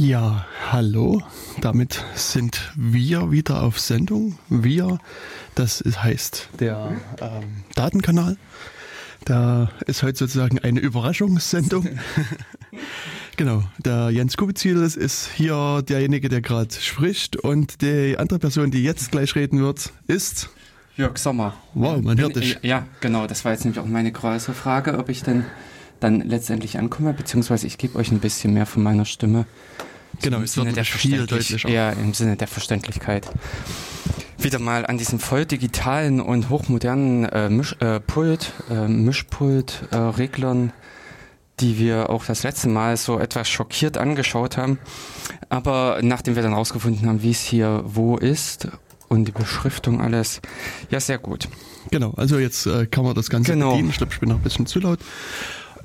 Ja, hallo. Damit sind wir wieder auf Sendung. Wir, das heißt der ähm, Datenkanal. Da ist heute sozusagen eine Überraschungssendung. genau, der Jens Kubizil ist hier derjenige, der gerade spricht und die andere Person, die jetzt gleich reden wird, ist Jörg Sommer. Wow, man hört dich. Ja, genau, das war jetzt nämlich auch meine große Frage, ob ich denn dann letztendlich ankomme, beziehungsweise ich gebe euch ein bisschen mehr von meiner Stimme. Genau, es wird viel deutlicher. Ja, im Sinne der Verständlichkeit. Wieder mal an diesem voll digitalen und hochmodernen äh, Misch, äh, Pult, äh, Mischpult, äh, Reglern, die wir auch das letzte Mal so etwas schockiert angeschaut haben. Aber nachdem wir dann rausgefunden haben, wie es hier wo ist und die Beschriftung alles, ja, sehr gut. Genau, also jetzt äh, kann man das Ganze Genau. bedienen. Ich glaube, ich bin noch ein bisschen zu laut.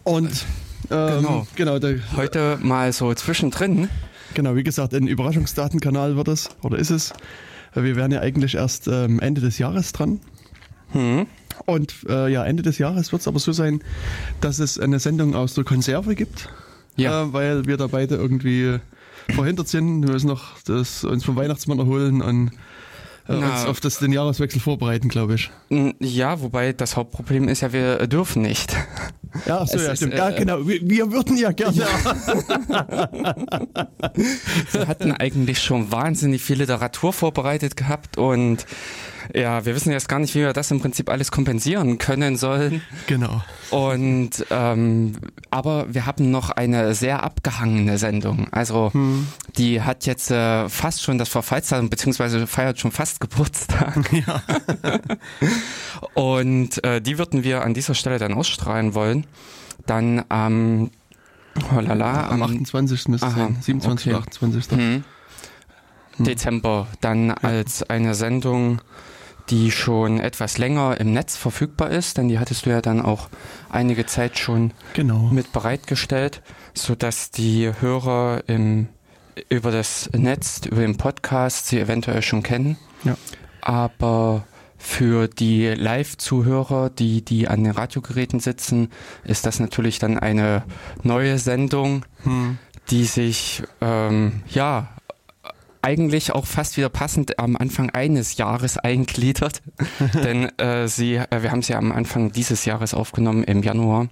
Und ähm, Genau. genau, der, Heute mal so zwischendrin. Genau, wie gesagt, ein Überraschungsdatenkanal wird es oder ist es. Wir wären ja eigentlich erst ähm, Ende des Jahres dran. Hm. Und äh, ja, Ende des Jahres wird es aber so sein, dass es eine Sendung aus der Konserve gibt. Ja. Äh, weil wir da beide irgendwie verhindert sind. Wir müssen noch das, uns vom Weihnachtsmann erholen und äh, Na. uns auf das, den Jahreswechsel vorbereiten, glaube ich. Ja, wobei das Hauptproblem ist ja, wir dürfen nicht. Ja, ach so, Es ja, ist, stimmt. äh, ja, genau. Wir, wir würden ja gerne. Wir hatten eigentlich schon wahnsinnig viel Literatur vorbereitet gehabt und ja, wir wissen jetzt gar nicht, wie wir das im Prinzip alles kompensieren können sollen. Genau. Und ähm, aber wir haben noch eine sehr abgehangene Sendung. Also die hat jetzt äh, fast schon das Verfallsdatum beziehungsweise feiert schon fast Geburtstag. Ja. Und äh, die würden wir an dieser Stelle dann ausstrahlen wollen. Dann am oh la la, Am 28. müsste es sein. 27. okay. oder 28. Hm. Dezember dann als eine Sendung, die schon etwas länger im Netz verfügbar ist, denn die hattest du ja dann auch einige Zeit schon Genau. mit bereitgestellt, so dass die Hörer im, über das Netz, über den Podcast sie eventuell schon kennen. Ja. Aber für die Live-Zuhörer, die, die an den Radiogeräten sitzen, ist das natürlich dann eine neue Sendung, Hm. die sich ähm, ja eigentlich auch fast wieder passend am Anfang eines Jahres eingliedert. Denn äh, sie, äh, wir haben sie am Anfang dieses Jahres aufgenommen, im Januar.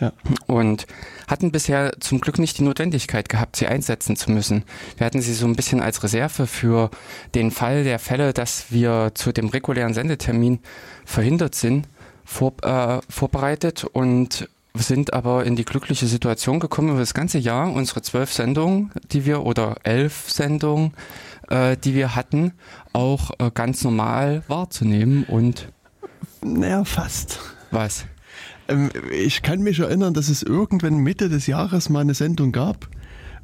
Ja. Und hatten bisher zum Glück nicht die Notwendigkeit gehabt, sie einsetzen zu müssen. Wir hatten sie so ein bisschen als Reserve für den Fall der Fälle, dass wir zu dem regulären Sendetermin verhindert sind, vor, äh, vorbereitet und sind aber in die glückliche Situation gekommen, über das ganze Jahr unsere zwölf Sendungen, die wir oder elf Sendungen, äh, die wir hatten, auch äh, ganz normal wahrzunehmen und Naja, fast. was? Ähm, ich kann mich erinnern, dass es irgendwann Mitte des Jahres mal eine Sendung gab,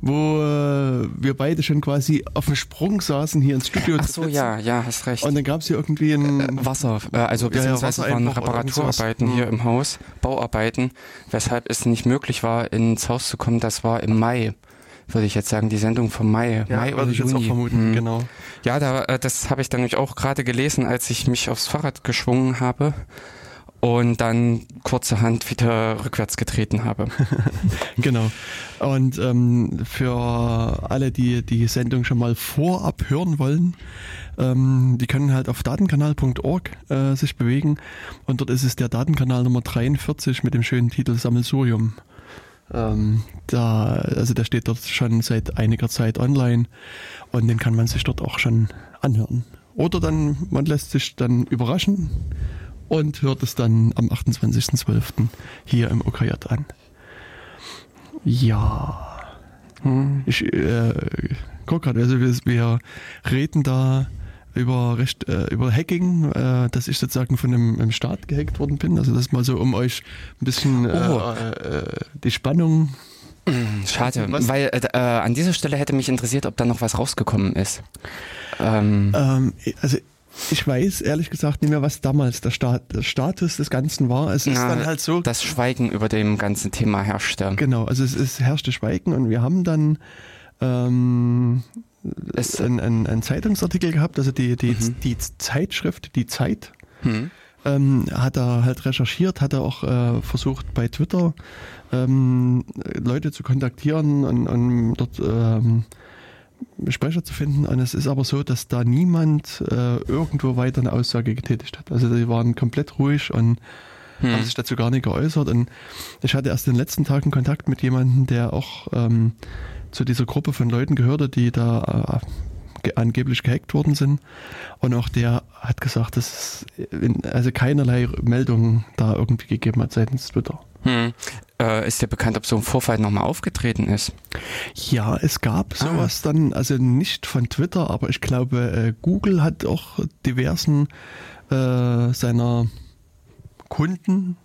wo äh, wir beide schon quasi auf dem Sprung saßen hier ins Studio. Ach zu so, ja, ja, hast recht. Und dann gab es hier irgendwie ein. Wasser, äh, also Ja, ja, beziehungsweise es waren. Reparaturarbeiten hier Hm. im Haus, Bauarbeiten, weshalb es nicht möglich war, ins Haus zu kommen. Das war im Mai, würde ich jetzt sagen, die Sendung vom Mai, ja, Mai oder würde ich jetzt auch Juni. vermuten, Hm. genau. Ja, da, äh, das habe ich dann nämlich auch gerade gelesen, als ich mich aufs Fahrrad geschwungen habe und dann kurzerhand wieder rückwärts getreten habe. Genau. Und ähm, für alle, die die Sendung schon mal vorab hören wollen, ähm, die können halt auf datenkanal.org äh, sich bewegen und dort ist es der Datenkanal Nummer 43 mit dem schönen Titel Sammelsurium. Ähm, da, also der steht dort schon seit einiger Zeit online und den kann man sich dort auch schon anhören. Oder dann, man lässt sich dann überraschen und hört es dann am 28.12. hier im OKJ an. Ja. Hm. Ich äh, guck gerade, also wir, wir reden da über recht äh, über Hacking, äh, dass ich sozusagen von einem, Staat gehackt worden bin. Also das mal so, um euch ein bisschen äh, Oh. äh, die Spannung. Schade, Was? weil äh, äh, an dieser Stelle hätte mich interessiert, ob da noch was rausgekommen ist. Ähm, Ähm, also ich weiß ehrlich gesagt nicht mehr, was damals der, Stat, der Status des Ganzen war. Es ist Na, dann halt so, das Schweigen über dem ganzen Thema herrschte. genau, also es, es herrschte Schweigen und wir haben dann ähm, Es, einen, einen, einen Zeitungsartikel gehabt, also die, die, Mhm. die Zeitschrift, die Zeit, hm, ähm, hat er halt recherchiert, hat er auch äh, versucht bei Twitter ähm, Leute zu kontaktieren und, und dort ähm, Sprecher zu finden. Und es ist aber so, dass da niemand äh, irgendwo weiter eine Aussage getätigt hat. Also die waren komplett ruhig und hm. haben sich dazu gar nicht geäußert. Und ich hatte erst in den letzten Tagen Kontakt mit jemandem, der auch ähm, zu dieser Gruppe von Leuten gehörte, die da äh, angeblich gehackt worden sind. Und auch der hat gesagt, dass es also keinerlei Meldungen da irgendwie gegeben hat seitens Twitter. Hm. Äh, ist dir bekannt, ob so ein Vorfall nochmal aufgetreten ist? Ja, es gab ah. sowas ah. dann, also nicht von Twitter, aber ich glaube, äh, Google hat auch diversen äh, seiner Kunden,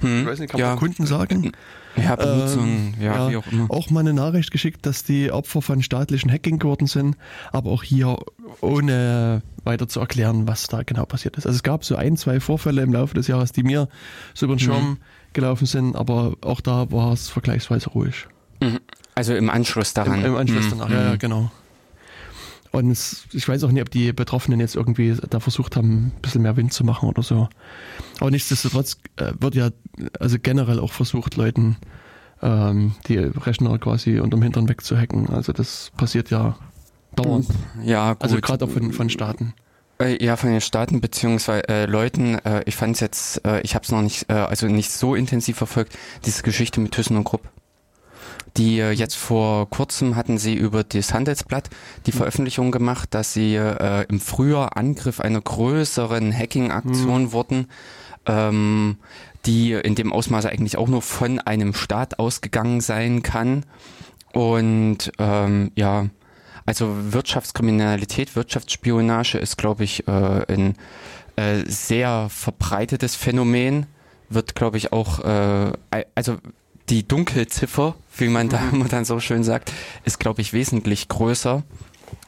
hm. ich weiß nicht, kann ja. man Kunden sagen? Ja, Benutzung, ähm, ja, ja, wie auch immer. Auch mal eine Nachricht geschickt, dass die Opfer von staatlichen Hacking geworden sind, aber auch hier ohne weiter zu erklären, was da genau passiert ist. Also es gab so ein, zwei Vorfälle im Laufe des Jahres, die mir so über den Schirm mhm gelaufen sind, aber auch da war es vergleichsweise ruhig. Mhm. Also im Anschluss daran. Im, im Anschluss mhm. danach, ja, ja, mhm. genau. Und es, ich weiß auch nicht, ob die Betroffenen jetzt irgendwie da versucht haben, ein bisschen mehr Wind zu machen oder so. Aber nichtsdestotrotz äh, wird ja also generell auch versucht, Leuten ähm, die Rechner quasi unterm Hintern wegzuhacken. Also das passiert ja dauernd. Ja, gut. Also gerade auch von, von Staaten. Äh, ja, von den Staaten beziehungsweise äh, Leuten. Äh, ich fand es jetzt, äh, ich habe es noch nicht, äh, also nicht so intensiv verfolgt, diese Geschichte mit Thyssen und Krupp. Die äh, jetzt vor kurzem hatten sie über das Handelsblatt die mhm. Veröffentlichung gemacht, dass sie äh, im Frühjahr Angriff einer größeren Hacking-Aktion mhm. wurden, ähm, die in dem Ausmaße eigentlich auch nur von einem Staat ausgegangen sein kann. Und ähm, ja, also Wirtschaftskriminalität, Wirtschaftsspionage ist, glaube ich, äh, ein äh, sehr verbreitetes Phänomen. Wird, glaube ich, auch, äh, also die Dunkelziffer, wie man da immer dann so schön sagt, ist, glaube ich, wesentlich größer.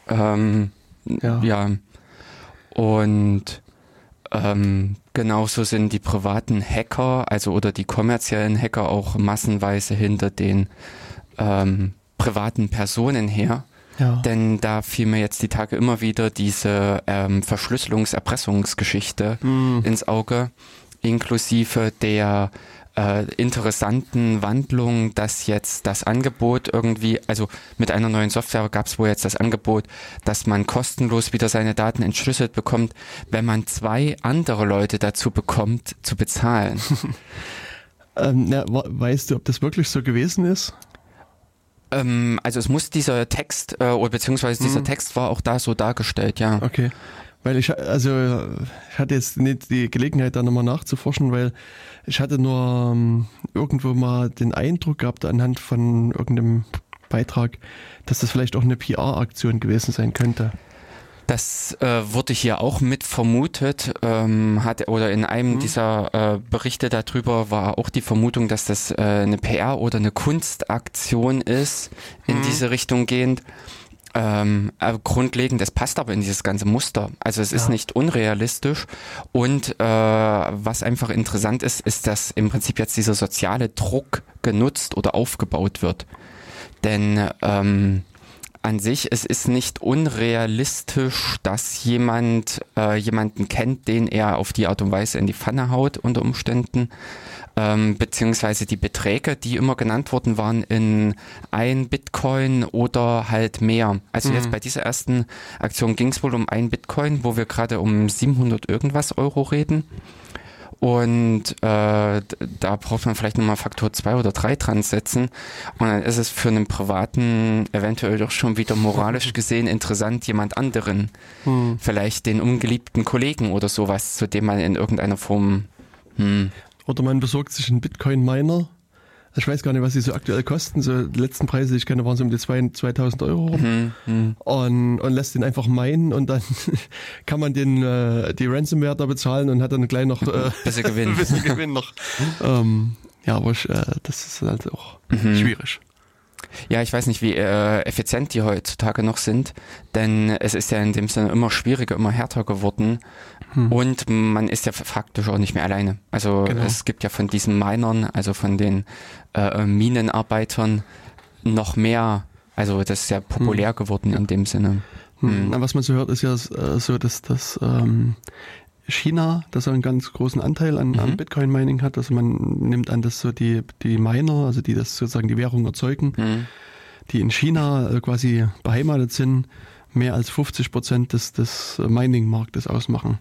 Ähm, ja. ja. Und ähm, genauso sind die privaten Hacker, also oder die kommerziellen Hacker auch massenweise hinter den ähm, privaten Personen her. Ja. Denn da fiel mir jetzt die Tage immer wieder diese ähm, Verschlüsselungs-Erpressungsgeschichte mhm. ins Auge, inklusive der äh, interessanten Wandlung, dass jetzt das Angebot irgendwie, also mit einer neuen Software gab es wohl jetzt das Angebot, dass man kostenlos wieder seine Daten entschlüsselt bekommt, wenn man zwei andere Leute dazu bekommt, zu bezahlen. ähm, ja, weißt du, ob das wirklich so gewesen ist? Ähm, also es muss dieser Text, äh, oder beziehungsweise dieser hm. Text war auch da so dargestellt, ja. Okay. Weil ich, also ich hatte jetzt nicht die Gelegenheit, da nochmal nachzuforschen, weil ich hatte nur ähm, irgendwo mal den Eindruck gehabt, anhand von irgendeinem Beitrag, dass das vielleicht auch eine PR-Aktion gewesen sein könnte. Das äh, wurde hier auch mit vermutet, ähm, hat oder in einem mhm. dieser äh, Berichte darüber war auch die Vermutung, dass das äh, eine PR oder eine Kunstaktion ist, in mhm. diese Richtung gehend. Ähm, äh, grundlegend, es passt aber in dieses ganze Muster. Also es ja. ist nicht unrealistisch. Und äh, was einfach interessant ist, ist, dass im Prinzip jetzt dieser soziale Druck genutzt oder aufgebaut wird. Denn ähm, an sich, es ist nicht unrealistisch, dass jemand äh, jemanden kennt, den er auf die Art und Weise in die Pfanne haut unter Umständen. Ähm, beziehungsweise die Beträge, die immer genannt wurden, waren in ein Bitcoin oder halt mehr. Also mhm. jetzt bei dieser ersten Aktion ging es wohl um ein Bitcoin, wo wir gerade um 700 irgendwas Euro reden. Und äh, da braucht man vielleicht nochmal Faktor 2 oder 3 dran setzen. Und dann ist es für einen Privaten eventuell doch schon wieder moralisch gesehen interessant, jemand anderen, hm. vielleicht den ungeliebten Kollegen oder sowas, zu dem man in irgendeiner Form. Hm. Oder man besorgt sich einen Bitcoin-Miner ich weiß gar nicht, was die so aktuell kosten. So die letzten Preise, die ich kenne, waren so um die 2000 Euro rum. Mhm, mhm. Und, und lässt den einfach meinen und dann kann man den äh, die Ransomware da bezahlen und hat dann gleich noch äh, bisschen Gewinn. bisschen Gewinn noch. ähm, ja, aber ich, äh, das ist halt auch mhm. schwierig. Ja, ich weiß nicht, wie äh, effizient die heutzutage noch sind, denn es ist ja in dem Sinne immer schwieriger, immer härter geworden hm. und man ist ja faktisch auch nicht mehr alleine. Also genau. es gibt ja von diesen Minern, also von den äh, Minenarbeitern noch mehr, also das ist ja populär hm. geworden in dem Sinne. Hm. hm. Was man so hört, ist ja äh, so, dass das ähm, China, das einen ganz großen Anteil an, Mhm. an Bitcoin-Mining hat. Also man nimmt an, dass so die, die Miner, also die das sozusagen die Währung erzeugen, Mhm. die in China äh, quasi beheimatet sind, mehr als 50 Prozent des, des Mining-Marktes ausmachen.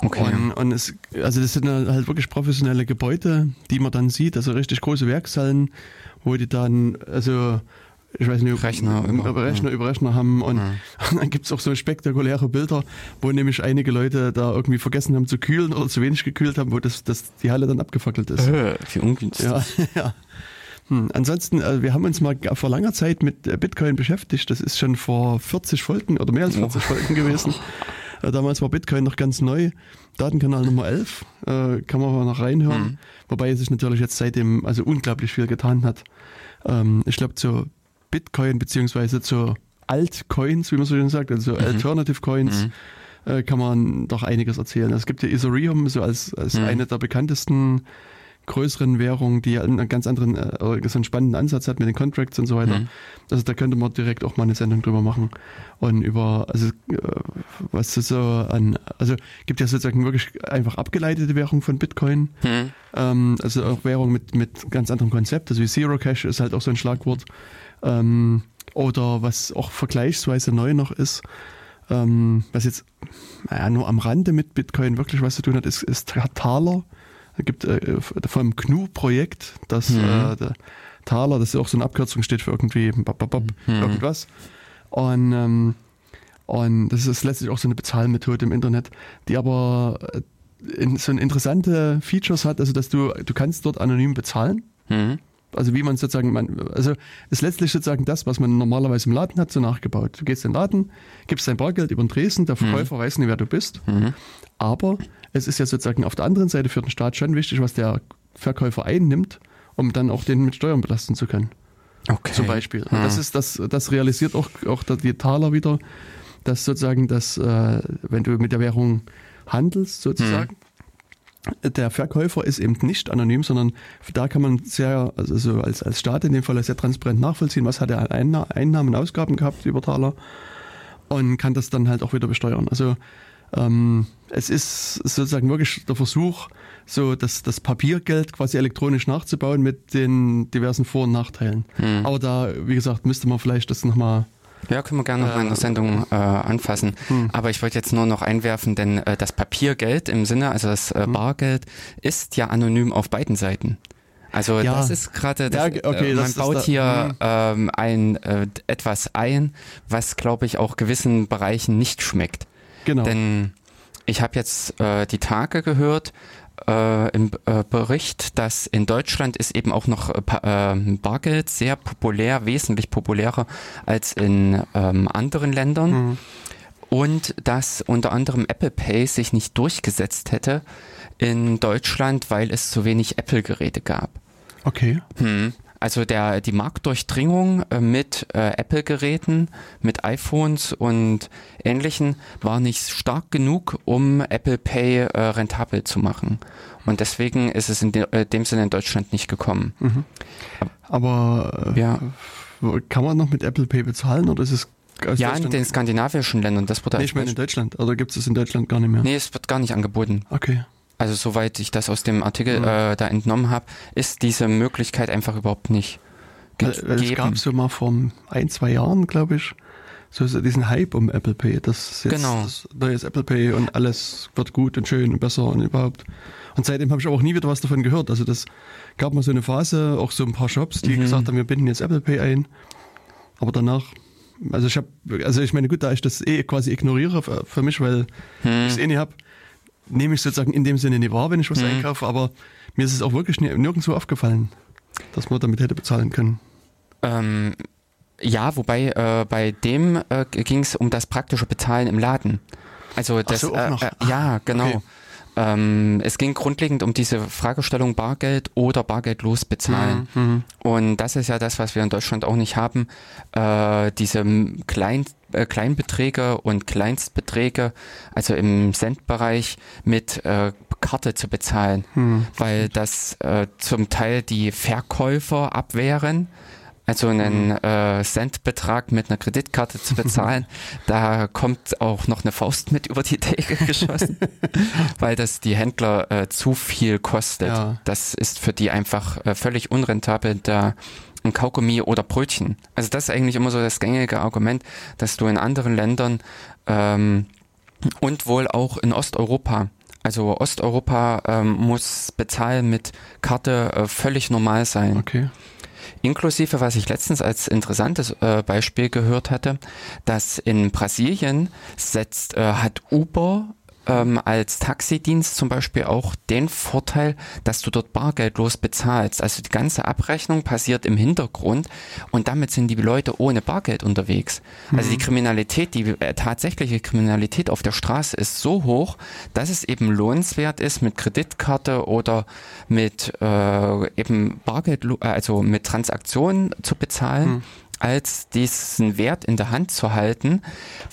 Okay. Und, und es, also das sind halt wirklich professionelle Gebäude, die man dann sieht, also richtig große Werkshallen, wo die dann, also ich weiß nicht, Rechner über, über- Rechner, über Rechner haben und, Mhm. und dann gibt's auch so spektakuläre Bilder, wo nämlich einige Leute da irgendwie vergessen haben zu kühlen oder zu wenig gekühlt haben, wo das, das die Halle dann abgefackelt ist. Äh, wie ungünstig. Ja, ja. Hm. Ansonsten, äh, wir haben uns mal vor langer Zeit mit äh, Bitcoin beschäftigt. Das ist schon vor 40 Folgen oder mehr als 40 Folgen gewesen. Äh, Damals war Bitcoin noch ganz neu. Datenkanal Nummer 11, äh, kann man mal noch reinhören. Mhm. Wobei sich natürlich jetzt seitdem also unglaublich viel getan hat. Ähm, ich glaube, zu Bitcoin beziehungsweise zu Altcoins, wie man so schön sagt, also Alternative Coins, Mhm. äh, kann man doch einiges erzählen. Es gibt ja Ethereum so als, als Mhm. eine der bekanntesten größeren Währungen, die einen ganz anderen, äh, so einen spannenden Ansatz hat mit den Contracts und so weiter. Mhm. Also da könnte man direkt auch mal eine Sendung drüber machen. Und über, also äh, was so- so an, also gibt ja sozusagen wirklich einfach abgeleitete Währung von Bitcoin. Mhm. Ähm, also auch Währung mit, mit ganz anderem Konzept. Also wie Zero Cash ist halt auch so ein Schlagwort. Ähm, oder was auch vergleichsweise neu noch ist, ähm, was jetzt naja, nur am Rande mit Bitcoin wirklich was zu tun hat, ist, ist Thaler. Es gibt äh, vom GNU-Projekt, das Mhm. äh, der Thaler, das ist auch so eine Abkürzung steht für irgendwie bap, bap, bap, Mhm. irgendwas. Und, ähm, und das ist letztlich auch so eine Bezahlmethode im Internet, die aber äh, in, so ein interessante Features hat, also dass du, du kannst dort anonym bezahlen. Mhm. Also wie man sozusagen, man, also ist letztlich sozusagen das, was man normalerweise im Laden hat, so nachgebaut. Du gehst in den Laden, gibst dein Bargeld über den Tresen, der Verkäufer weiß nicht, wer du bist. Mhm. Aber es ist ja sozusagen auf der anderen Seite für den Staat schon wichtig, was der Verkäufer einnimmt, um dann auch den mit Steuern belasten zu können. Okay. Zum Beispiel. Und Mhm. das ist das, das realisiert auch, auch die Taler wieder, dass sozusagen, dass, äh, wenn du mit der Währung handelst, sozusagen, der Verkäufer ist eben nicht anonym, sondern da kann man sehr, also so als, als Staat in dem Fall sehr transparent nachvollziehen, was hat er an Einna- Einnahmen, Ausgaben gehabt über Taler und kann das dann halt auch wieder besteuern. Also ähm, es ist sozusagen wirklich der Versuch, so das, das Papiergeld quasi elektronisch nachzubauen mit den diversen Vor- und Nachteilen. Mhm. Aber da, wie gesagt, müsste man vielleicht das nochmal. Ja, können wir gerne noch Äh, mal in der Sendung äh, anfassen. Hm. Aber ich wollte jetzt nur noch einwerfen, denn äh, das Papiergeld im Sinne, also das Hm. äh, Bargeld, ist ja anonym auf beiden Seiten. Also Ja. das ist gerade, Ja, okay, äh, man baut hier hm. ähm, ein äh, etwas ein, was glaube ich auch gewissen Bereichen nicht schmeckt. Genau. Denn ich habe jetzt äh, die Tage gehört äh, im äh, Bericht, dass in Deutschland ist eben auch noch äh, Pa- äh, Bargeld sehr populär, wesentlich populärer als in ähm, anderen Ländern. Mhm. Und dass unter anderem Apple Pay sich nicht durchgesetzt hätte in Deutschland, weil es zu wenig Apple-Geräte gab. Okay. Hm. Also der, die Marktdurchdringung äh, mit äh, Apple-Geräten, mit iPhones und ähnlichen war nicht stark genug, um Apple Pay äh, rentabel zu machen. Und deswegen ist es in de, äh, dem Sinne in Deutschland nicht gekommen. Mhm. Aber äh, Ja, kann man noch mit Apple Pay bezahlen oder ist es ja in den skandinavischen Ländern, das wurde nee, ich meine in Deutschland. Oder gibt es das in Deutschland gar nicht mehr? Nee, es wird gar nicht angeboten. Okay. Also soweit ich das aus dem Artikel Mhm. äh, da entnommen habe, ist diese Möglichkeit einfach überhaupt nicht Weil, weil es gegeben. gab so mal vor ein, zwei Jahren, glaube ich, so, diesen Hype um Apple Pay. Das ist jetzt Genau. das neues Apple Pay und alles wird gut und schön und besser und überhaupt. Und seitdem habe ich auch nie wieder was davon gehört. Also das gab mal so eine Phase, auch so ein paar Shops, die Mhm. gesagt haben, wir binden jetzt Apple Pay ein. Aber danach, also ich habe, also ich meine, gut, da ich das eh quasi ignoriere für, für mich, weil Hm. ich es eh nicht habe, nehme ich sozusagen in dem Sinne nicht wahr, wenn ich was Mhm. einkaufe, aber mir ist es auch wirklich nirgendwo aufgefallen, dass man damit hätte bezahlen können. Ähm, ja, wobei äh, bei dem äh, ging es um das praktische Bezahlen im Laden. Also das, so, äh, äh, ja, genau. okay. Ähm, es ging grundlegend um diese Fragestellung Bargeld oder bargeldlos bezahlen. Mhm. Und das ist ja das, was wir in Deutschland auch nicht haben. Äh, diese Klein, äh, Kleinbeträge und Kleinstbeträge, also im Centbereich mit äh, Karte zu bezahlen, Mhm. weil das äh, zum Teil die Verkäufer abwehren. also einen äh, Centbetrag mit einer Kreditkarte zu bezahlen, da kommt auch noch eine Faust mit über die Theke geschossen, weil das die Händler äh, zu viel kostet. Ja. Das ist für die einfach äh, völlig unrentabel, da ein Kaugummi oder Brötchen. Also das ist eigentlich immer so das gängige Argument, dass du in anderen Ländern ähm, und wohl auch in Osteuropa also Osteuropa ähm, muss bezahlen mit Karte äh, völlig normal sein. Okay. Inklusive, was ich letztens als interessantes äh, Beispiel gehört hatte, dass in Brasilien setzt, äh, hat Uber ähm, als Taxidienst zum Beispiel auch den Vorteil, dass du dort bargeldlos bezahlst. Also die ganze Abrechnung passiert im Hintergrund und damit sind die Leute ohne Bargeld unterwegs. Also die Kriminalität, die äh, tatsächliche Kriminalität auf der Straße ist so hoch, dass es eben lohnenswert ist, mit Kreditkarte oder mit äh, eben Bargeld, also mit Transaktionen zu bezahlen als diesen Wert in der Hand zu halten,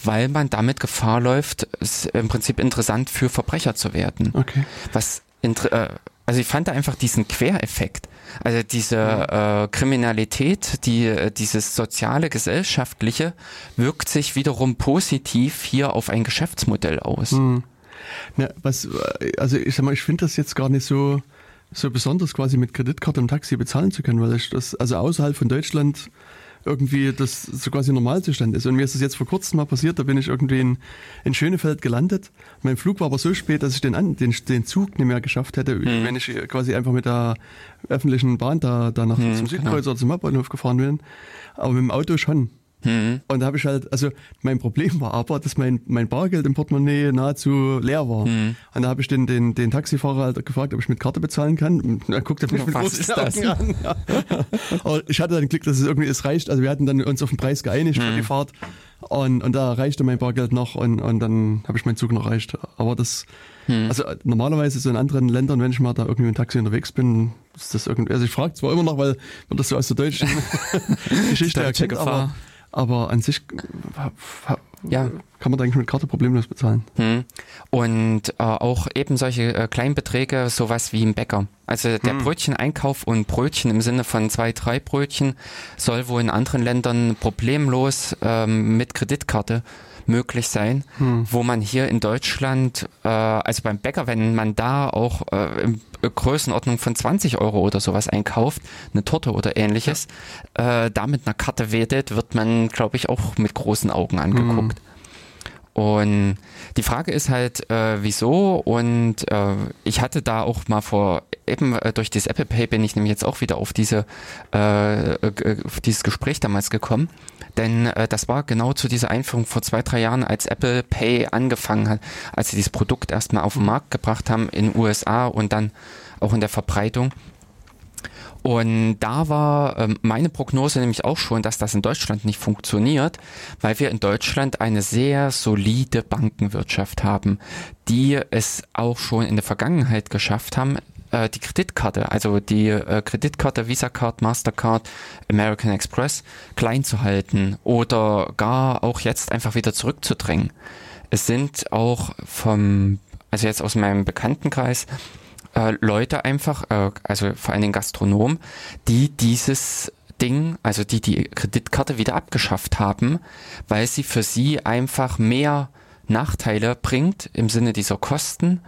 weil man damit Gefahr läuft, es im Prinzip interessant für Verbrecher zu werden. Okay. Was äh, also ich fand da einfach diesen Quereffekt. Also diese äh, Kriminalität, die, äh, dieses soziale, gesellschaftliche wirkt sich wiederum positiv hier auf ein Geschäftsmodell aus. Hm. Na, was, äh, also ich sag mal, ich finde das jetzt gar nicht so, so besonders, quasi mit Kreditkarte im Taxi bezahlen zu können, weil ich das, also außerhalb von Deutschland irgendwie das so quasi Normalzustand ist. Und mir ist das jetzt vor kurzem mal passiert, da bin ich irgendwie in, in Schönefeld gelandet. Mein Flug war aber so spät, dass ich den, an, den, den Zug nicht mehr geschafft hätte, wenn ich quasi einfach mit der öffentlichen Bahn da, da nach zum Südkreuz oder zum Hauptbahnhof gefahren bin. Aber mit dem Auto schon. Mhm. Und da habe ich halt, also mein Problem war aber, dass mein, mein Bargeld im Portemonnaie nahezu leer war. Mhm. Und da habe ich den, den, den Taxifahrer halt gefragt, ob ich mit Karte bezahlen kann. Und er guckte mich Ja, mit was großen ist das? Augen an. Ja. Aber ich hatte dann Glück, dass es irgendwie es reicht. Also wir hatten dann uns auf den Preis geeinigt für die Mhm. Fahrt. Und, und da reichte mein Bargeld noch und, und dann habe ich meinen Zug noch erreicht. Aber das, Mhm. also normalerweise so in anderen Ländern, wenn ich mal da irgendwie im Taxi unterwegs bin, ist das irgendwie, also ich frage zwar immer noch, weil man das so aus der deutschen Geschichte erkennt, aber, aber an sich Ja. kann man da eigentlich mit Karte problemlos bezahlen. Hm. Und äh, auch eben solche äh, Kleinbeträge, sowas wie im Bäcker. Also der Brötcheneinkauf und Brötchen im Sinne von zwei, drei Brötchen soll wohl in anderen Ländern problemlos ähm, mit Kreditkarte möglich sein, wo man hier in Deutschland, äh, also beim Bäcker, wenn man da auch äh, in Größenordnung von 20 Euro oder sowas einkauft, eine Torte oder ähnliches, äh, da mit einer Karte wedelt, wird man, glaube ich, auch mit großen Augen angeguckt. Und die Frage ist halt, äh, wieso? Und äh, ich hatte da auch mal vor, eben äh, durch das Apple Pay bin ich nämlich jetzt auch wieder auf diese äh, äh, auf dieses Gespräch damals gekommen. Denn äh, das war genau zu dieser Einführung vor zwei, drei Jahren, als Apple Pay angefangen hat, als sie dieses Produkt erstmal auf den Markt gebracht haben in USA und dann auch in der Verbreitung. Und da war ähm, meine Prognose nämlich auch schon, dass das in Deutschland nicht funktioniert, weil wir in Deutschland eine sehr solide Bankenwirtschaft haben, die es auch schon in der Vergangenheit geschafft haben, äh, die Kreditkarte, also die äh, Kreditkarte, Visa Card, Mastercard, American Express klein zu halten oder gar auch jetzt einfach wieder zurückzudrängen. Es sind auch vom, also jetzt aus meinem Bekanntenkreis, äh, Leute einfach, äh, also vor allen Dingen Gastronomen, die dieses Ding, also die die Kreditkarte wieder abgeschafft haben, weil sie für sie einfach mehr Nachteile bringt im Sinne dieser Kosten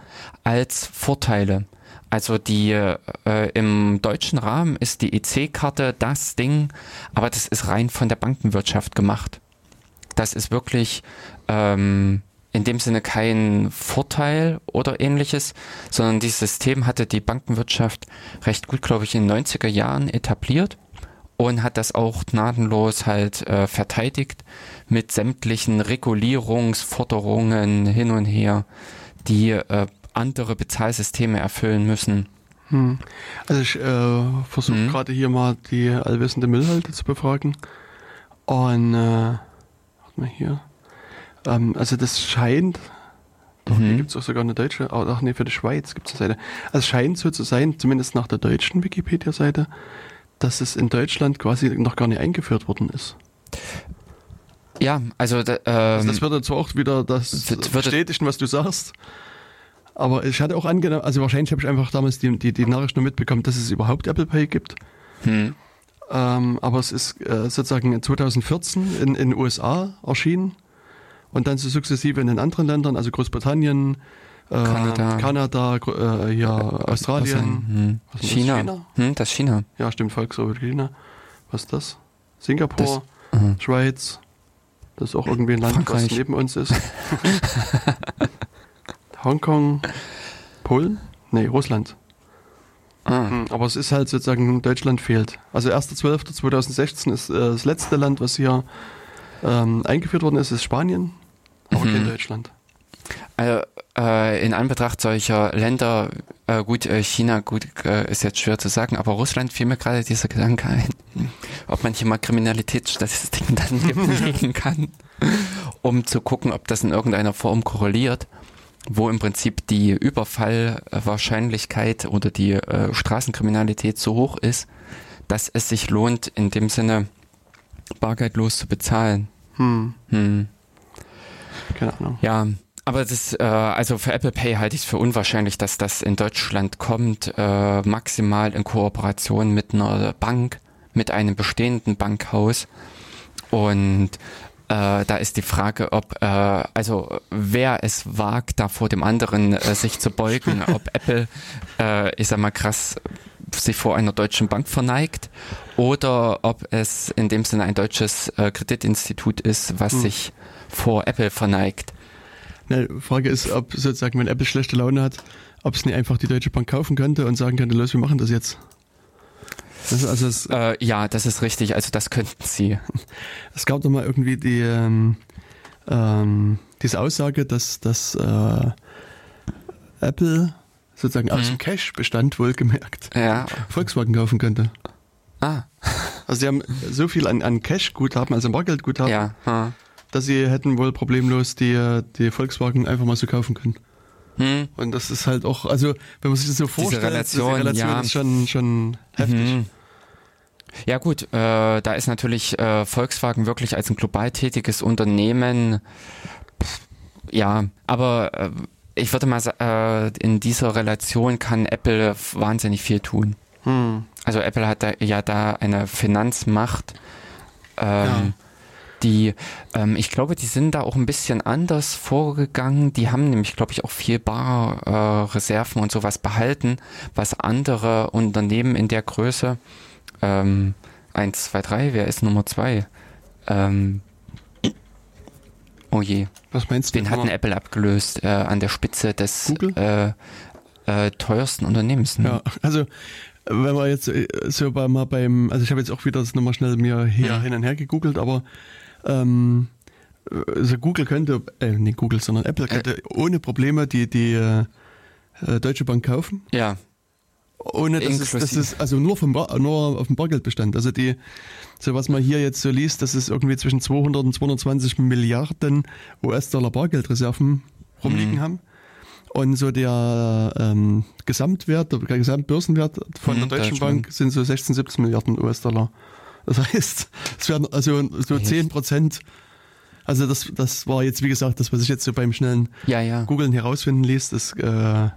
als Vorteile. Also die äh, im deutschen Rahmen ist die EC-Karte das Ding, aber das ist rein von der Bankenwirtschaft gemacht. Das ist wirklich ähm, in dem Sinne kein Vorteil oder ähnliches, sondern dieses System hatte die Bankenwirtschaft recht gut, glaube ich, in den 90er Jahren etabliert und hat das auch gnadenlos halt äh, verteidigt mit sämtlichen Regulierungsforderungen hin und her, die äh, andere Bezahlsysteme erfüllen müssen. Hm. Also ich äh, versuche Mhm. gerade hier mal die allwissende Müllhalde zu befragen. Und äh, warte mal hier. Ähm, also das scheint, doch, hier Mhm. gibt es auch sogar eine deutsche, oh, ach nee, für die Schweiz gibt es eine Seite. Also es scheint so zu sein, zumindest nach der deutschen Wikipedia-Seite, dass es in Deutschland quasi noch gar nicht eingeführt worden ist. Ja, also da, Also ähm, das würde zwar auch wieder das bestätigen, was du sagst. Aber ich hatte auch angenommen, also wahrscheinlich habe ich einfach damals die, die, die Nachricht nur mitbekommen, dass es überhaupt Apple Pay gibt. hm, Ähm, aber es ist äh, sozusagen 2014 in den USA erschienen und dann so sukzessive in den anderen Ländern, also Großbritannien, äh, Kanada. Kanada äh, ja, Australien, Hm. Was das, China. China? Hm, das ist China. ja stimmt, Volksrepublik China. Was ist das? Singapur, Mhm. Schweiz, das ist auch irgendwie ein Land, Frankreich. was neben uns ist. Hongkong, Polen? Nee, Russland. Ah. Hm, Aber es ist halt sozusagen, Deutschland fehlt. Also 1.12.2016 ist äh, das letzte Land, was hier ähm, eingeführt worden ist, ist Spanien, aber Mhm. kein Deutschland. Also, äh, in Anbetracht solcher Länder, äh, gut, äh, China, gut, äh, ist jetzt schwer zu sagen, aber Russland fiel mir gerade dieser Gedanke ein, ob man hier mal Kriminalitätsstatistiken dann legen kann, um zu gucken, ob das in irgendeiner Form korreliert, wo im Prinzip die Überfallwahrscheinlichkeit oder die äh, Straßenkriminalität so hoch ist, dass es sich lohnt, in dem Sinne bargeldlos zu bezahlen. Hm, Hm. keine Ahnung. Ja, aber das, äh, also für Apple Pay halte ich es für unwahrscheinlich, dass das in Deutschland kommt, äh, maximal in Kooperation mit einer Bank, mit einem bestehenden Bankhaus. Und äh, da ist die Frage, ob, äh, also wer es wagt, da vor dem anderen äh, sich zu beugen, ob Apple, äh, ich sag mal krass, sich vor einer deutschen Bank verneigt oder ob es in dem Sinne ein deutsches äh, Kreditinstitut ist, was Hm. sich vor Apple verneigt. Ne, Frage ist, ob sozusagen, wenn Apple schlechte Laune hat, ob es nicht einfach die Deutsche Bank kaufen könnte und sagen könnte, los, wir machen das jetzt. Das, also es, Äh, ja, das ist richtig. Also das könnten sie. es gab doch mal irgendwie die ähm, ähm, diese Aussage, dass, dass äh, Apple sozusagen aus Mhm. dem Cash-Bestand wohlgemerkt Ja. Volkswagen kaufen könnte. Ah, Also sie haben so viel an, an Cash-Guthaben, also Bargeldguthaben, ja. Hm. dass sie hätten wohl problemlos die, die Volkswagen einfach mal so kaufen können. Hm. Und das ist halt auch, also wenn man sich das so vorstellt, Relation, diese Relation ja. ist schon, schon heftig. Mhm. Ja gut, äh, da ist natürlich äh, Volkswagen wirklich als ein global tätiges Unternehmen, pff, ja, aber äh, ich würde mal sagen, äh, in dieser Relation kann Apple wahnsinnig viel tun. Hm. Also Apple hat da, ja da eine Finanzmacht, ähm, Ja. Die, ähm, ich glaube, die sind da auch ein bisschen anders vorgegangen. Die haben nämlich, glaube ich, auch viel Barreserven äh, und sowas behalten, was andere Unternehmen in der Größe, ähm, 1, 2, 3, wer ist Nummer 2? Ähm, oh je, Was meinst du? den hatten Apple abgelöst äh, an der Spitze des äh, äh, teuersten Unternehmens. Ne? Ja, also wenn man jetzt äh, so mal beim, also ich habe jetzt auch wieder das nochmal schnell mir hier Mhm. hin und her gegoogelt, aber ähm, also Google könnte, äh, nicht Google, sondern Apple könnte ohne Probleme die, die äh, äh, Deutsche Bank kaufen. ja. Ohne dass es, das ist, also nur vom nur auf dem Bargeldbestand. Also die, so was man hier jetzt so liest, das ist irgendwie zwischen 200 und 220 Milliarden US-Dollar Bargeldreserven rumliegen Mhm. haben. Und so der ähm, Gesamtwert, der Gesamtbörsenwert von Mhm, der Deutschen Deutsche Bank Bank. sind so 16, 17 Milliarden US-Dollar. Das heißt, es werden also so? 10 Prozent. Also das, das war jetzt, wie gesagt, das, was ich jetzt so beim schnellen Ja, ja. Googlen herausfinden ließ, das äh,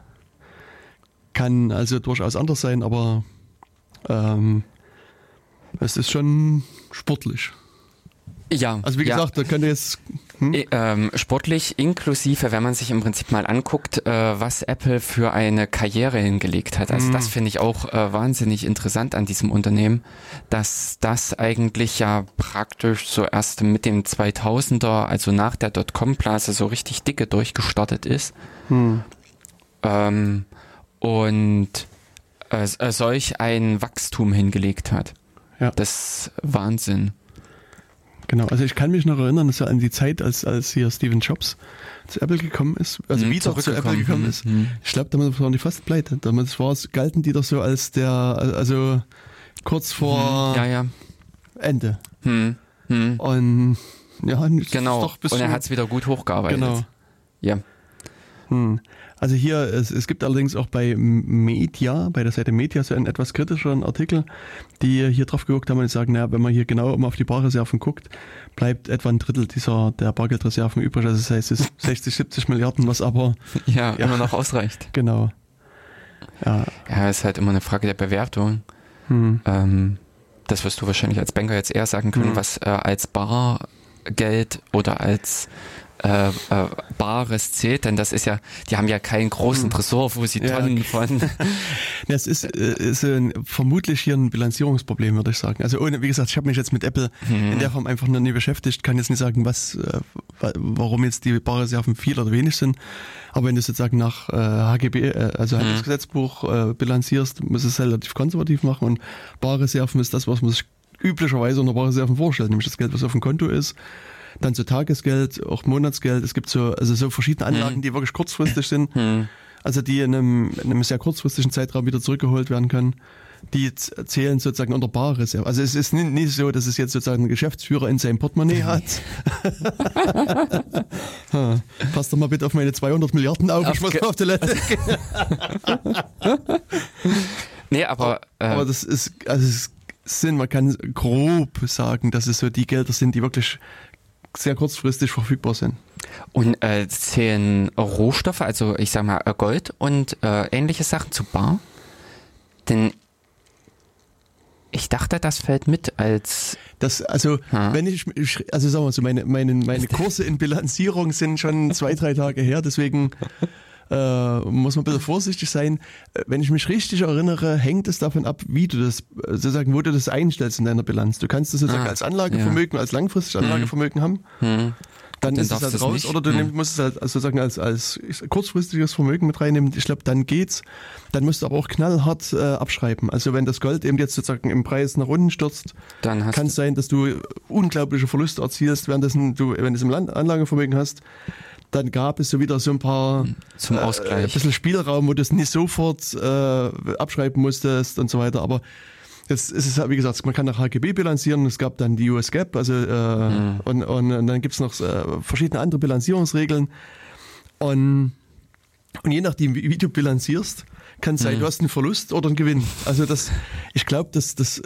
kann also durchaus anders sein, aber ähm, es ist schon sportlich. Ja. Also wie ja. gesagt, da könnte jetzt hm? I- Ähm, sportlich inklusive, wenn man sich im Prinzip mal anguckt, äh, was Apple für eine Karriere hingelegt hat. Also Mhm. das finde ich auch äh, wahnsinnig interessant an diesem Unternehmen, dass das eigentlich ja praktisch so erst mit dem 2000er, also nach der Dotcom-Blase so richtig dicke durchgestartet ist. Hm. Ähm, und äh, äh, solch ein Wachstum hingelegt hat. Ja. Das ist Wahnsinn. Genau, also ich kann mich noch erinnern, das war an die Zeit, als, als hier Steve Jobs zu Apple gekommen ist, also Mhm, wieder zu Apple gekommen ist. Mhm. Ich glaube, damals waren die fast pleite. Damals war es, galten die doch so als der, also kurz vor Ja, ja. Ende. Hm. Hm. Und ja, Genau. Und er hat es wieder gut hochgearbeitet. Genau. Ja. Hm. Also hier, es, es gibt allerdings auch bei Media, bei der Seite Media so einen etwas kritischeren Artikel, die hier drauf geguckt haben und sagen, naja, wenn man hier genau immer auf die Barreserven guckt, bleibt etwa ein Drittel dieser der Bargeldreserven übrig. Also das heißt, es ist 60, 70 Milliarden, was aber ja. Ja. immer noch ausreicht. genau. Ja, Ja, ist halt immer eine Frage der Bewertung. hm. Ähm, das wirst du wahrscheinlich als Banker jetzt eher sagen können, mhm. was äh, als Bargeld oder als äh, äh, Bares zählt, denn das ist ja, die haben ja keinen großen hm. Tresor, wo sie Tonnen ja. von. Es ist, äh, ist ein, vermutlich hier ein Bilanzierungsproblem, würde ich sagen. Also ohne, wie gesagt, ich habe mich jetzt mit Apple mhm. in der Form einfach noch nie beschäftigt, kann jetzt nicht sagen, was, äh, warum jetzt die Barreserven viel oder wenig sind. Aber wenn du sozusagen nach äh, HGB, äh, also mhm. Handelsgesetzbuch äh, bilanzierst, muss es relativ konservativ machen und Barreserven ist das, was man sich üblicherweise unter Barreserven vorstellt, nämlich das Geld, was auf dem Konto ist dann so Tagesgeld, auch Monatsgeld. Es gibt so, also so verschiedene. Anlagen, hm. die wirklich kurzfristig sind. Hm. Also die in einem, in einem sehr kurzfristigen Zeitraum wieder zurückgeholt werden können. Die zählen sozusagen unter Barreserve. Also es ist nicht, so, dass es jetzt sozusagen ein Geschäftsführer in seinem Portemonnaie hat. Pass doch mal bitte auf meine 200 Milliarden auf, ich muss mal auf Toilette. nee, aber... Äh, aber das ist, also es sind, man kann grob sagen, dass es so die Gelder sind, die wirklich sehr kurzfristig verfügbar sind. Und äh, zählen Rohstoffe, also ich sag mal äh, Gold und äh, ähnliche Sachen zu bar? Denn ich dachte, das fällt mit als. Das, also, ha. wenn ich, also sagen wir so, meine, meine, meine Kurse in Bilanzierung sind schon zwei, drei Tage her, deswegen äh, muss man ein bisschen vorsichtig sein. Äh, wenn ich mich richtig erinnere, hängt es davon ab, wie du das, äh, sozusagen, wo du das einstellst in deiner Bilanz. Du kannst das sozusagen ah, als Anlagevermögen, ja. als langfristiges mhm. Anlagevermögen haben. Mhm. Dann, dann ist es halt raus nicht. oder du mhm. musst es halt sozusagen als, als kurzfristiges Vermögen mit reinnehmen. Ich glaube, dann geht's. Dann musst du aber auch knallhart äh, abschreiben. Also wenn das Gold eben jetzt sozusagen im Preis nach unten stürzt, dann kann es sein, dass du unglaubliche Verluste erzielst, währenddessen du, wenn du es im Land Anlagevermögen hast, dann gab es so wieder so ein paar zum äh, Ausgleich. Äh, ein bisschen Spielraum, wo du es nicht sofort äh, abschreiben musstest und so weiter. Aber jetzt ist es, wie gesagt, man kann nach HGB bilanzieren. Es gab dann die US GAAP, also äh, mhm. und, und, und, dann gibt es noch äh, verschiedene andere Bilanzierungsregeln. Und, und je nachdem, wie, wie du bilanzierst, kann es sein, mhm. du hast einen Verlust oder einen Gewinn. Also das, ich glaube, dass das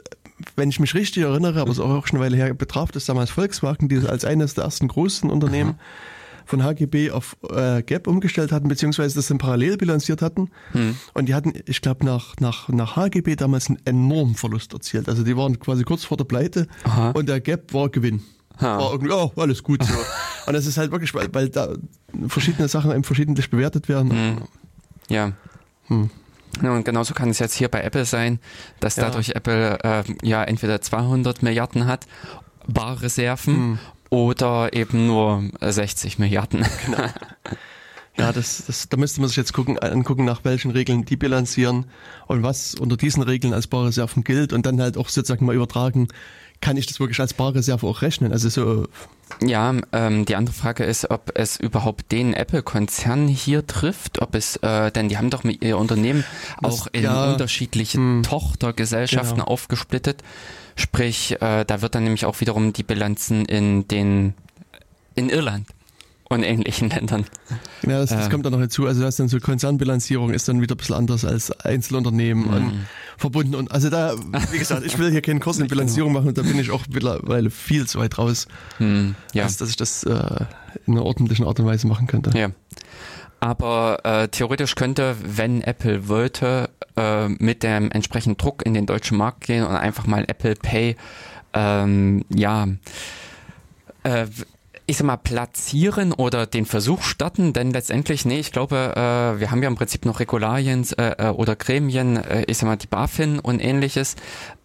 wenn ich mich richtig erinnere, aber es ist auch schon eine Weile her, betraf das damals Volkswagen, die als eines der ersten großen Unternehmen Aha von HGB auf äh, GAP umgestellt hatten, beziehungsweise das dann parallel bilanziert hatten. Hm. Und die hatten, ich glaube, nach, nach, nach HGB damals einen enormen Verlust erzielt. Also die waren quasi kurz vor der Pleite Aha. und der GAP war Gewinn. Ha. War irgendwie, oh, alles gut. So. und das ist halt wirklich, weil, weil da verschiedene Sachen eben verschiedentlich bewertet werden. Hm. Ja. Hm. Ja, und genauso kann es jetzt hier bei Apple sein, dass dadurch ja. Apple äh, ja entweder 200 Milliarden hat Barreserven hm oder eben nur 60 Milliarden. Genau. Ja, das, das, da müsste man sich jetzt gucken, angucken, nach welchen Regeln die bilanzieren und was unter diesen Regeln als Barreserven gilt und dann halt auch sozusagen mal übertragen, kann ich das wirklich als Barreserve auch rechnen? Also so. Ja, ähm, die andere Frage ist, ob es überhaupt den Apple-Konzern hier trifft, ob es, äh, denn die haben doch mit ihr Unternehmen auch in ja, unterschiedlichen mh, Tochtergesellschaften genau. aufgesplittet. Sprich, äh, da wird dann nämlich auch wiederum die Bilanzen in den in Irland und ähnlichen Ländern. Ja, das, das äh, kommt dann noch hinzu. Also das dann so Konzernbilanzierung ist dann wieder ein bisschen anders als Einzelunternehmen und mhm. verbunden. Und also da, wie gesagt, ich will hier keinen Kurs in Bilanzierung machen und da bin ich auch mittlerweile viel zu weit raus, mhm, ja. als dass ich das äh, in einer ordentlichen Art und Weise machen könnte. Ja. Aber äh, theoretisch könnte, wenn Apple wollte, äh, mit dem entsprechenden Druck in den deutschen Markt gehen und einfach mal Apple Pay, ähm, ja, äh, ich sag mal, platzieren oder den Versuch starten, denn letztendlich, nee, ich glaube, äh, wir haben ja im Prinzip noch Regularien äh, äh, oder Gremien, äh, ich sag mal, die BaFin und ähnliches,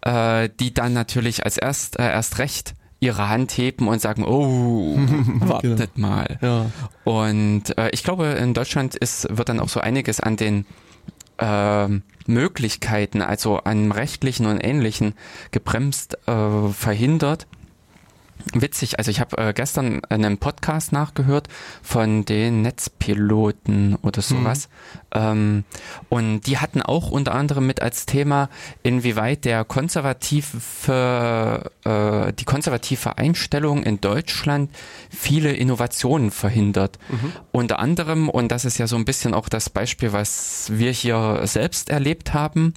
äh, die dann natürlich als erst, äh, erst recht ihre Hand heben und sagen, oh, wartet genau. mal. Ja. Und äh, ich glaube, in Deutschland ist, wird dann auch so einiges an den äh, Möglichkeiten, also an rechtlichen und ähnlichen, gebremst, äh, verhindert witzig, also ich habe äh, gestern einen Podcast nachgehört von den Netzpiloten oder sowas. Mhm. Ähm, und die hatten auch unter anderem mit als Thema, inwieweit der konservative, äh, die konservative Einstellung in Deutschland viele Innovationen verhindert. Mhm. Unter anderem, und das ist ja so ein bisschen auch das Beispiel, was wir hier selbst erlebt haben,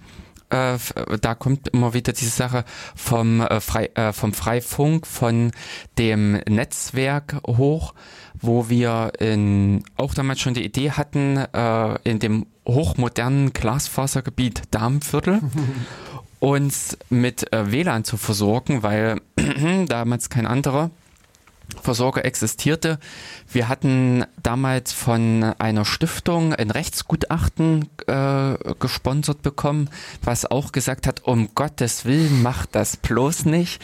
äh, da kommt immer wieder diese Sache vom, äh, Frei, äh, vom Freifunk, von dem Netzwerk hoch, wo wir in, auch damals schon die Idee hatten, äh, in dem hochmodernen Glasfasergebiet Darmviertel uns mit äh, WLAN zu versorgen, weil damals kein anderer Versorger existierte. Wir hatten damals von einer Stiftung ein Rechtsgutachten äh, gesponsert bekommen, was auch gesagt hat, um Gottes Willen, macht das bloß nicht.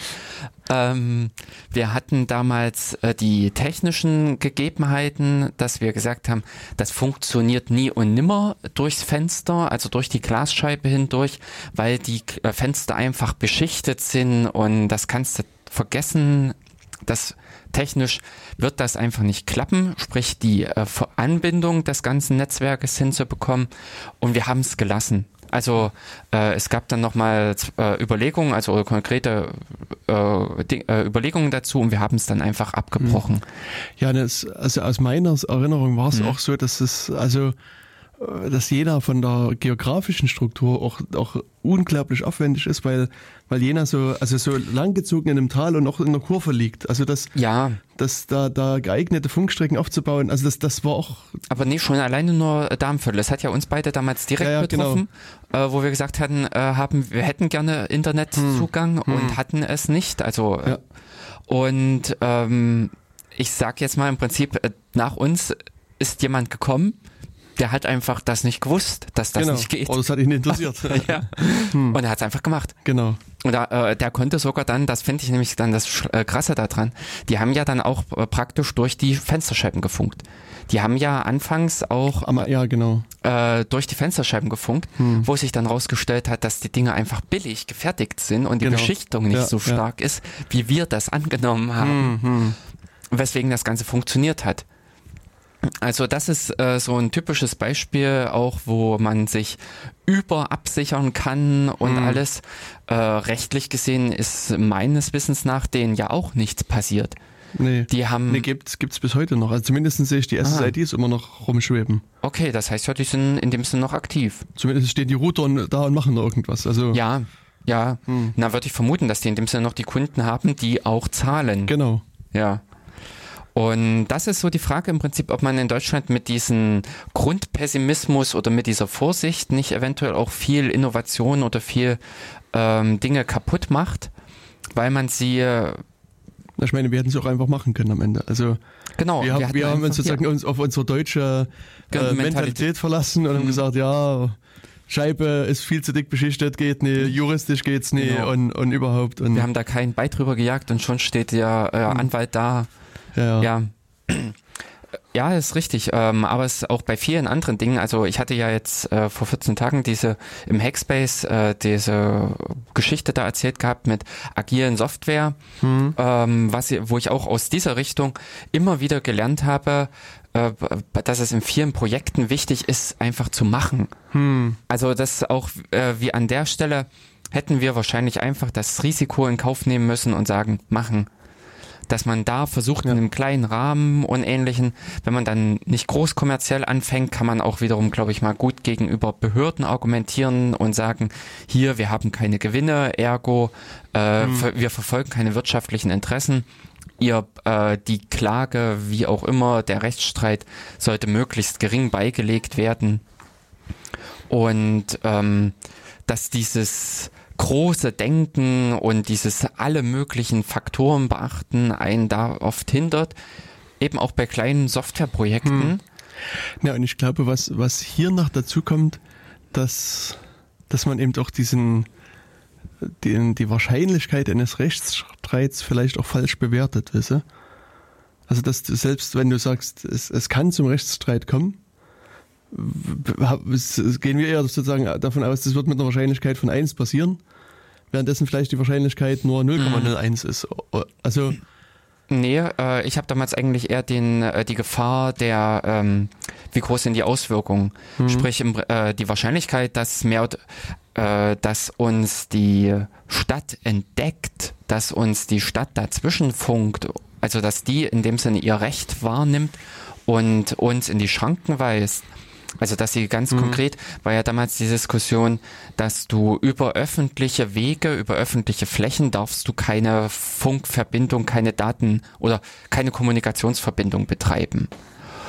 Ähm, wir hatten damals äh, die technischen Gegebenheiten, dass wir gesagt haben, das funktioniert nie und nimmer durchs Fenster, also durch die Glasscheibe hindurch, weil die äh, Fenster einfach beschichtet sind und das kannst du vergessen. Das technisch wird das einfach nicht klappen, sprich die äh, Anbindung des ganzen Netzwerkes hinzubekommen. Und wir haben es gelassen. Also äh, es gab dann nochmal äh, Überlegungen, also konkrete äh, äh, Überlegungen dazu und wir haben es dann einfach abgebrochen. Ja, das, also aus meiner Erinnerung war es mhm. auch so, dass es also dass Jena von der geografischen Struktur auch, auch unglaublich aufwendig ist, weil, weil Jena so, also so langgezogen in einem Tal und auch in der Kurve liegt. Also das, ja. das da, da geeignete Funkstrecken aufzubauen, also das, das war auch. Aber nee, schon alleine nur Darmviertel. Das hat ja uns beide damals direkt ja, ja, betroffen, genau. äh, wo wir gesagt hatten, äh, haben, wir hätten gerne Internetzugang hm. und hm. hatten es nicht. Also, ja. und ähm, ich sag jetzt mal im Prinzip, äh, nach uns ist jemand gekommen, der hat einfach das nicht gewusst, dass das genau. nicht geht. Oh, das hat ihn interessiert. ja. Hm. Und er hat es einfach gemacht. Genau. Und da, äh, der konnte sogar dann, das finde ich nämlich dann das äh, Krasse daran, die haben ja dann auch äh, praktisch durch die Fensterscheiben gefunkt. Die haben ja anfangs auch Aber, ja, genau. äh, durch die Fensterscheiben gefunkt, hm. wo sich dann rausgestellt hat, dass die Dinge einfach billig gefertigt sind und die genau. Beschichtung nicht ja, so stark ja. ist, wie wir das angenommen haben. Hm, hm. Weswegen das Ganze funktioniert hat. Also das ist äh, so ein typisches Beispiel auch, wo man sich überabsichern kann und mhm. alles. Äh, rechtlich gesehen ist meines Wissens nach denen ja auch nichts passiert. Nee, die haben nee, gibt's gibt's bis heute noch. Also zumindest sehe ich die SSIDs immer noch rumschweben. Okay, das heißt ja, die sind in dem Sinne noch aktiv. Zumindest stehen die Router da und machen da irgendwas. Also ja, ja. Hm. Na würde ich vermuten, dass die in dem Sinne noch die Kunden haben, die auch zahlen. Genau. Ja. Und das ist so die Frage im Prinzip, ob man in Deutschland mit diesem Grundpessimismus oder mit dieser Vorsicht nicht eventuell auch viel Innovation oder viel ähm, Dinge kaputt macht, weil man sie. Äh, ich meine, wir hätten es auch einfach machen können am Ende. Also genau, wir, wir, wir haben uns sozusagen uns auf unsere deutsche äh, Mentalität. Mentalität verlassen und mhm. haben gesagt, ja, Scheibe ist viel zu dick beschichtet, geht nie, juristisch geht's nie genau. und, und überhaupt. Und wir haben da keinen Bein drüber gejagt und schon steht der äh, mhm. Anwalt da ja. ja. Ja, ist richtig. Ähm, aber es ist auch bei vielen anderen Dingen. Also ich hatte ja jetzt äh, vor 14 Tagen diese im Hackspace äh, diese Geschichte da erzählt gehabt mit agilen Software, hm. ähm, was wo ich auch aus dieser Richtung immer wieder gelernt habe, äh, dass es in vielen Projekten wichtig ist, einfach zu machen. Hm. Also das auch äh, wie an der Stelle hätten wir wahrscheinlich einfach das Risiko in Kauf nehmen müssen und sagen, machen dass man da versucht ja. in einem kleinen Rahmen und ähnlichen, wenn man dann nicht groß kommerziell anfängt, kann man auch wiederum, glaube ich mal, gut gegenüber Behörden argumentieren und sagen, hier, wir haben keine Gewinne, ergo, äh, mhm. wir verfolgen keine wirtschaftlichen Interessen. Ihr, äh, die Klage, wie auch immer, der Rechtsstreit sollte möglichst gering beigelegt werden. Und ähm, dass dieses große Denken und dieses alle möglichen Faktoren beachten einen da oft hindert, eben auch bei kleinen Softwareprojekten. Hm. Ja, und ich glaube, was, was hier noch dazu kommt, dass, dass man eben auch diesen, den, die Wahrscheinlichkeit eines Rechtsstreits vielleicht auch falsch bewertet, wisse. Also, dass du selbst wenn du sagst, es, es kann zum Rechtsstreit kommen, gehen wir eher sozusagen davon aus, das wird mit einer Wahrscheinlichkeit von 1 passieren, währenddessen vielleicht die Wahrscheinlichkeit nur 0,01 mhm. ist. Also Nee, äh, ich habe damals eigentlich eher den, äh, die Gefahr der, ähm, wie groß sind die Auswirkungen? Mhm. Sprich, im, äh, die Wahrscheinlichkeit, dass mehr, äh, dass uns die Stadt entdeckt, dass uns die Stadt dazwischen funkt, also dass die in dem Sinne ihr Recht wahrnimmt und uns in die Schranken weist, also dass sie ganz mhm. konkret war ja damals die Diskussion, dass du über öffentliche Wege, über öffentliche Flächen darfst du keine Funkverbindung, keine Daten oder keine Kommunikationsverbindung betreiben.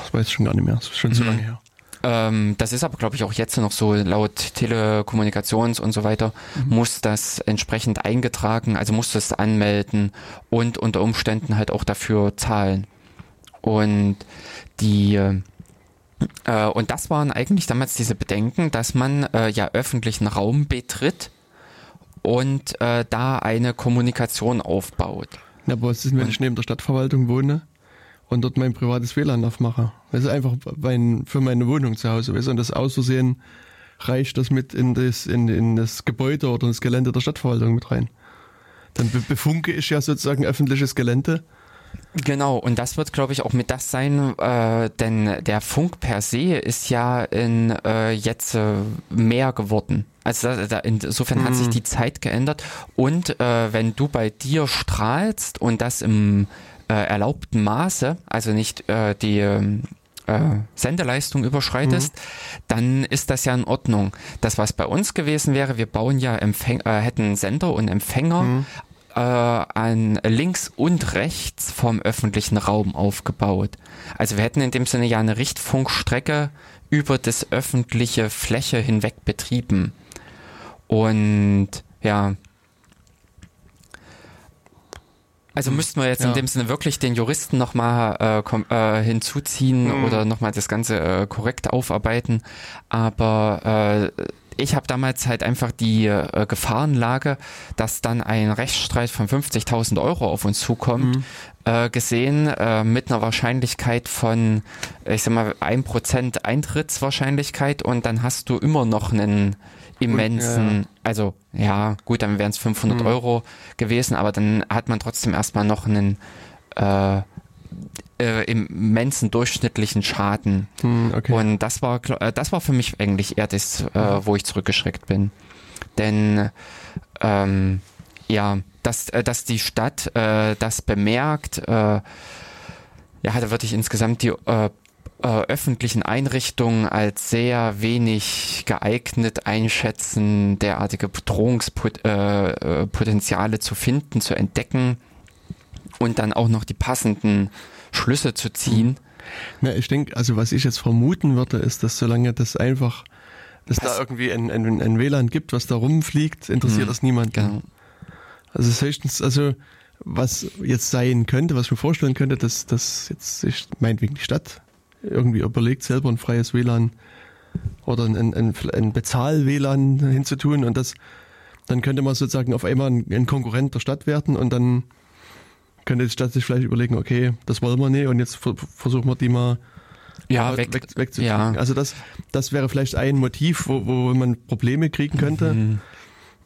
Das weiß ich schon gar nicht mehr, das ist schon mhm. zu lange her. Ähm, das ist aber, glaube ich, auch jetzt noch so, laut Telekommunikations und so weiter, mhm. muss das entsprechend eingetragen, also muss das anmelden und unter Umständen halt auch dafür zahlen. Und die äh, und das waren eigentlich damals diese Bedenken, dass man äh, ja öffentlichen Raum betritt und äh, da eine Kommunikation aufbaut. Ja, aber was ist, wenn und, ich neben der Stadtverwaltung wohne und dort mein privates WLAN aufmache? Das ist einfach mein, für meine Wohnung zu Hause. Weißt? Und das aus Versehen reicht das mit in das, in, in das Gebäude oder ins Gelände der Stadtverwaltung mit rein. Dann befunke ich ja sozusagen öffentliches Gelände Genau, und das wird, glaube ich, auch mit das sein, äh, denn der Funk per se ist ja in äh, jetzt äh, mehr geworden. Also da, da, insofern mhm. hat sich mhm. die Zeit geändert. Und äh, wenn du bei dir strahlst und das im äh, erlaubten Maße, also nicht äh, die äh, Sendeleistung überschreitest, mhm. dann ist das ja in Ordnung. Das, was bei uns gewesen wäre, wir bauen ja Empfäng äh, hätten Sender und Empfänger mhm äh, an links und rechts vom öffentlichen Raum aufgebaut. Also wir hätten in dem Sinne ja eine Richtfunkstrecke über das öffentliche Fläche hinweg betrieben. Und ja, also müssten wir jetzt ja. in dem Sinne wirklich den Juristen nochmal äh, äh, hinzuziehen mhm. oder nochmal das Ganze äh, korrekt aufarbeiten. Aber äh, ich habe damals halt einfach die äh, Gefahrenlage, dass dann ein Rechtsstreit von 50.000 Euro auf uns zukommt, mhm. äh, gesehen äh, mit einer Wahrscheinlichkeit von, ich sag mal, 1% Eintrittswahrscheinlichkeit und dann hast du immer noch einen immensen, ja. also ja, gut, dann wären es 500 mhm. Euro gewesen, aber dann hat man trotzdem erstmal noch einen äh, immensen durchschnittlichen Schaden. Hm, okay. Und das war, äh, das war für mich eigentlich eher das, äh, wo ich zurückgeschreckt bin. Denn ähm, ja, dass, äh, dass die Stadt äh, das bemerkt, äh, ja, da würde ich insgesamt die äh, äh, öffentlichen Einrichtungen als sehr wenig geeignet einschätzen, derartige Bedrohungspotenziale zu finden, zu entdecken und dann auch noch die passenden Schlüsse zu ziehen. Na, ich denke, also was ich jetzt vermuten würde, ist, dass solange das einfach, dass was? da irgendwie ein, ein, ein, WLAN gibt, was da rumfliegt, interessiert hm, das niemand. Genau. Also das heißt, also was jetzt sein könnte, was ich mir vorstellen könnte, dass, dass jetzt sich meinetwegen die Stadt irgendwie überlegt, selber ein freies WLAN oder ein, ein, ein Bezahl-WLAN hinzutun und das, dann könnte man sozusagen auf einmal ein, ein Konkurrent der Stadt werden und dann könnte die Stadt sich vielleicht überlegen, okay, das wollen wir nicht und jetzt versuchen wir die mal ja, weg, weg, wegzukriegen. Ja. Also das, das wäre vielleicht ein Motiv, wo, wo man Probleme kriegen könnte. Mhm.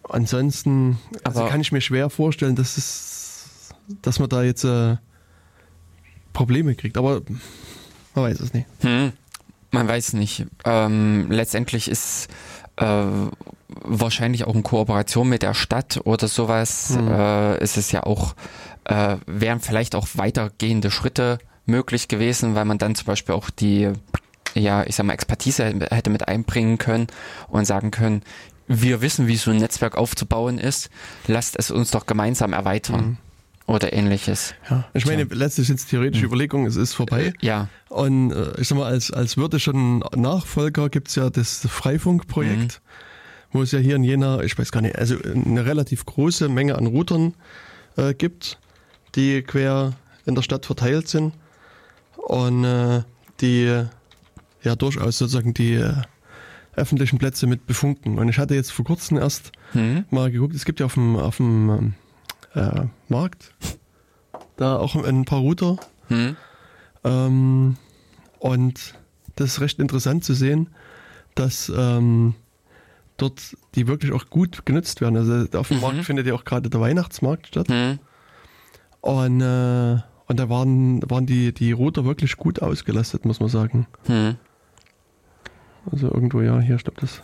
Ansonsten also kann ich mir schwer vorstellen, dass, es, dass man da jetzt äh, Probleme kriegt. Aber man weiß es nicht. Hm. Man weiß nicht. Ähm, letztendlich ist äh, wahrscheinlich auch in Kooperation mit der Stadt oder sowas hm. äh, ist es ja auch äh, wären vielleicht auch weitergehende Schritte möglich gewesen, weil man dann zum Beispiel auch die, ja, ich sag mal, Expertise hätte mit einbringen können und sagen können, wir wissen, wie so ein Netzwerk aufzubauen ist, lasst es uns doch gemeinsam erweitern. Mhm. Oder ähnliches. Ja, ich meine, letztlich sind es theoretische mhm. Überlegungen, es ist vorbei. Äh, ja. Und äh, ich sag mal, als, als würde schon Nachfolger gibt es ja das Freifunkprojekt, mhm. wo es ja hier in Jena, ich weiß gar nicht, also eine relativ große Menge an Routern äh, gibt die quer in der Stadt verteilt sind und äh, die ja durchaus sozusagen die äh, öffentlichen Plätze mit befunken. Und ich hatte jetzt vor kurzem erst hm. mal geguckt, es gibt ja auf dem, auf dem äh, Markt da auch ein paar Router. Hm. Ähm, und das ist recht interessant zu sehen, dass ähm, dort die wirklich auch gut genutzt werden. Also auf dem mhm. Markt findet ja auch gerade der Weihnachtsmarkt statt. Mhm. Und, äh, und da waren, waren die, die Router wirklich gut ausgelastet, muss man sagen. Hm. Also irgendwo, ja, hier stimmt das.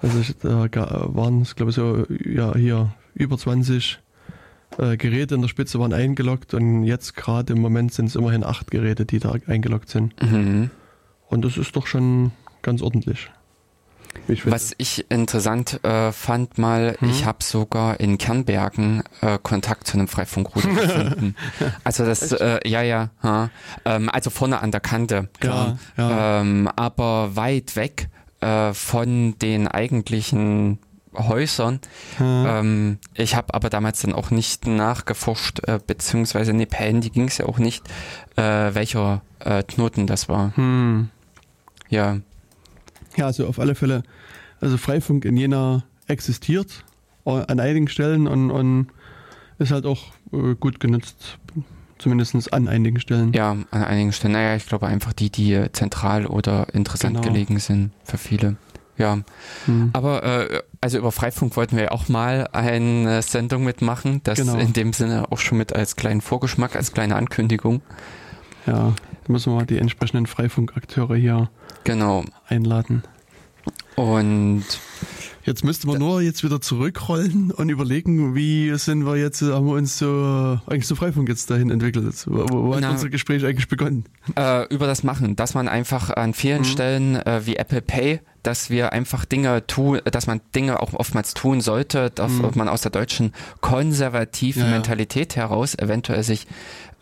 Also da waren es, glaube ich, so, ja, hier über 20 äh, Geräte in der Spitze waren eingeloggt und jetzt gerade im Moment sind es immerhin acht Geräte, die da eingeloggt sind. Mhm. Und das ist doch schon ganz ordentlich. Ich Was ich interessant äh, fand mal, hm? ich habe sogar in Kernbergen äh, Kontakt zu einem Freifunkruder gefunden. also das, äh, ja, ja, ha. ähm, also vorne an der Kante, klar. Ja, ja. Ähm, aber weit weg äh, von den eigentlichen Häusern. Hm. Ähm, ich habe aber damals dann auch nicht nachgeforscht, äh, beziehungsweise ne, per Handy ging es ja auch nicht, äh, welcher äh, Knoten das war. Hm. Ja. Ja, also auf alle Fälle, also Freifunk in Jena existiert an einigen Stellen und, und ist halt auch äh, gut genutzt, zumindest an einigen Stellen. Ja, an einigen Stellen. Naja, ich glaube einfach die, die zentral oder interessant genau. gelegen sind für viele. Ja, hm. aber äh, also über Freifunk wollten wir auch mal eine Sendung mitmachen. Das genau. in dem Sinne auch schon mit als kleinen Vorgeschmack, als kleine Ankündigung. Ja, da müssen wir mal die entsprechenden Freifunkakteure hier genau. einladen. Und jetzt müsste man nur jetzt wieder zurückrollen und überlegen, wie sind wir jetzt, haben wir uns so eigentlich so Freifunk jetzt dahin entwickelt? Wo, wo hat unser Gespräch eigentlich begonnen? Äh, über das Machen, dass man einfach an vielen mhm. Stellen äh, wie Apple Pay dass wir einfach Dinge tun, dass man Dinge auch oftmals tun sollte, dass mhm. man aus der deutschen konservativen ja, Mentalität heraus eventuell sich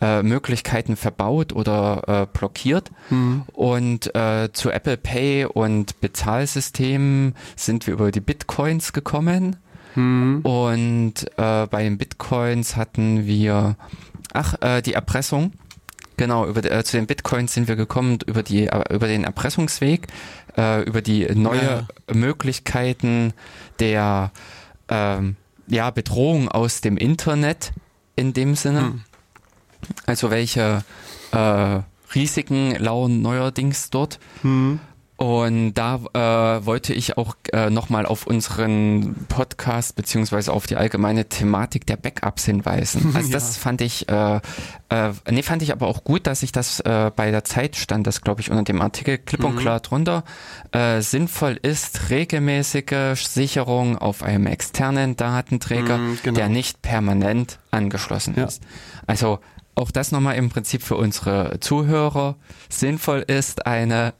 äh, Möglichkeiten verbaut oder äh, blockiert. Mhm. Und äh, zu Apple Pay und Bezahlsystemen sind wir über die Bitcoins gekommen. Mhm. Und äh, bei den Bitcoins hatten wir, ach, äh, die Erpressung. Genau, über, äh, zu den Bitcoins sind wir gekommen über, die, äh, über den Erpressungsweg, äh, über die neue ja. Möglichkeiten der ähm, ja, Bedrohung aus dem Internet in dem Sinne. Hm. Also welche äh, Risiken lauern neuerdings dort. Hm. Und da äh, wollte ich auch äh, nochmal auf unseren Podcast beziehungsweise auf die allgemeine Thematik der Backups hinweisen. Also ja. das fand ich, äh, äh, nee, fand ich aber auch gut, dass ich das äh, bei der Zeit stand, das glaube ich unter dem Artikel klipp und mhm. klar drunter, äh, sinnvoll ist regelmäßige Sicherung auf einem externen Datenträger, mhm, genau. der nicht permanent angeschlossen ja. ist. Also auch das nochmal im Prinzip für unsere Zuhörer sinnvoll ist, eine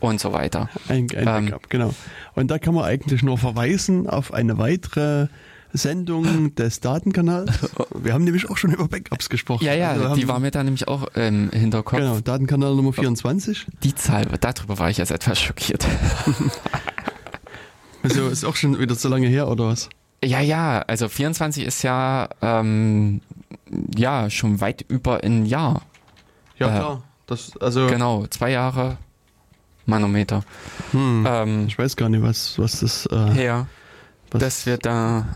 und so weiter. Ein, ein ähm, Backup, genau. Und da kann man eigentlich nur verweisen auf eine weitere Sendung des Datenkanals. Wir haben nämlich auch schon über Backups gesprochen. Ja, ja, also die war mir da nämlich auch im Hinterkopf. Genau, Datenkanal Nummer 24. Die Zahl, darüber war ich jetzt etwas schockiert. also ist auch schon wieder so lange her, oder was? Ja, ja, also 24 ist ja, ähm, ja, schon weit über ein Jahr. Ja, äh, klar. Das, also genau, zwei Jahre Manometer. Hm, ähm, ich weiß gar nicht, was, was das. Äh, ja, was, dass wir da.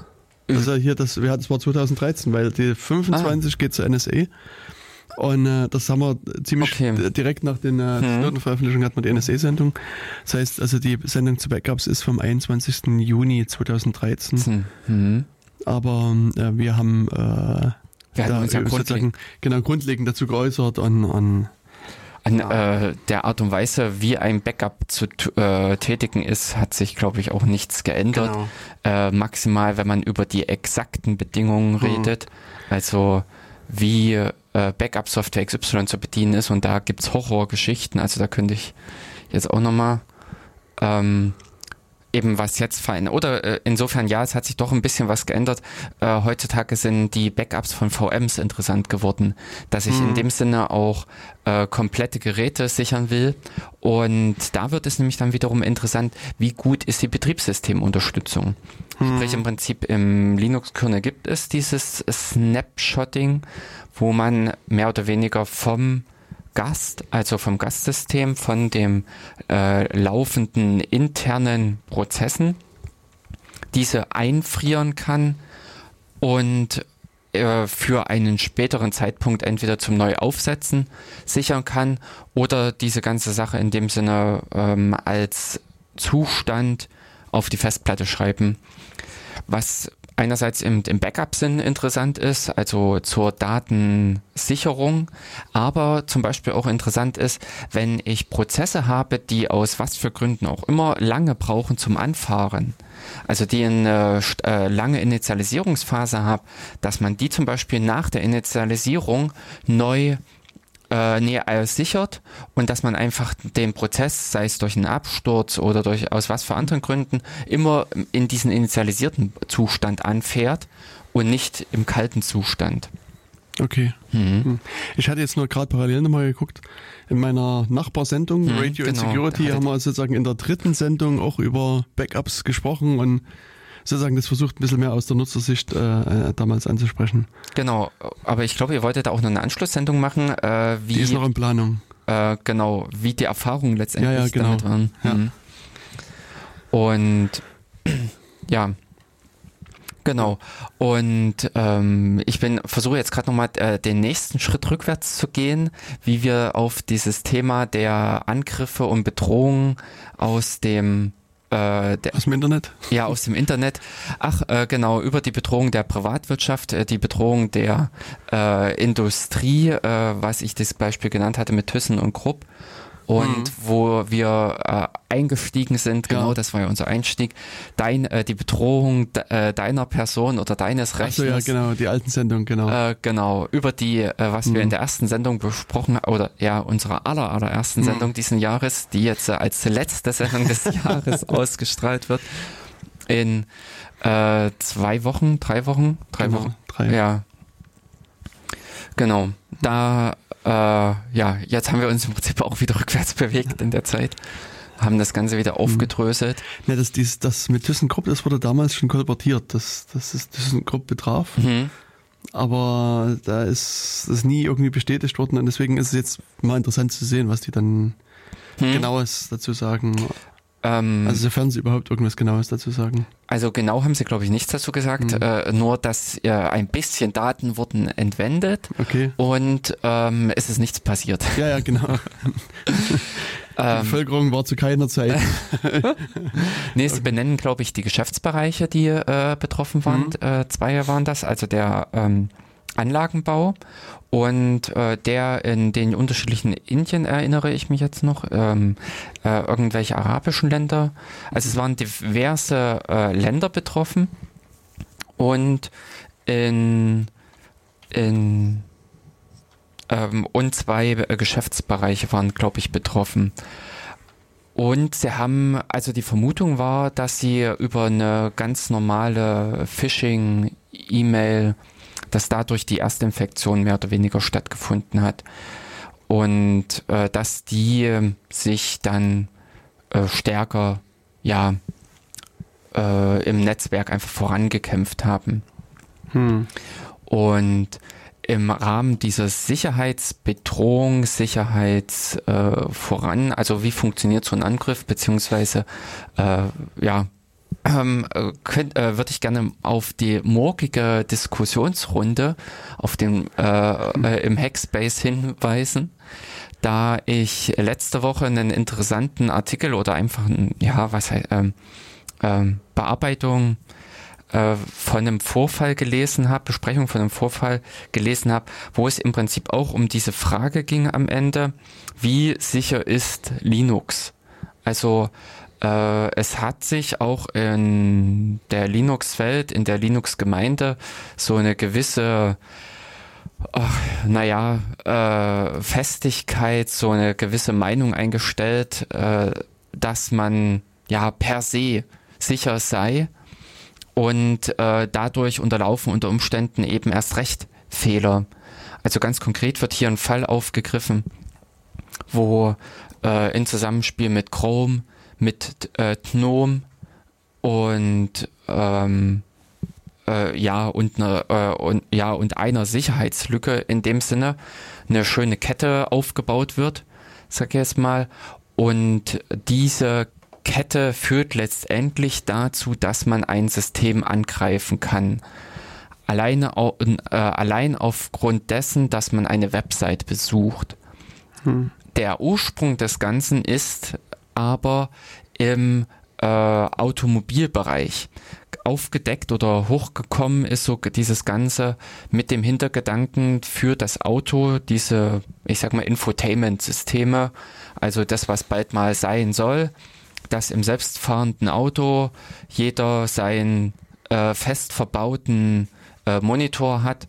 Also hier, das, wir hatten es war 2013, weil die 25 ah. geht zur NSA. Und äh, das haben wir ziemlich okay. direkt nach den äh, hm. Veröffentlichungen hat man die NSA-Sendung. Das heißt, also die Sendung zu Backups ist vom 21. Juni 2013. Hm. Aber äh, wir haben äh, wir da uns ja grundlegend. genau grundlegend dazu geäußert und, und an äh, der Art und Weise, wie ein Backup zu äh, tätigen ist, hat sich, glaube ich, auch nichts geändert. Genau. Äh, maximal, wenn man über die exakten Bedingungen mhm. redet, also wie äh, Backup-Software XY zu bedienen ist. Und da gibt's Horrorgeschichten. Also da könnte ich jetzt auch nochmal ähm, eben was jetzt verändert. Oder äh, insofern ja, es hat sich doch ein bisschen was geändert. Äh, heutzutage sind die Backups von VMs interessant geworden, dass ich hm. in dem Sinne auch äh, komplette Geräte sichern will. Und da wird es nämlich dann wiederum interessant, wie gut ist die Betriebssystemunterstützung. Hm. Sprich im Prinzip im Linux-Kernel gibt es dieses Snapshotting, wo man mehr oder weniger vom Gast, also vom Gastsystem, von dem äh, laufenden internen Prozessen, diese einfrieren kann und äh, für einen späteren Zeitpunkt entweder zum Neuaufsetzen sichern kann oder diese ganze Sache in dem Sinne ähm, als Zustand auf die Festplatte schreiben. Was einerseits im, im Backup-Sinn interessant ist, also zur Datensicherung, aber zum Beispiel auch interessant ist, wenn ich Prozesse habe, die aus was für Gründen auch immer lange brauchen zum Anfahren, also die eine äh, lange Initialisierungsphase haben, dass man die zum Beispiel nach der Initialisierung neu äh, nee, sichert und dass man einfach den Prozess, sei es durch einen Absturz oder durch aus was für anderen Gründen, immer in diesen initialisierten Zustand anfährt und nicht im kalten Zustand. Okay. Mhm. Hm. Ich hatte jetzt nur gerade parallel nochmal geguckt. In meiner Nachbarsendung mhm, Radio genau. Security haben wir sozusagen in der dritten Sendung auch über Backups gesprochen und sozusagen das versucht ein bisschen mehr aus der Nutzersicht äh, äh, damals anzusprechen. Genau, aber ich glaube, ihr wolltet auch noch eine Anschlusssendung machen. Äh, wie, die ist noch in Planung. Äh, genau, wie die Erfahrungen letztendlich ja, ja, genau. damit waren. Ja. Mhm. Und ja, Genau. Und ähm, ich bin versuche jetzt gerade nochmal äh, den nächsten Schritt rückwärts zu gehen, wie wir auf dieses Thema der Angriffe und Bedrohungen aus dem äh, der, aus dem Internet? Ja, aus dem Internet. Ach, äh, genau, über die Bedrohung der Privatwirtschaft, äh, die Bedrohung der äh, Industrie, äh, was ich das Beispiel genannt hatte mit Thyssen und Krupp und mhm. wo wir äh, eingestiegen sind, genau, ja. das war ja unser Einstieg, dein, äh, die Bedrohung äh, deiner Person oder deines Rechts. So, ja, genau, die alten Sendungen, genau. Äh, genau, über die, äh, was mhm. wir in mhm. der ersten Sendung besprochen oder ja, unserer aller, allerersten mhm. Sendung diesen Jahres, die jetzt äh, als letzte Sendung des Jahres ausgestrahlt wird, in äh, zwei Wochen, drei Wochen, drei genau, Wochen, drei. ja, Genau, da äh, ja, jetzt haben wir uns im Prinzip auch wieder rückwärts bewegt in der Zeit haben das Ganze wieder mhm. aufgedröselt. Ja, das, dies, das mit ThyssenKrupp, das wurde damals schon kolportiert, dass, dass es ThyssenKrupp betraf. Mhm. Aber da ist das nie irgendwie bestätigt worden und deswegen ist es jetzt mal interessant zu sehen, was die dann mhm. genaues dazu sagen. Ähm, also sofern sie überhaupt irgendwas Genaues dazu sagen. Also genau haben sie, glaube ich, nichts dazu gesagt. Mhm. Äh, nur, dass äh, ein bisschen Daten wurden entwendet okay. und ähm, es ist nichts passiert. Ja, ja, genau. Die ähm, Bevölkerung war zu keiner Zeit. nee, sie okay. benennen, glaube ich, die Geschäftsbereiche, die äh, betroffen waren. Mhm. Äh, zwei waren das, also der ähm, Anlagenbau und äh, der in den unterschiedlichen Indien erinnere ich mich jetzt noch, ähm, äh, irgendwelche arabischen Länder. Also es waren diverse äh, Länder betroffen und in, in ähm, und zwei äh, Geschäftsbereiche waren, glaube ich, betroffen. Und sie haben, also die Vermutung war, dass sie über eine ganz normale Phishing-E-Mail dass dadurch die erste Infektion mehr oder weniger stattgefunden hat. Und äh, dass die sich dann äh, stärker ja, äh, im Netzwerk einfach vorangekämpft haben. Hm. Und im Rahmen dieser Sicherheitsbedrohung, Sicherheits äh, voran, also wie funktioniert so ein Angriff, beziehungsweise äh, ja, ähm, äh, könnt, äh, würde ich gerne auf die morgige Diskussionsrunde auf dem äh, äh, im Hackspace hinweisen, da ich letzte Woche einen interessanten Artikel oder einfach ein, ja was heißt ähm, ähm, Bearbeitung äh, von einem Vorfall gelesen habe, Besprechung von einem Vorfall gelesen habe, wo es im Prinzip auch um diese Frage ging am Ende, wie sicher ist Linux? Also äh, es hat sich auch in der Linux-Welt, in der Linux-Gemeinde so eine gewisse ach, naja, äh, Festigkeit, so eine gewisse Meinung eingestellt, äh, dass man ja per se sicher sei und äh, dadurch unterlaufen unter Umständen eben erst recht Fehler. Also ganz konkret wird hier ein Fall aufgegriffen, wo äh, in Zusammenspiel mit Chrome mit äh, Gnome und ähm, äh, ja und eine äh, und ja und einer Sicherheitslücke in dem Sinne eine schöne Kette aufgebaut wird, sag ich jetzt mal, und diese Kette führt letztendlich dazu, dass man ein System angreifen kann. Alleine, äh, allein aufgrund dessen, dass man eine Website besucht. Hm. Der Ursprung des Ganzen ist aber im äh, Automobilbereich aufgedeckt oder hochgekommen ist so dieses Ganze mit dem Hintergedanken für das Auto, diese, ich sag mal, Infotainment-Systeme, also das, was bald mal sein soll, dass im selbstfahrenden Auto jeder seinen äh, fest verbauten äh, Monitor hat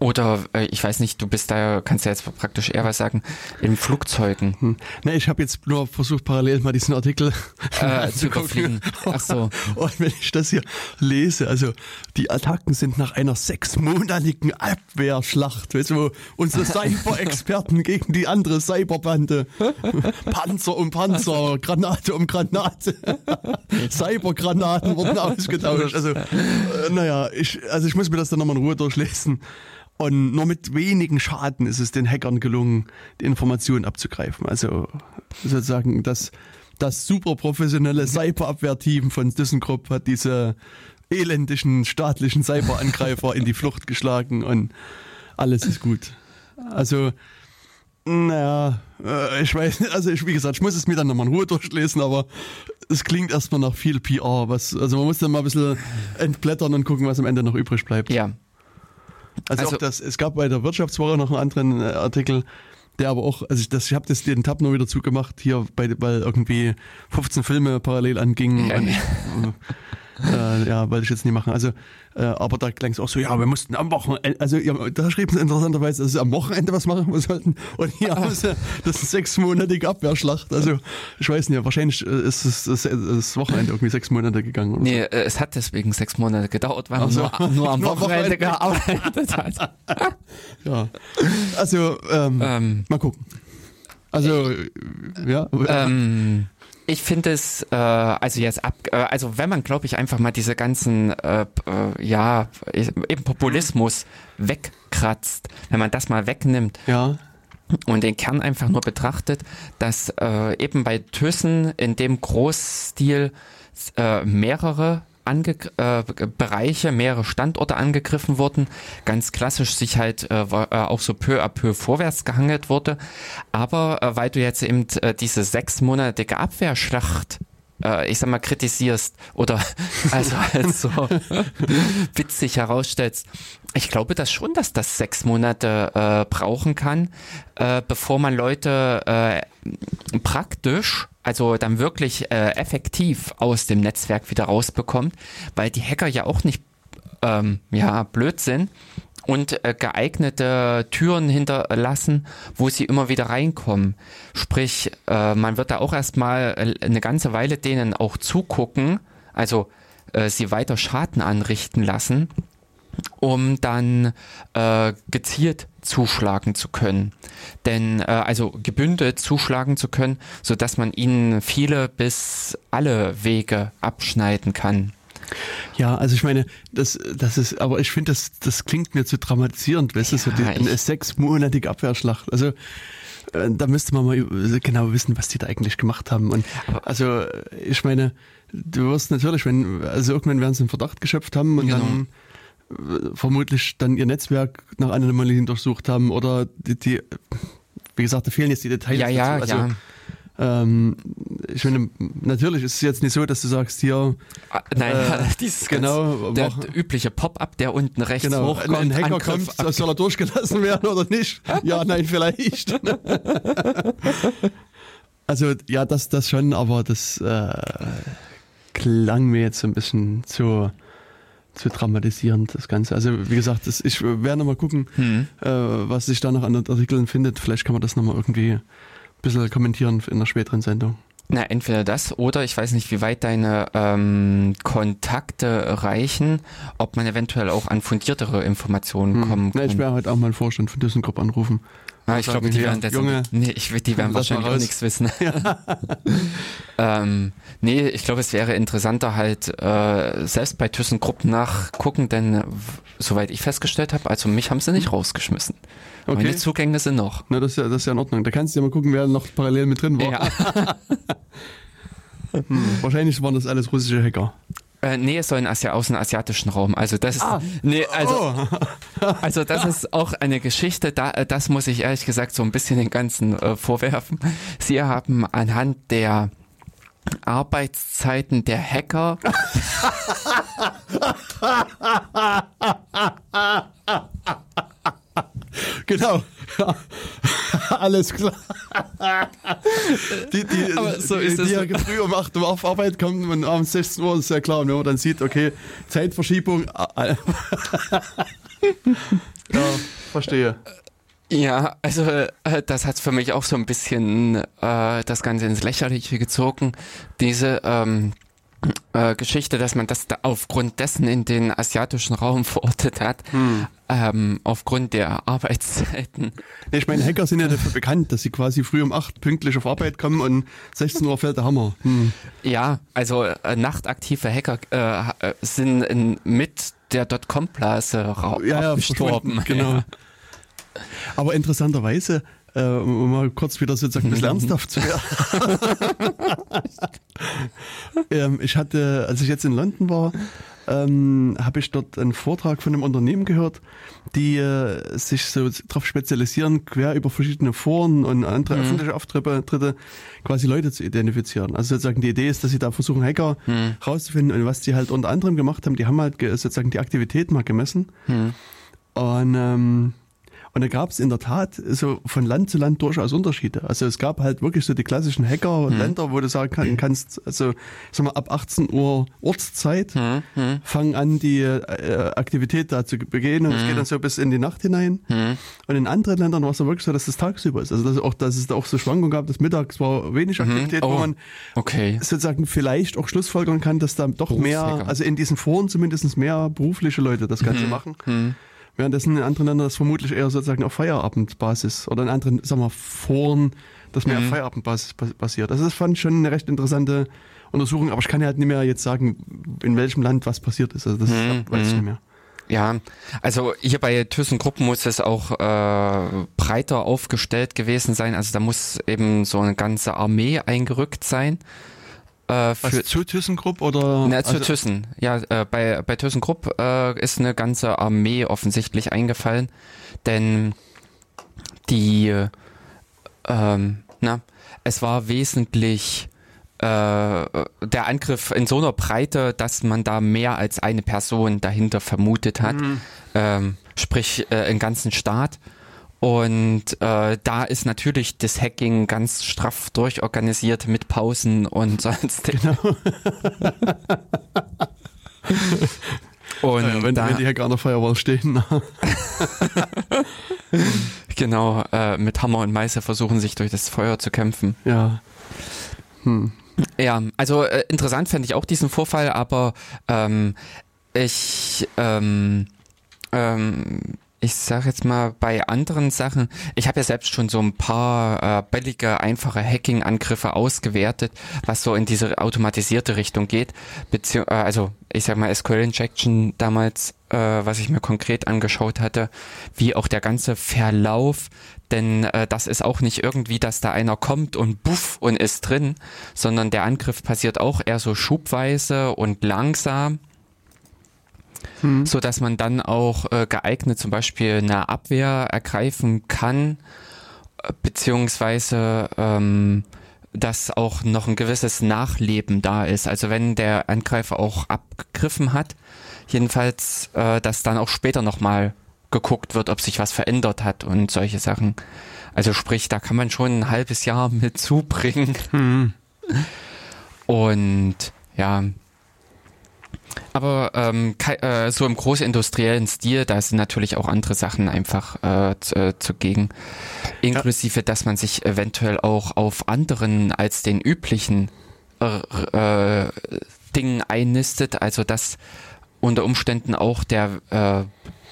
Oder äh, ich weiß nicht, du bist da, kannst ja jetzt praktisch eher was sagen, in Flugzeugen. Hm. Ne, ich habe jetzt nur versucht, parallel mal diesen Artikel äh, zu überfliegen. Ach so. Und wenn ich das hier lese, also die Attacken sind nach einer sechsmonatigen Abwehrschlacht, weißt du, wo unsere Cyber-Experten gegen die andere Cyberbande, Panzer um Panzer, Granate um Granate, Cybergranaten wurden ausgetauscht. Also, äh, naja, ich, also ich muss mir das dann nochmal in Ruhe durchlesen. Und nur mit wenigen Schaden ist es den Hackern gelungen, die Informationen abzugreifen. Also sozusagen das, das super professionelle Cyberabwehrteam von ThyssenKrupp hat diese elendischen staatlichen Cyberangreifer in die Flucht geschlagen und alles ist gut. Also, naja, äh, ich weiß also ich, wie gesagt, ich muss es mir dann nochmal in Ruhe durchlesen, aber es klingt erstmal nach viel PR. Was, also man muss dann mal ein bisschen entblättern und gucken, was am Ende noch übrig bleibt. Ja, also, also auch das, es gab bei der Wirtschaftswoche noch einen anderen äh, Artikel, der aber auch, also ich, das, ich habe das den Tab nur wieder zugemacht hier, bei, weil irgendwie 15 Filme parallel angingen. Ja. Und ich, äh, ja, wollte ich jetzt nicht machen. Also, äh, aber da klang es auch so, ja, wir mussten am Wochenende, also ja, da schrieben sie interessanterweise, dass sie am Wochenende was machen sollten. Und hier haben sie, das ist sechsmonatige Abwehrschlacht. Also, ich weiß nicht, wahrscheinlich äh, ist es das, das Wochenende irgendwie sechs Monate gegangen. Oder nee, so. Äh, es hat deswegen sechs Monate gedauert, weil man so. nur, nur, am nur Wochenende gearbeitet hat. ja. Also, ähm, ähm, mal gucken. Also, ja. Ähm, ich finde es, äh, also jetzt ab, äh, also wenn man, glaube ich, einfach mal diese ganzen, äh, äh, ja, eben Populismus wegkratzt, wenn man das mal wegnimmt. Ja. Und den Kern einfach nur betrachtet, dass äh, eben bei Thyssen in dem Großstil äh, mehrere ange äh, Bereiche, mehrere Standorte angegriffen wurden, ganz klassisch sich halt äh, äh, auch so peu à peu vorwärts gehangelt wurde. Aber äh, weil du jetzt eben äh, diese sechsmonatige Abwehrschlacht äh, ich sag mal, kritisierst oder also als so witzig herausstellst. Ich glaube das schon, dass das sechs Monate äh, brauchen kann, äh, bevor man Leute äh, praktisch, also dann wirklich äh, effektiv aus dem Netzwerk wieder rausbekommt, weil die Hacker ja auch nicht ähm, ja, blöd sind und äh, geeignete Türen hinterlassen, wo sie immer wieder reinkommen. Sprich, äh, man wird da auch erstmal äh, eine ganze Weile denen auch zugucken, also äh, sie weiter Schaden anrichten lassen, um dann äh, gezielt zuschlagen zu können. Denn äh, also gebündelt zuschlagen zu können, so dass man ihnen viele bis alle Wege abschneiden kann. Ja, also ich meine, das, das ist, aber ich finde, das, das klingt mir zu dramatisierend, weißt du, so die, eine sechsmonatige Abwehrschlacht. Also äh, da müsste man mal genau wissen, was die da eigentlich gemacht haben. Und also ich meine, du wirst natürlich, wenn, also irgendwann werden sie einen Verdacht geschöpft haben und genau. dann äh, vermutlich dann ihr Netzwerk nach Anomalien durchsucht haben oder die, die wie gesagt, da fehlen jetzt die Details. Ja, ja. Also, ja. Ähm, ich meine, natürlich ist es jetzt nicht so, dass du sagst, hier. Ah, nein, äh, dieses genau, der, der übliche Pop-up, der unten rechts genau, hochkommt. Ein Hacker Angriff, kommt, soll er durchgelassen werden oder nicht? ja, nein, vielleicht. also ja, das, das schon, aber das äh, klang mir jetzt so ein bisschen zu zu dramatisierend, das Ganze. Also wie gesagt, das, ich werde nochmal gucken, hm. äh, was sich da noch an den Artikeln findet. Vielleicht kann man das nochmal irgendwie bisschen kommentieren in einer späteren Sendung. Na, entweder das oder ich weiß nicht, wie weit deine ähm, Kontakte reichen, ob man eventuell auch an fundiertere Informationen hm. kommen kann. Na, ich werde heute auch mal einen Vorstand von ThyssenKrupp anrufen. Ah, ich glaube, die werden Junge, nee, ich, die werden wahrscheinlich auch nichts wissen. Ja. ähm, nee, ich glaube, es wäre interessanter halt äh, selbst bei ThyssenKrupp nachgucken, denn soweit ich festgestellt habe, also mich haben sie nicht rausgeschmissen. Okay. Meine Zugänge sind noch. Na, das ist, ja, das ist ja in Ordnung. Da kannst du ja mal gucken, wer noch parallel mit drin war. Ja. hm, wahrscheinlich waren das alles russische Hacker. Äh, nee, es soll in Asia, aus dem asiatischen Raum. Also das ist, ah. nee, also, oh. also das ist auch eine Geschichte, da, äh, das muss ich ehrlich gesagt so ein bisschen den ganzen äh, vorwerfen. Sie haben anhand der Arbeitszeiten der Hacker genau. Alles klar. Die, die, so die, die ja früh um 8 Uhr auf Arbeit kommen und abends 16 Uhr ist ja klar, wenn man dann sieht, okay, Zeitverschiebung. ja, Verstehe. Ja, also äh, das hat für mich auch so ein bisschen äh, das Ganze ins Lächerliche gezogen. Diese ähm, äh, Geschichte, dass man das da aufgrund dessen in den asiatischen Raum verortet hat, hm. Ähm, aufgrund der Arbeitszeiten. Ich meine, Hacker sind ja dafür bekannt, dass sie quasi früh um acht pünktlich auf Arbeit kommen und 16 Uhr fällt der Hammer. Hm. Ja, also äh, nachtaktive Hacker äh, sind in, mit der Dotcom-Blase ja, ja, gestorben. Genau. Ja. Aber interessanterweise, äh, um mal kurz wieder sozusagen ein bisschen ernsthaft zu werden. ähm, ich hatte, als ich jetzt in London war, ähm, habe ich dort einen Vortrag von einem Unternehmen gehört, die äh, sich so darauf spezialisieren, quer über verschiedene Foren und andere mhm. öffentliche Auftritte quasi Leute zu identifizieren. Also sozusagen die Idee ist, dass sie da versuchen, Hacker mhm. rauszufinden und was die halt unter anderem gemacht haben, die haben halt sozusagen die Aktivität mal gemessen. Mhm. Und ähm, und da gab es in der Tat so von Land zu Land durchaus Unterschiede. Also es gab halt wirklich so die klassischen Hacker-Länder, mhm. wo du sagen kann, kannst, also sag mal, ab 18 Uhr Ortszeit mhm. mhm. fangen an, die äh, Aktivität da zu begehen und es mhm. geht dann so bis in die Nacht hinein. Mhm. Und in anderen Ländern war es dann wirklich so, dass es tagsüber ist. Also dass, auch, dass es da auch so Schwankungen gab, dass mittags war wenig Aktivität, oh. wo man okay. sozusagen vielleicht auch schlussfolgern kann, dass da doch mehr, also in diesen Foren zumindest mehr berufliche Leute das Ganze machen. Währenddessen in anderen Ländern das vermutlich eher sozusagen auf Feierabendbasis oder in anderen, sagen wir, Foren, das mehr mhm. auf Feierabendbasis basiert. Also das fand ich schon eine recht interessante Untersuchung, aber ich kann ja halt nicht mehr jetzt sagen, in welchem Land was passiert ist. Also das mhm. weiß ich nicht mehr. Ja, also hier bei ThyssenKrupp muss es auch äh, breiter aufgestellt gewesen sein. Also da muss eben so eine ganze Armee eingerückt sein. Äh, für Was, zu ThyssenKrupp oder? Na, zu also, Thyssen. Ja, äh, bei, bei ThyssenKrupp äh, ist eine ganze Armee offensichtlich eingefallen, denn die, ähm, na, es war wesentlich äh, der Angriff in so einer Breite, dass man da mehr als eine Person dahinter vermutet hat, mhm. ähm, sprich äh, einen ganzen Staat. Und äh, da ist natürlich das Hacking ganz straff durchorganisiert mit Pausen und sonst. Genau. und ja, wenn, da, wenn die Hacker an der Firewall stehen. genau, äh, mit Hammer und Meißel versuchen sich durch das Feuer zu kämpfen. Ja. Hm. Ja, also äh, interessant fände ich auch diesen Vorfall, aber ähm, ich ähm, ähm, ich sage jetzt mal bei anderen Sachen, ich habe ja selbst schon so ein paar äh, billige, einfache Hacking-Angriffe ausgewertet, was so in diese automatisierte Richtung geht. Bezieh äh, also ich sag mal SQL Injection damals, äh, was ich mir konkret angeschaut hatte, wie auch der ganze Verlauf, denn äh, das ist auch nicht irgendwie, dass da einer kommt und buff und ist drin, sondern der Angriff passiert auch eher so schubweise und langsam mhm. so dass man dann auch äh, geeignet zum Beispiel eine Abwehr ergreifen kann, beziehungsweise ähm, dass auch noch ein gewisses Nachleben da ist. Also wenn der Angreifer auch abgegriffen hat, jedenfalls, äh, dass dann auch später nochmal geguckt wird, ob sich was verändert hat und solche Sachen. Also sprich, da kann man schon ein halbes Jahr mit zubringen. Mhm. Und ja, aber ähm, äh, so im großindustriellen Stil, da sind natürlich auch andere Sachen einfach äh, äh, zugegen. Inklusive, ja. dass man sich eventuell auch auf anderen als den üblichen äh, äh, Dingen einnistet. Also dass unter Umständen auch der, äh,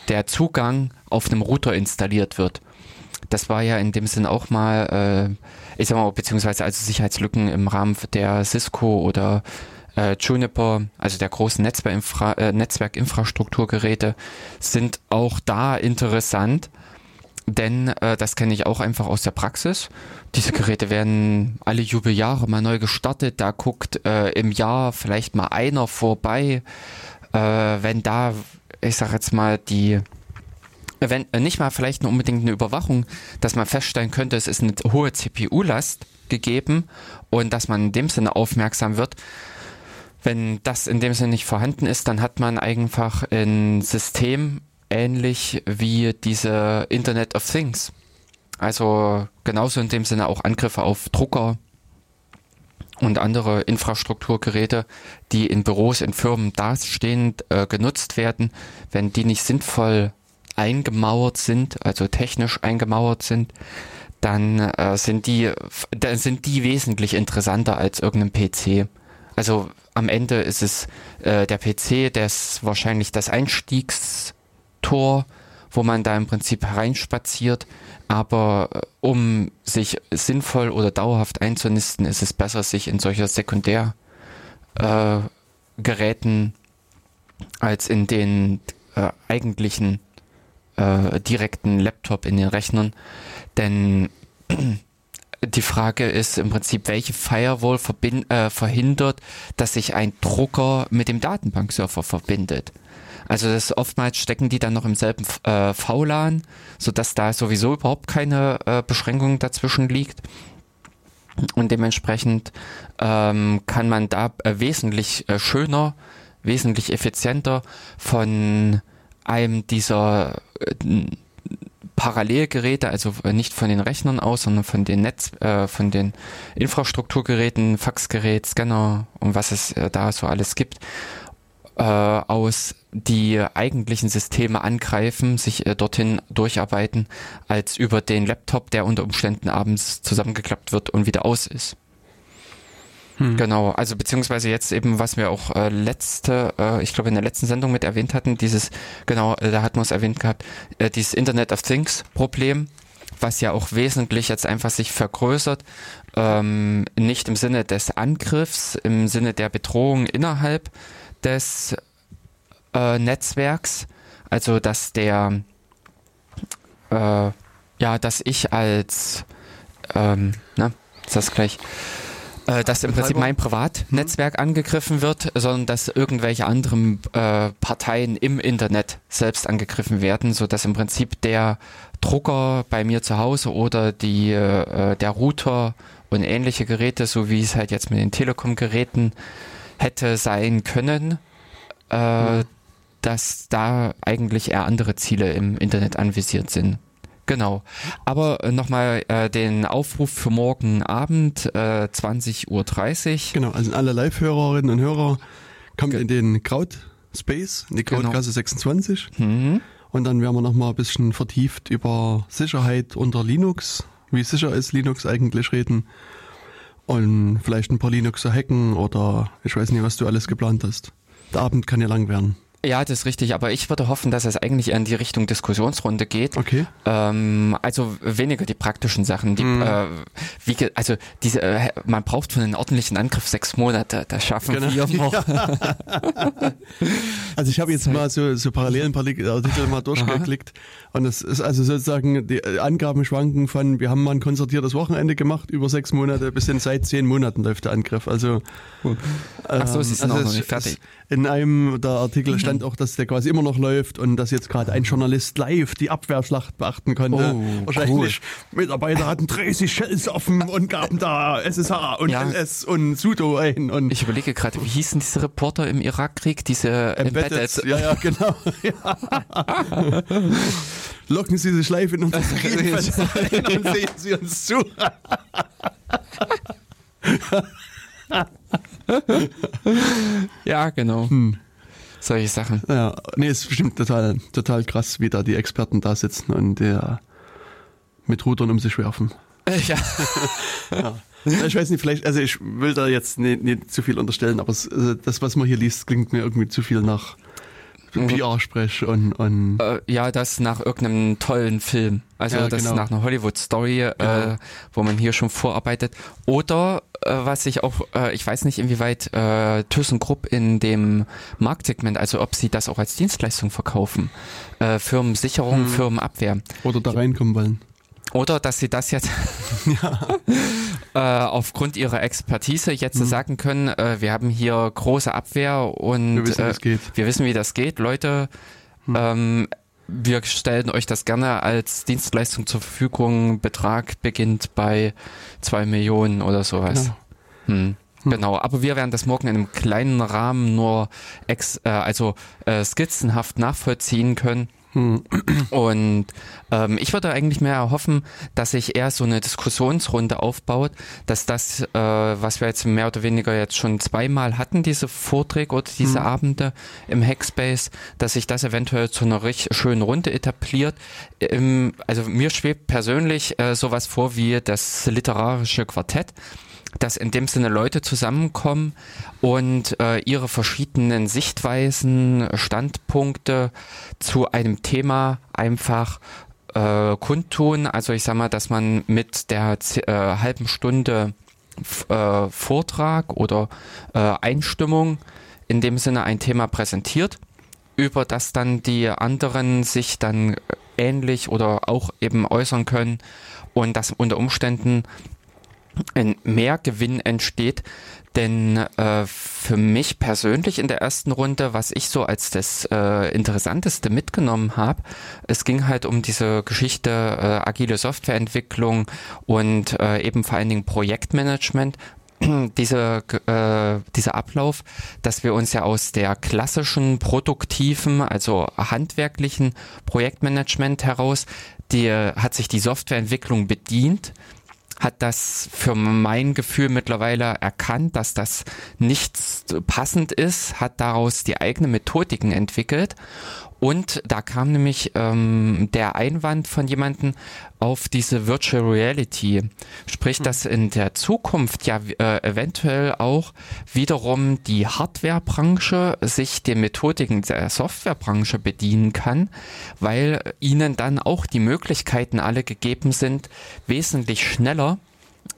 der Zugang auf einem Router installiert wird. Das war ja in dem Sinn auch mal, äh, ich sag mal, beziehungsweise also Sicherheitslücken im Rahmen der Cisco oder äh, Juniper, also der großen Netzwerkinfra äh, Netzwerkinfrastrukturgeräte, sind auch da interessant, denn äh, das kenne ich auch einfach aus der Praxis. Diese Geräte werden alle Jubeljahre mal neu gestartet. Da guckt äh, im Jahr vielleicht mal einer vorbei. Äh, wenn da, ich sag jetzt mal, die wenn äh, nicht mal vielleicht nur unbedingt eine Überwachung, dass man feststellen könnte, es ist eine hohe CPU-Last gegeben und dass man in dem Sinne aufmerksam wird, wenn das in dem Sinne nicht vorhanden ist, dann hat man einfach ein System ähnlich wie diese Internet of Things. Also genauso in dem Sinne auch Angriffe auf Drucker und andere Infrastrukturgeräte, die in Büros, in Firmen dastehend äh, genutzt werden. Wenn die nicht sinnvoll eingemauert sind, also technisch eingemauert sind, dann äh, sind die dann sind die wesentlich interessanter als irgendein PC. Also am Ende ist es äh, der PC, der ist wahrscheinlich das Einstiegstor, wo man da im Prinzip hereinspaziert. Aber äh, um sich sinnvoll oder dauerhaft einzunisten, ist es besser, sich in solcher Sekundärgeräten äh, als in den äh, eigentlichen äh, direkten Laptop in den Rechnern. Denn die Frage ist im Prinzip, welche Firewall äh, verhindert, dass sich ein Drucker mit dem Datenbankserver verbindet. Also das oftmals stecken die dann noch im selben äh, VLAN, sodass da sowieso überhaupt keine äh, Beschränkung dazwischen liegt. Und dementsprechend ähm, kann man da äh, wesentlich äh, schöner, wesentlich effizienter von einem dieser äh, Parallelgeräte, also nicht von den Rechnern aus, sondern von den Netz, äh, von den Infrastrukturgeräten, Faxgerät, Scanner und was es äh, da so alles gibt, äh, aus die eigentlichen Systeme angreifen, sich äh, dorthin durcharbeiten, als über den Laptop, der unter Umständen abends zusammengeklappt wird und wieder aus ist. Hm. Genau, also beziehungsweise jetzt eben, was wir auch äh, letzte, äh, ich glaube in der letzten Sendung mit erwähnt hatten, dieses, genau, äh, da hatten wir es erwähnt gehabt, äh, dieses Internet of Things Problem, was ja auch wesentlich jetzt einfach sich vergrößert, ähm, nicht im Sinne des Angriffs, im Sinne der Bedrohung innerhalb des äh, Netzwerks, also dass der, äh, ja, dass ich als, ähm, ne, ist das gleich, äh, dass im Prinzip mein Privatnetzwerk angegriffen wird, sondern dass irgendwelche anderen äh, Parteien im Internet selbst angegriffen werden, so dass im Prinzip der Drucker bei mir zu Hause oder die äh, der Router und ähnliche Geräte, so wie es halt jetzt mit den Telekom-Geräten hätte sein können, äh, mhm. dass da eigentlich eher andere Ziele im Internet anvisiert sind. Genau. Aber äh, nochmal äh, den Aufruf für morgen Abend, äh, 20.30 Uhr. Genau, also alle Live-Hörerinnen und Hörer kommt Ge in den Crowd-Space, in die Crowdgasse genau. 26. Mhm. Und dann werden wir nochmal ein bisschen vertieft über Sicherheit unter Linux, wie sicher ist Linux eigentlich reden. Und vielleicht ein paar Linuxer hacken oder ich weiß nicht, was du alles geplant hast. Der Abend kann ja lang werden. Ja, das ist richtig, aber ich würde hoffen, dass es eigentlich in die Richtung Diskussionsrunde geht. Okay. Ähm, also weniger die praktischen Sachen. Die, mm. äh, wie, also diese, äh, man braucht für einen ordentlichen Angriff sechs Monate. Das schaffen genau. wir noch. also ich habe jetzt mal so, so parallel ein paar Artikel mal durchgeklickt und es ist also sozusagen die Angaben schwanken von, wir haben mal ein konzertiertes Wochenende gemacht über sechs Monate bis hin seit zehn Monaten läuft der Angriff. Also Ach so, sind ähm, also noch nicht fertig. In einem der Artikel stand auch, dass der quasi immer noch läuft und dass jetzt gerade ein Journalist live die Abwehrschlacht beachten konnte. Oh, Wahrscheinlich cool. Mitarbeiter hatten 30 Shells offen und gaben da SSH und ja. LS und Sudo ein. Und ich überlege gerade, wie hießen diese Reporter im Irakkrieg? Diese Embedded. Embedded. Ja, ja, genau. Ja. Locken Sie sich live in unser Screenfenster ein und sehen Sie uns zu. ja, genau. Hm. Solche Sachen. Ja, nee, ist bestimmt total, total krass, wie da die Experten da sitzen und der mit Rudern um sich werfen. Äh, ja. ja. Ich weiß nicht, vielleicht, also ich will da jetzt nicht, nicht zu viel unterstellen, aber also das, was man hier liest, klingt mir irgendwie zu viel nach mhm. PR-Sprech und, und äh, ja, das nach irgendeinem tollen Film. Also ja, das genau. nach einer Hollywood-Story, äh, genau. äh, wo man hier schon vorarbeitet. Oder äh, was ich auch, äh, ich weiß nicht, inwieweit äh, ThyssenKrupp in dem Marktsegment, also ob sie das auch als Dienstleistung verkaufen, äh, Firmensicherung, hm. Firmenabwehr. Oder da reinkommen wollen. Oder dass sie das jetzt äh, aufgrund ihrer Expertise jetzt mhm. sagen können, äh, wir haben hier große Abwehr und wir wissen, äh, wir wissen wie das geht. Leute, mhm. ähm, wir stellen euch das gerne als Dienstleistung zur Verfügung. Betrag beginnt bei zwei Millionen oder sowas. Genau. Hm. Hm. Genau, aber wir werden das morgen in einem kleinen Rahmen nur ex, äh, also äh, skizzenhaft nachvollziehen können. Hm. Und ähm, ich würde eigentlich mehr erhoffen, dass sich eher so eine Diskussionsrunde aufbaut, dass das, äh, was wir jetzt mehr oder weniger jetzt schon zweimal hatten, diese Vorträge oder diese hm. Abende im Hackspace, dass sich das eventuell zu einer richtig schönen Runde etabliert. Ähm, also mir schwebt persönlich äh, sowas vor wie das literarische Quartett dass in dem Sinne Leute zusammenkommen und äh, ihre verschiedenen Sichtweisen, Standpunkte zu einem Thema einfach äh, kundtun. Also ich sag mal, dass man mit der äh, halben Stunde äh, Vortrag oder äh, Einstimmung in dem Sinne ein Thema präsentiert, über das dann die anderen sich dann ähnlich oder auch eben äußern können und das unter Umständen ein Mehrgewinn entsteht. Denn äh, für mich persönlich in der ersten Runde, was ich so als das äh, Interessanteste mitgenommen habe, es ging halt um diese Geschichte äh, agile Softwareentwicklung und äh, eben vor allen Dingen Projektmanagement diese, äh, dieser Ablauf, dass wir uns ja aus der klassischen, produktiven, also handwerklichen Projektmanagement heraus, die hat sich die Softwareentwicklung bedient hat das für mein Gefühl mittlerweile erkannt, dass das nichts passend ist, hat daraus die eigene Methodiken entwickelt und da kam nämlich ähm, der Einwand von jemandem auf diese Virtual Reality. Sprich, hm. dass in der Zukunft ja äh, eventuell auch wiederum die Hardwarebranche sich den Methodiken der Softwarebranche bedienen kann, weil ihnen dann auch die Möglichkeiten alle gegeben sind, wesentlich schneller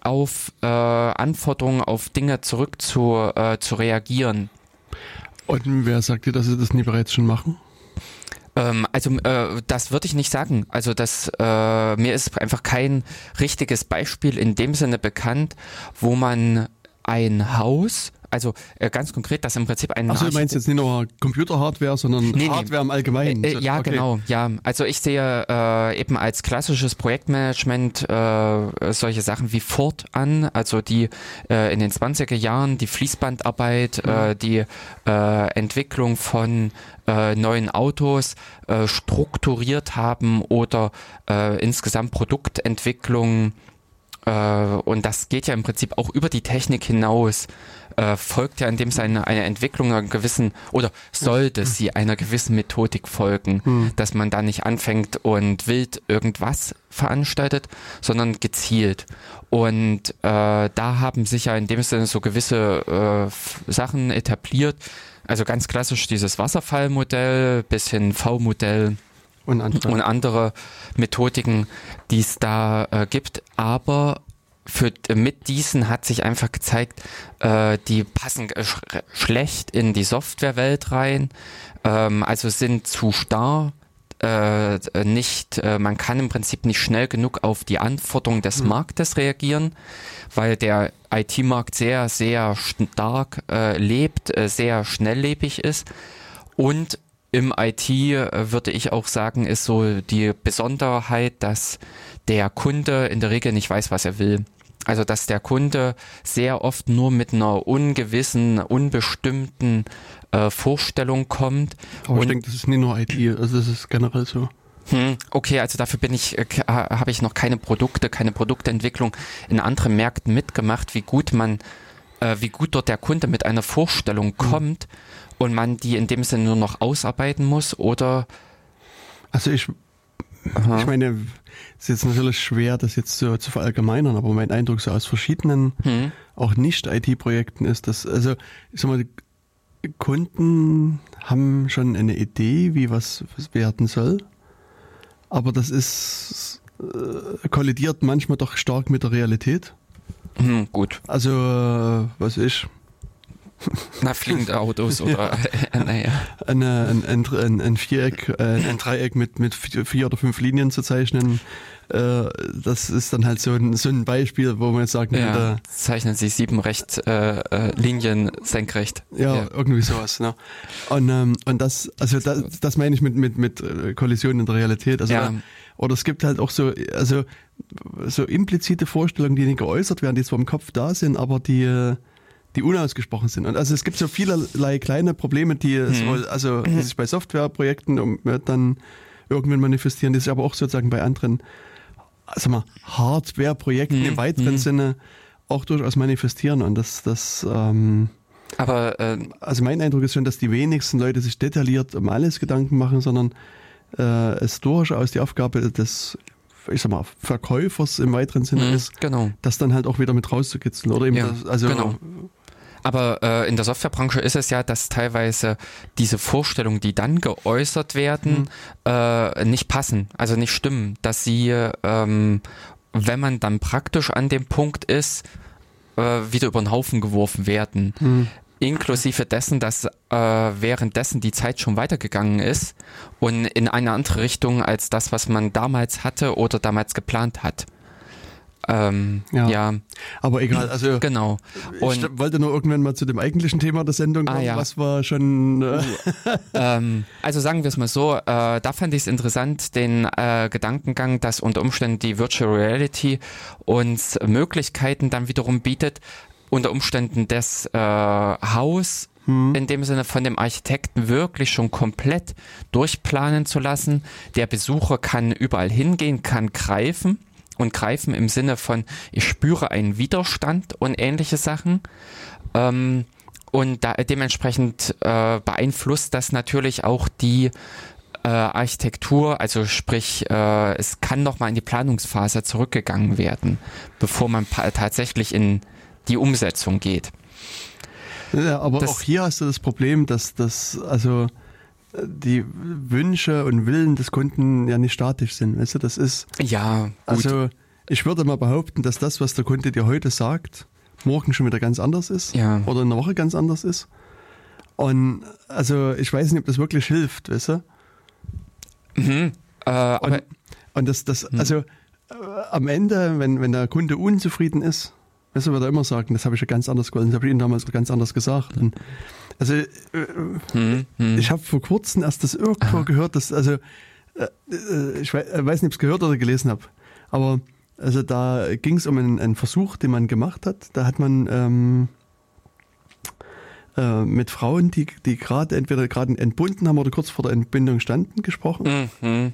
auf äh, Anforderungen, auf Dinge zurück zu, äh, zu reagieren. Und wer sagt dir, dass sie das nie bereits schon machen? Ähm, also äh, das würde ich nicht sagen. Also das äh, mir ist einfach kein richtiges Beispiel in dem Sinne bekannt, wo man ein Haus also äh, ganz konkret, dass im Prinzip ein. Also du meinst jetzt nicht nur Computer-Hardware, sondern nee, Hardware nee. im Allgemeinen? Äh, ja, okay. genau. Ja, also ich sehe äh, eben als klassisches Projektmanagement äh, solche Sachen wie Ford an, also die äh, in den 20er Jahren die Fließbandarbeit, mhm. äh, die äh, Entwicklung von äh, neuen Autos äh, strukturiert haben oder äh, insgesamt Produktentwicklung äh, und das geht ja im Prinzip auch über die Technik hinaus äh, folgt ja in dem Sinne eine Entwicklung einer gewissen, oder sollte hm. sie einer gewissen Methodik folgen, mhm. dass man da nicht anfängt und wild irgendwas veranstaltet, sondern gezielt. Und äh, da haben sich ja in dem Sinne so gewisse äh, Sachen etabliert. Also ganz klassisch dieses Wasserfallmodell bis hin V-Modell und andere. und andere Methodiken, die es da äh, gibt. Aber für, mit diesen hat sich einfach gezeigt, äh, die passen sch schlecht in die Softwarewelt rein, ähm, also sind zu starr. Äh, nicht, äh, man kann im Prinzip nicht schnell genug auf die Anforderungen des mhm. Marktes reagieren, weil der IT-Markt sehr, sehr stark äh, lebt, äh, sehr schnelllebig ist und im IT äh, würde ich auch sagen, ist so die Besonderheit, dass der Kunde in der Regel nicht weiß, was er will. Also dass der Kunde sehr oft nur mit einer ungewissen, unbestimmten äh, Vorstellung kommt. Aber ich denke, das ist nicht nur IT, also das ist generell so. Hm, okay, also dafür bin ich, äh, habe ich noch keine Produkte, keine Produktentwicklung in anderen Märkten mitgemacht, wie gut man, äh, wie gut dort der Kunde mit einer Vorstellung hm. kommt und man die in dem Sinne nur noch ausarbeiten muss oder also ich Aha. Ich meine, ist jetzt natürlich schwer, das jetzt so zu verallgemeinern, aber mein Eindruck so aus verschiedenen, hm. auch Nicht-IT-Projekten ist, dass, also, ich sag mal, Kunden haben schon eine Idee, wie was, was werden soll, aber das ist, äh, kollidiert manchmal doch stark mit der Realität. Hm, gut. Also, äh, was ich, na, fliegende Autos oder ja. naja. Eine, ein, ein, ein, ein Viereck, äh, ein Dreieck mit, mit vier oder fünf Linien zu zeichnen. Äh, das ist dann halt so ein, so ein Beispiel, wo man jetzt sagen ja, könnte. Zeichnen Sie sieben recht äh, äh, Linien senkrecht. Ja, ja, irgendwie sowas. Ne? Und, ähm, und das, also das, das meine ich mit, mit, mit Kollisionen in der Realität. Also ja. oder es gibt halt auch so, also so implizite Vorstellungen, die nicht geäußert werden, die zwar im Kopf da sind, aber die die unausgesprochen sind. Und also es gibt so vielerlei kleine Probleme, die, hm. so, also, die sich bei Softwareprojekten dann irgendwann manifestieren, die sich aber auch sozusagen bei anderen sag mal, Hardware-Projekten Mhm, im weiteren mhm. Sinne auch durchaus manifestieren. Und das, das ähm, Aber äh, also mein Eindruck ist schon, dass die wenigsten Leute sich detailliert um alles Gedanken machen, sondern äh, es durchaus die Aufgabe des, ich sag mal, Verkäufers im weiteren Sinne mh, ist, genau. das dann halt auch wieder mit rauszukitzeln. Oder eben Ja, das, also genau. Aber äh, in der Softwarebranche ist es ja, dass teilweise diese Vorstellungen, die dann geäußert werden, äh, nicht passen, also nicht stimmen, dass sie, ähm, wenn man dann praktisch an dem Punkt ist, äh, wieder über den Haufen geworfen werden. Hm. Inklusive dessen, dass äh, währenddessen die Zeit schon weitergegangen ist und in eine andere Richtung als das, was man damals hatte oder damals geplant hat. Ähm, Ja. ja, Aber egal, also genau. ich Und wollte nur irgendwann mal zu dem eigentlichen Thema der Sendung Ah, kommen, ja. was war schon äh, ähm, also sagen wir es mal so, äh, da fand ich es interessant, den äh, Gedankengang, dass unter Umständen die Virtual Reality uns Möglichkeiten dann wiederum bietet, unter Umständen das äh, Haus in dem Sinne von dem Architekten wirklich schon komplett durchplanen zu lassen. Der Besucher kann überall hingehen, kann greifen und greifen im Sinne von, ich spüre einen Widerstand und ähnliche Sachen. Ähm, und da, dementsprechend äh, beeinflusst das natürlich auch die äh, Architektur, also sprich, äh, es kann nochmal in die Planungsphase zurückgegangen werden, bevor man tatsächlich in die Umsetzung geht. Ja, aber Das- auch hier hast du das Problem, dass das also die Wünsche und Willen des Kunden ja nicht statisch sind. Weißt du, das ist Ja, gut. also ich würde mal behaupten, dass das, was der Kunde dir heute sagt, morgen schon wieder ganz anders ist Ja. oder in der Woche ganz anders ist. Und also ich weiß nicht, ob das wirklich hilft, weißt du? mhm. äh, Und, und das, das, also äh, am Ende, wenn, wenn der Kunde unzufrieden ist, weißt du, wird er immer sagen, das habe ich ja ganz anders gewollt, das habe ich Ihnen damals ganz anders gesagt. Und, also äh, hm, hm. ich habe vor kurzem erst das irgendwo gehört, dass, also äh, äh, ich weiß, weiß nicht, ob ich es gehört oder gelesen habe, aber also da ging es um einen, einen Versuch, den man gemacht hat. Da hat man ähm, äh, mit Frauen, die, die gerade entweder gerade entbunden haben oder kurz vor der Entbindung standen, gesprochen. Mhm.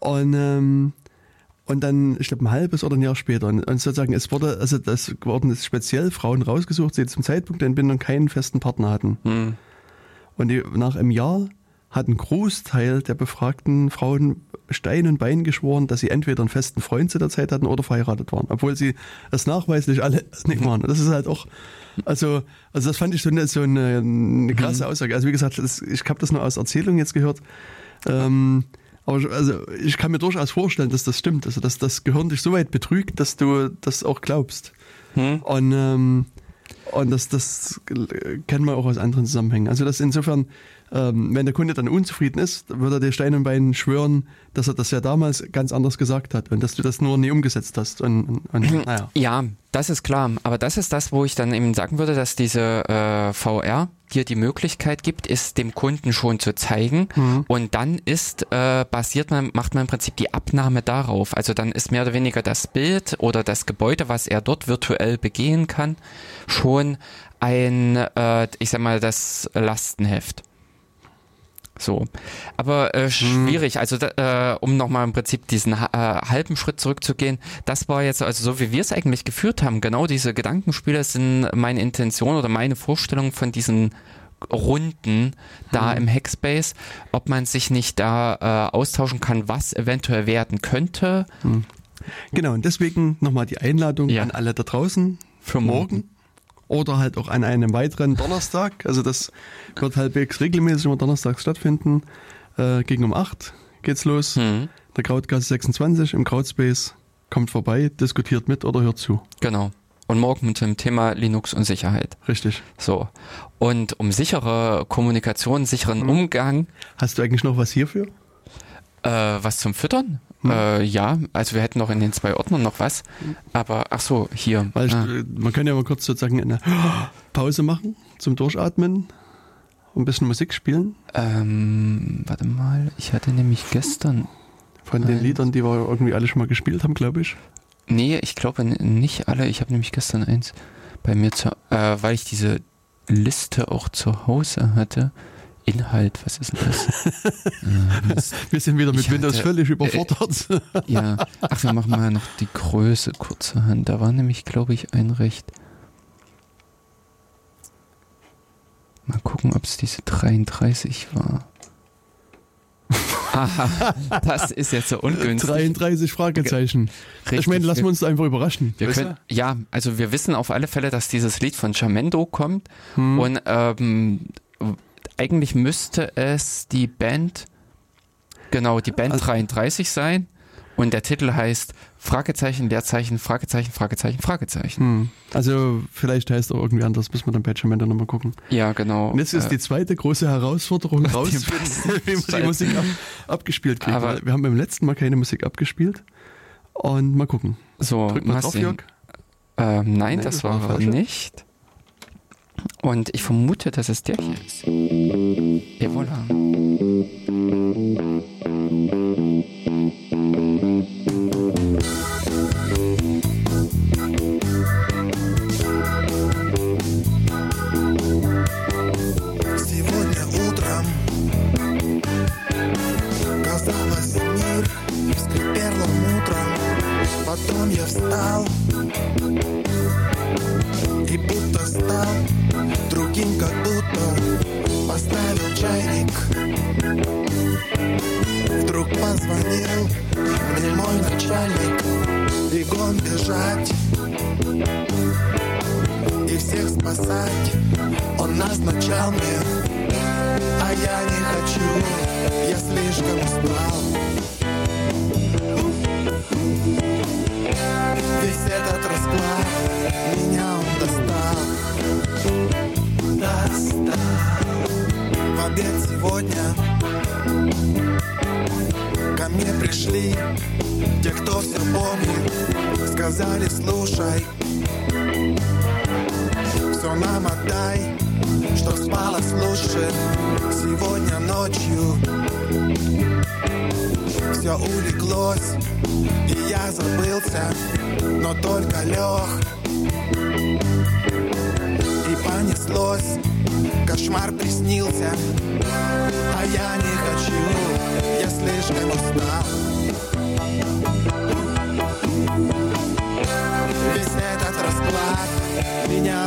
Und, ähm, und dann, ich glaube, ein halbes oder ein Jahr später. Und, und sozusagen, es wurde, also das wurden jetzt speziell Frauen rausgesucht, die zum Zeitpunkt der Entbindung keinen festen Partner hatten. Mhm. Und die, nach einem Jahr hat ein Großteil der befragten Frauen Stein und Bein geschworen, dass sie entweder einen festen Freund zu der Zeit hatten oder verheiratet waren, obwohl sie es nachweislich alle nicht waren. Das ist halt auch, also, also das fand ich so eine, so eine, eine krasse Aussage. Also wie gesagt, das, ich habe das nur aus Erzählung jetzt gehört. Ähm, aber ich- also ich kann mir durchaus vorstellen, dass das stimmt. Also dass das Gehirn dich so weit betrügt, dass du das auch glaubst. Hm. Und, ähm, und das, das kennen wir auch aus anderen Zusammenhängen. Also das insofern, ähm, wenn der Kunde dann unzufrieden ist, würde er dir Stein und Bein schwören, dass er das ja damals ganz anders gesagt hat und dass du das nur nie umgesetzt hast. Und, und, und naja. Ja, das ist klar. Aber das ist das, wo ich dann eben sagen würde, dass diese äh, VR dir die Möglichkeit gibt, ist dem Kunden schon zu zeigen. Und dann ist, äh, basiert man, macht man im Prinzip die Abnahme darauf. Also dann ist mehr oder weniger das Bild oder das Gebäude, was er dort virtuell begehen kann, schon ein, äh, ich sag mal, das Lastenheft. So. Aber äh, schwierig, also da, äh, um nochmal im Prinzip diesen äh, halben Schritt zurückzugehen, das war jetzt, also so wie wir es eigentlich geführt haben, genau diese Gedankenspiele sind meine Intention oder meine Vorstellung von diesen Runden da im Hackspace, ob man sich nicht da äh, austauschen kann, was eventuell werden könnte Genau, und deswegen nochmal die Einladung Ja. an alle da draußen für morgen. morgen. Oder halt auch an einem weiteren Donnerstag. Also das wird halbwegs regelmäßig immer donnerstags stattfinden. Äh, gegen um 8 geht's los. Hm, Der Krautgasse 26 im Krautspace. Kommt vorbei, diskutiert mit oder hört zu. genau. Und morgen mit dem Thema Linux und Sicherheit. Richtig. So. Und um sichere Kommunikation, sicheren Mhm. Umgang, Hast du eigentlich noch was hierfür? Äh, was zum Füttern? Hm. Äh, ja, also wir hätten noch in den zwei Ordnern noch was. Aber ach so, hier. Weil Ah. man kann ja mal kurz sozusagen eine Pause machen zum Durchatmen. Ein bisschen Musik spielen. Ähm, warte mal, ich hatte nämlich gestern. Von den. Liedern, die wir irgendwie alle schon mal gespielt haben, glaube ich. Nee, ich glaube nicht alle. Ich habe nämlich gestern eins bei mir zu, äh, weil ich diese Liste auch zu Hause hatte. Inhalt, was ist denn das? äh, wir sind wieder mit hatte, Windows völlig überfordert. Äh, ja, ach, wir machen mal noch die Größe kurzerhand. Da war nämlich, glaube ich, ein recht. Mal gucken, ob es diese 33 war. Aha, das ist jetzt so ungünstig. 33 Fragezeichen. Richtig. Ich meine, lassen wir uns einfach überraschen. Wir können, ja, also wir wissen auf alle Fälle, dass dieses Lied von Jamendo kommt hm. und ähm, eigentlich müsste es die Band, genau, die Band also, 33 sein. Und der Titel heißt Fragezeichen, Leerzeichen, Fragezeichen, Fragezeichen, Fragezeichen. Hm. Also vielleicht heißt auch irgendwie anders, müssen wir dann bei Jamendo nochmal gucken. Ja, genau. Und jetzt ist äh, die zweite große Herausforderung rausfinden, wie man die Musik ab, abgespielt kriegt. Aber wir haben beim letzten Mal keine Musik abgespielt. Und mal gucken. So, Drück mal drauf, Jörg. Ähm, nein, nee, das, das, war, war nicht. Und ich vermute, dass es der hier ist. Et voilà. Сегодня утром казалось мир скрипел утром, потом я встал Другим, как будто поставил чайник. Вдруг позвонил мне мой начальник, бегом бежать и всех спасать. Он назначал мне, а я не хочу, я слишком устал. Весь этот расклад меня достал Достал В обед сегодня. Ко мне пришли Те, кто все помнит. Сказали, слушай Все нам отдай Что спалось лучше Сегодня ночью Все улеглось И я забылся но только лег понеслось, кошмар приснился А я не хочу, я слишком устал. Весь этот расклад меня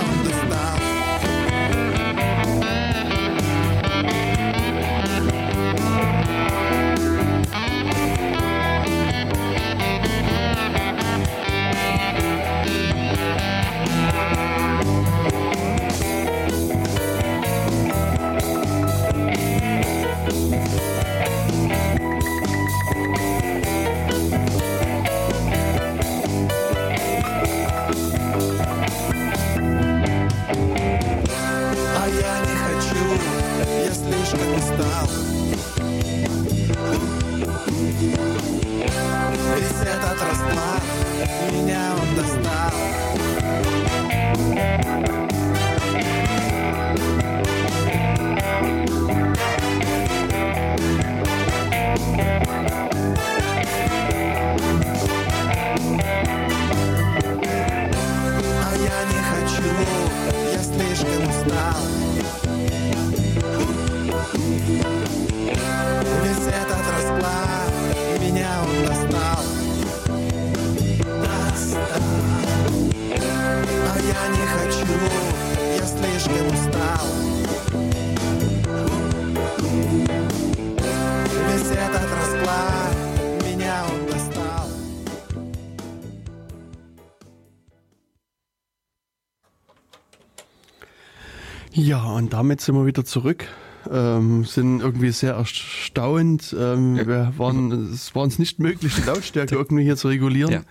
Ja, und damit sind wir wieder zurück. Ähm, sind irgendwie sehr erstaunt. Ähm, wir waren, es war uns nicht möglich, die Lautstärke irgendwie hier zu regulieren. Ja.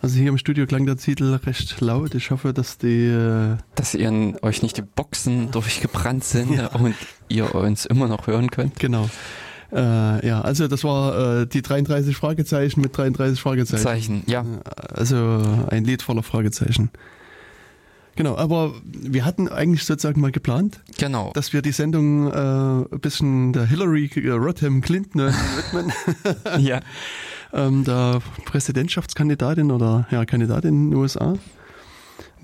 Also hier im Studio klang der Titel recht laut. Ich hoffe, dass die... Äh dass ihr euch nicht die Boxen durchgebrannt sind ja. und ihr uns immer noch hören könnt. Genau. Äh, ja, also das war äh, die 33 Fragezeichen mit 33 Fragezeichen. Zeichen, ja. Also ein Lied voller Fragezeichen. Genau, aber wir hatten eigentlich sozusagen mal geplant, genau. dass wir die Sendung äh, ein bisschen der Hillary äh, Rodham Clinton äh, widmen. ja. ähm, der Präsidentschaftskandidatin oder ja, Kandidatin in den USA,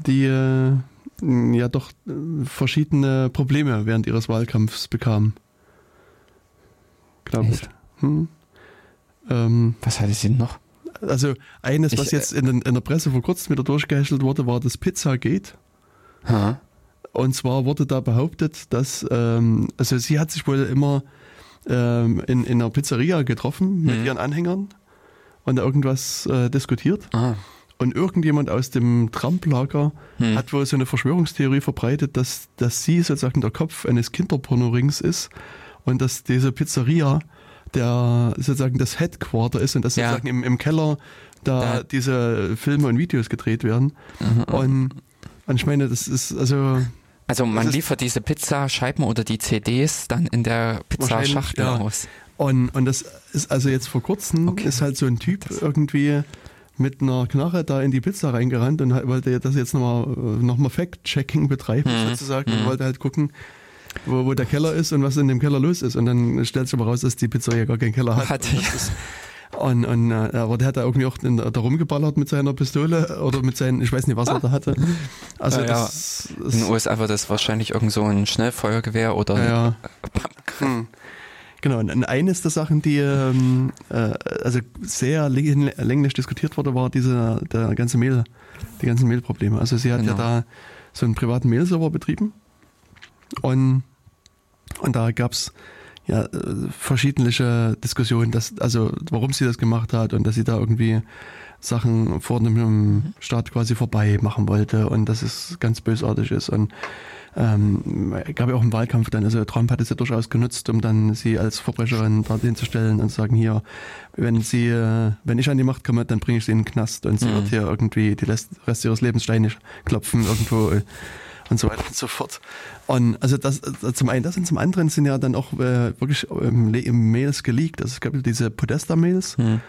die äh, ja doch äh, verschiedene Probleme während ihres Wahlkampfs bekam. Glaube ich. Hm. Ähm, Was hatte sie denn noch? also eines, was Ich, jetzt in, den- in der Presse vor kurzem wieder durchgehäschelt wurde, war das Pizzagate. Ha? Und zwar wurde da behauptet, dass, ähm, also sie hat sich wohl immer ähm, in, in einer Pizzeria getroffen mit Mhm. ihren Anhängern und da irgendwas äh, diskutiert. Ah. Und irgendjemand aus dem Trump-Lager Hm. hat wohl so eine Verschwörungstheorie verbreitet, dass, dass sie sozusagen der Kopf eines Kinderpornorings ist und dass diese Pizzeria der sozusagen das Headquarter ist und dass Ja. sozusagen im, im Keller da, Da- diese Filme und Videos gedreht werden. Mhm. Und, und ich meine, das ist also Also man Das liefert diese Pizzascheiben oder die CDs dann in der Pizzaschachtel ja. aus. Und, und das ist also jetzt vor kurzem Okay. ist halt so ein Typ irgendwie mit einer Knarre da in die Pizza reingerannt und halt wollte das jetzt nochmal noch mal Fact-Checking betreiben Mhm. sozusagen und Mhm. wollte halt gucken, wo, wo der Keller ist und was in dem Keller los ist. Und dann stellt sich aber raus, dass die Pizzeria gar keinen Keller hat. Hat, und, das ist, und, und äh, aber der hat da irgendwie auch in, da rumgeballert mit seiner Pistole oder mit seinen, ich weiß nicht, was er da hatte. Also Ja, ja. das, In das den USA war das wahrscheinlich irgend so ein Schnellfeuergewehr oder ja, ja. Hm. Genau, und eines der Sachen, die ähm, äh, also sehr läng- länglich diskutiert wurde, war diese der ganze Mail, die ganzen Mailprobleme. Also sie hat ja Genau. da so einen privaten Mailserver betrieben und, und da gab's ja äh, verschiedene Diskussionen, dass, also warum sie das gemacht hat und dass sie da irgendwie Sachen vor einem Staat quasi vorbei machen wollte und dass es ganz bösartig ist. Und ähm, gab ja auch im Wahlkampf dann, also Trump hat es ja durchaus genutzt, um dann sie als Verbrecherin dorthin zu stellen und zu sagen, hier, wenn sie, äh, wenn ich an die Macht komme, dann bringe ich sie in den Knast und sie Mhm. wird hier irgendwie die Rest ihres Lebens Steine klopfen irgendwo und so weiter und so fort. Und also das äh, zum einen das und zum anderen sind ja dann auch äh, wirklich ähm, Le- Mails geleakt. Also es gab diese Podesta-Mails, Hm.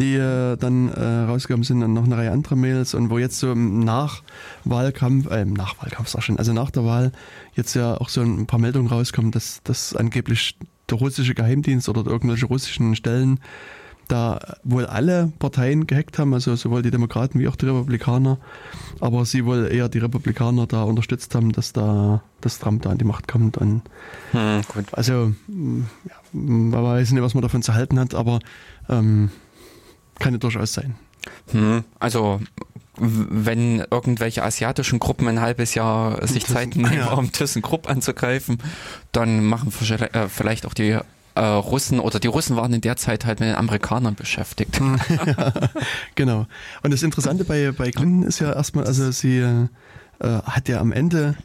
die äh, dann äh, rausgekommen sind und noch eine Reihe anderer Mails und wo jetzt so im Nachwahlkampf, äh, im Nachwahlkampf sag ich schon, also nach der Wahl jetzt ja auch so ein paar Meldungen rauskommen, dass, dass angeblich der russische Geheimdienst oder irgendwelche russischen Stellen da wohl alle Parteien gehackt haben, also sowohl die Demokraten wie auch die Republikaner, aber sie wohl eher die Republikaner da unterstützt haben, dass da, dass Trump da an die Macht kommt und Hm, also, mh, ja, man weiß nicht, was man davon zu halten hat, aber ähm, kann ja durchaus sein. Hm, also wenn irgendwelche asiatischen Gruppen ein halbes Jahr sich Zeit nehmen, ja. um ThyssenKrupp anzugreifen, dann machen äh, vielleicht auch die äh, Russen oder die Russen waren in der Zeit halt mit den Amerikanern beschäftigt. Genau. Und das Interessante bei, bei Clinton ist ja erstmal, also sie äh, hat ja am Ende,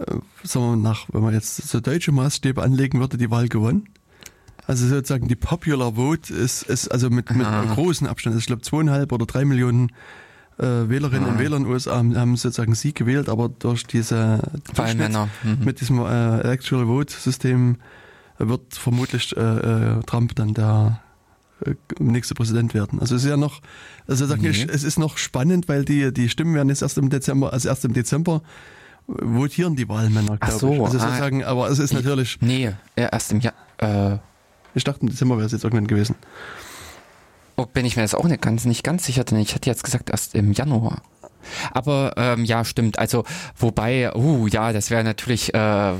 äh, sagen wir nach, wenn man jetzt so deutsche Maßstäbe anlegen würde, die Wahl gewonnen. Also sozusagen die Popular Vote ist, ist also mit, mit Aha. großen Abstand, also ich glaube zweieinhalb oder drei Millionen äh, Wählerinnen und Ah. Wähler in den USA haben, haben sozusagen sie gewählt, aber durch diese Wahlmänner. Mhm. mit diesem äh, Electoral Vote System wird vermutlich äh, äh, Trump dann der äh, nächste Präsident werden. Also es ist ja noch, also sag Nee. ich, es ist noch spannend, weil die die Stimmen werden jetzt erst im Dezember, also erst im Dezember votieren die Wahlmänner, glaube so, ich. Also ah. sozusagen, aber es ist natürlich, Nee, erst im Jahr. Äh, ich dachte im Dezember wäre es jetzt irgendwann gewesen. oh, bin ich mir jetzt auch nicht ganz, nicht ganz sicher, denn ich hatte jetzt gesagt erst im Januar. Aber ähm, ja, stimmt. Also wobei, uh, ja, das wäre natürlich äh,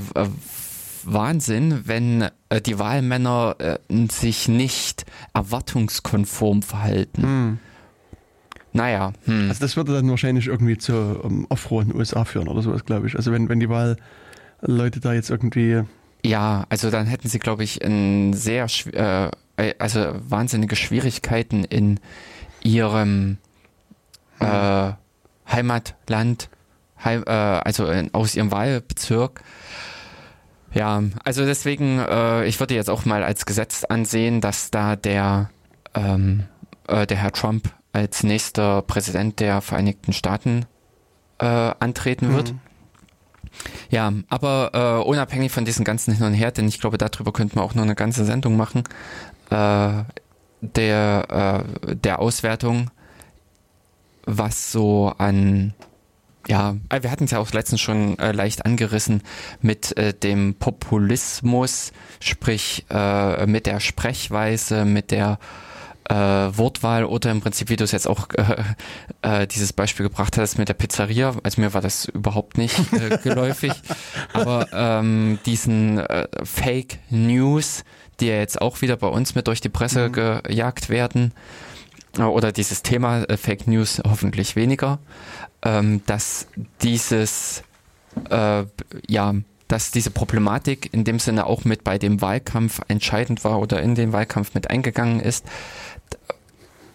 Wahnsinn, wenn äh, die Wahlmänner äh, sich nicht erwartungskonform verhalten. Hm. Naja, hm. Also das würde dann wahrscheinlich irgendwie zu um, Aufruhr in den USA führen oder sowas, glaube ich. Also wenn, wenn die Wahlleute da jetzt irgendwie ja, also dann hätten sie, glaube ich, ein sehr, äh, äh, also wahnsinnige Schwierigkeiten in ihrem äh, Heimatland, Heim, äh, also in, aus ihrem Wahlbezirk. Ja, also deswegen, äh, ich würde jetzt auch mal als Gesetz ansehen, dass da der, ähm, äh, der Herr Trump als nächster Präsident der Vereinigten Staaten äh, antreten wird. Mhm. Ja, aber äh, unabhängig von diesen ganzen Hin und Her, denn ich glaube, darüber könnten wir auch noch eine ganze Sendung machen, äh, der, äh, der Auswertung, was so an, ja, äh, wir hatten es ja auch letztens schon äh, leicht angerissen mit äh, dem Populismus, sprich äh, mit der Sprechweise, mit der äh, Wortwahl oder im Prinzip, wie du es jetzt auch äh, dieses Beispiel gebracht hast mit der Pizzeria. Also mir war das überhaupt nicht geläufig, aber ähm, diesen Fake News, die ja jetzt auch wieder bei uns mit durch die Presse mhm. gejagt werden, oder dieses Thema Fake News hoffentlich weniger, ähm, dass dieses äh, ja dass diese Problematik in dem Sinne auch mit bei dem Wahlkampf entscheidend war oder in den Wahlkampf mit eingegangen ist,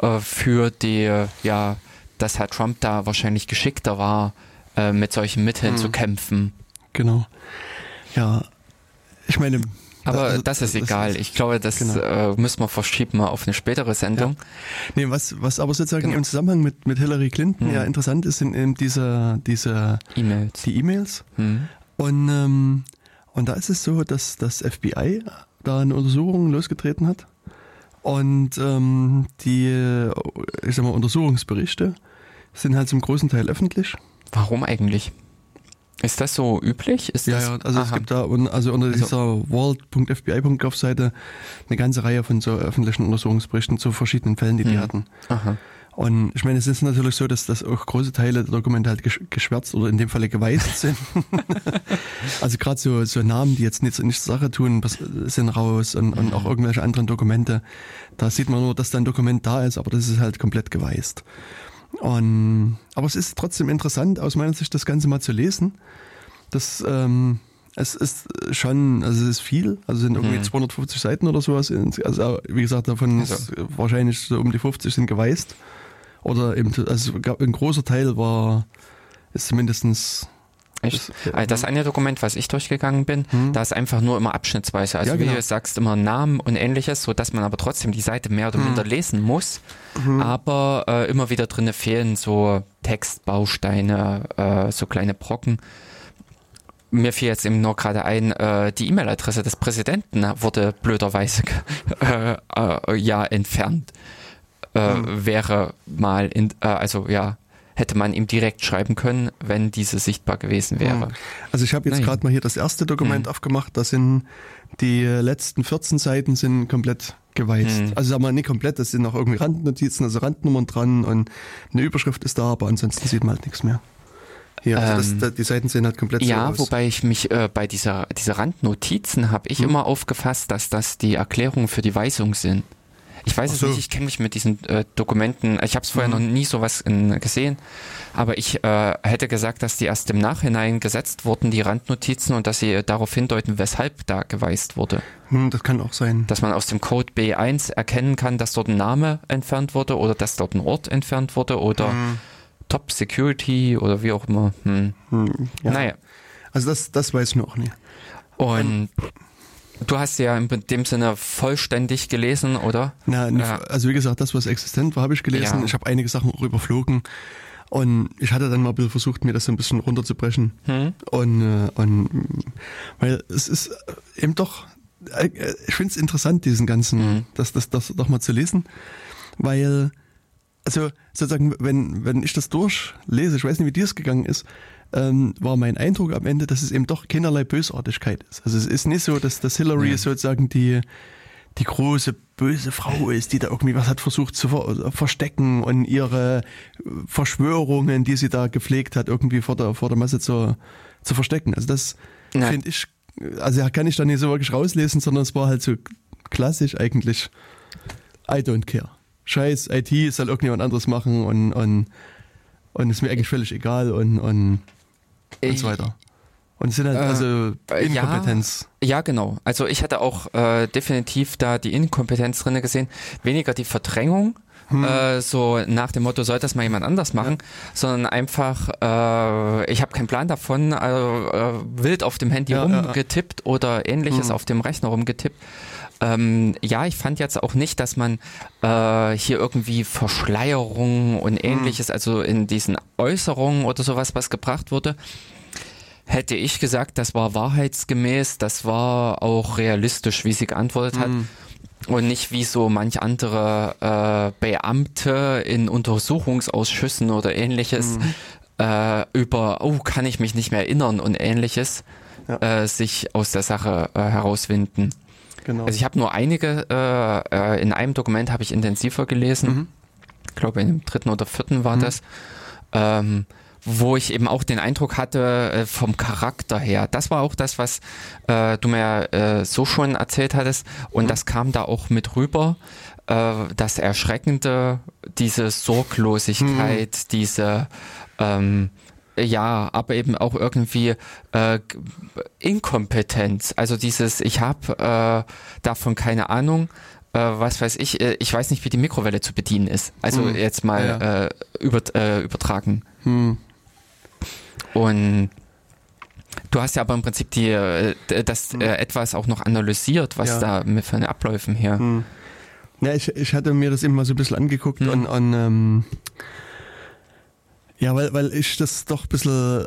äh, für die, ja, dass Herr Trump da wahrscheinlich geschickter war, äh, mit solchen Mitteln mhm. zu kämpfen. Genau. Ja, ich meine. Aber also, das ist egal. Ist, ich glaube, das genau. äh, müssen wir verschieben auf eine spätere Sendung. Ja. Nee, was, was aber sozusagen genau. im Zusammenhang mit, mit Hillary Clinton mhm. ja interessant ist, sind eben diese, diese E-Mails. Die E-Mails. Mhm. Und, ähm, und da ist es so, dass das FBI da eine Untersuchung losgetreten hat und ähm, die, ich sag mal, Untersuchungsberichte sind halt zum großen Teil öffentlich. Warum eigentlich? Ist das so üblich? Ist ja, das, ja, also aha. es gibt da also unter also, dieser world.fbi.gov Seite eine ganze Reihe von so öffentlichen Untersuchungsberichten zu verschiedenen Fällen, die die hm. hatten. Aha. Und ich meine, es ist natürlich so, dass, dass auch große Teile der Dokumente halt geschwärzt oder in dem Falle geweißt sind. also gerade so, so Namen, die jetzt nichts, nichts zur Sache tun, sind raus und, und auch irgendwelche anderen Dokumente. Da sieht man nur, dass da ein Dokument da ist, aber das ist halt komplett geweißt. Und, aber es ist trotzdem interessant, aus meiner Sicht das Ganze mal zu lesen. Das, ähm, es ist schon, also es ist viel, also sind irgendwie mhm. 250 Seiten oder sowas. Also wie gesagt, davon also. wahrscheinlich so um die 50 sind geweißt. Oder eben, also ein großer Teil war, ist zumindestens? Das, also das eine Dokument, was ich durchgegangen bin, hm. da ist einfach nur immer abschnittsweise. Also ja, genau. wie du sagst, immer Namen und ähnliches, so dass man aber trotzdem die Seite mehr oder hm. minder lesen muss. Hm. Aber äh, immer wieder drinne fehlen so Textbausteine, äh, so kleine Brocken. Mir fiel jetzt eben nur gerade ein, äh, die E-Mail-Adresse des Präsidenten wurde blöderweise äh, äh, ja entfernt mhm. wäre mal in, also ja, hätte man ihm direkt schreiben können, wenn diese sichtbar gewesen wäre. Mhm. Also ich habe jetzt gerade mal hier das erste Dokument mhm. aufgemacht, da sind die letzten 14 Seiten sind komplett geweißt. Mhm. Also sag mal nicht komplett, das sind noch irgendwie Randnotizen, also Randnummern dran und eine Überschrift ist da, aber ansonsten sieht man halt nichts mehr. Hier, also das, ähm, die Seiten sehen halt komplett ja, so aus. wobei ich mich äh, bei dieser, dieser Randnotizen habe ich hm. immer aufgefasst, dass das die Erklärungen für die Weisung sind. Ich weiß so. es nicht, ich kenne mich mit diesen äh, Dokumenten, ich habe es vorher mhm. noch nie sowas in, gesehen, aber ich äh, hätte gesagt, dass die erst im Nachhinein gesetzt wurden, die Randnotizen, und dass sie darauf hindeuten, weshalb da geweist wurde. Hm, das kann auch sein. Dass man aus dem Code B1 erkennen kann, dass dort ein Name entfernt wurde oder dass dort ein Ort entfernt wurde oder hm. Top Security oder wie auch immer. Hm. Hm, ja. Naja. Also das, das weiß ich noch nicht. Und Du hast ja in dem Sinne vollständig gelesen, oder? Na, ja. also wie gesagt, das, was existent war, habe ich gelesen. Ja. Ich habe einige Sachen auch überflogen. Und ich hatte dann mal versucht, mir das so ein bisschen runterzubrechen. Hm. Und, äh, und weil es ist eben doch, äh, ich finde es interessant, diesen ganzen, hm. das, das, das doch mal zu lesen. Weil, also sozusagen, wenn, wenn ich das durchlese, ich weiß nicht, wie dir es gegangen ist, ähm, war mein Eindruck am Ende, dass es eben doch keinerlei Bösartigkeit ist. Also es ist nicht so, dass, dass Hillary ja. sozusagen die, die große böse Frau ist, die da irgendwie was hat versucht zu ver verstecken und ihre Verschwörungen, die sie da gepflegt hat, irgendwie vor der, vor der Masse zu, zu verstecken. Also das finde ich, also kann ich da nicht so wirklich rauslesen, sondern es war halt so klassisch eigentlich I don't care. Scheiß IT soll irgendjemand anderes machen und, und, und ist mir eigentlich völlig egal und, und und so weiter. Und sind halt äh, also Inkompetenz. Ja, ja, genau. Also ich hatte auch äh, definitiv da die Inkompetenz drinne gesehen. Weniger die Verdrängung, hm. äh, so nach dem Motto, soll das mal jemand anders machen, ja. sondern einfach, äh, ich habe keinen Plan davon, also, äh, wild auf dem Handy ja, rumgetippt oder ähnliches hm. auf dem Rechner rumgetippt. Ähm, ja, ich fand jetzt auch nicht, dass man äh, hier irgendwie Verschleierung und hm. ähnliches, hm. also in diesen Äußerungen oder sowas, was gebracht wurde, hätte ich gesagt, das war wahrheitsgemäß, das war auch realistisch, wie sie geantwortet hat. Mhm. Und nicht wie so manch andere äh, Beamte in Untersuchungsausschüssen oder ähnliches mhm. äh, über, oh, kann ich mich nicht mehr erinnern und ähnliches ja. äh, sich aus der Sache äh, herauswinden. Genau. Also ich habe nur einige, äh, äh, in einem Dokument habe ich intensiver gelesen. Mhm. Ich glaube, in dem dritten oder vierten war das. Ähm, wo ich eben auch den Eindruck hatte, äh, vom Charakter her. Das war auch das, was äh, du mir äh, so schon erzählt hattest. Und das kam da auch mit rüber. Äh, das Erschreckende, diese Sorglosigkeit, diese ähm, ja, aber eben auch irgendwie äh, Inkompetenz. Also dieses, ich habe äh, davon keine Ahnung. Äh, was weiß ich, äh, ich weiß nicht, wie die Mikrowelle zu bedienen ist. Also Hm. jetzt mal Ja. äh, über, äh, übertragen. Hm. Und du hast ja aber im Prinzip die, äh, das äh, etwas auch noch analysiert, was Ja. da mit von den Abläufen her. Hm. Ja, ich, ich hatte mir das mal so ein bisschen angeguckt Hm. und, und ähm, ja, weil, weil ich das doch ein bisschen, äh,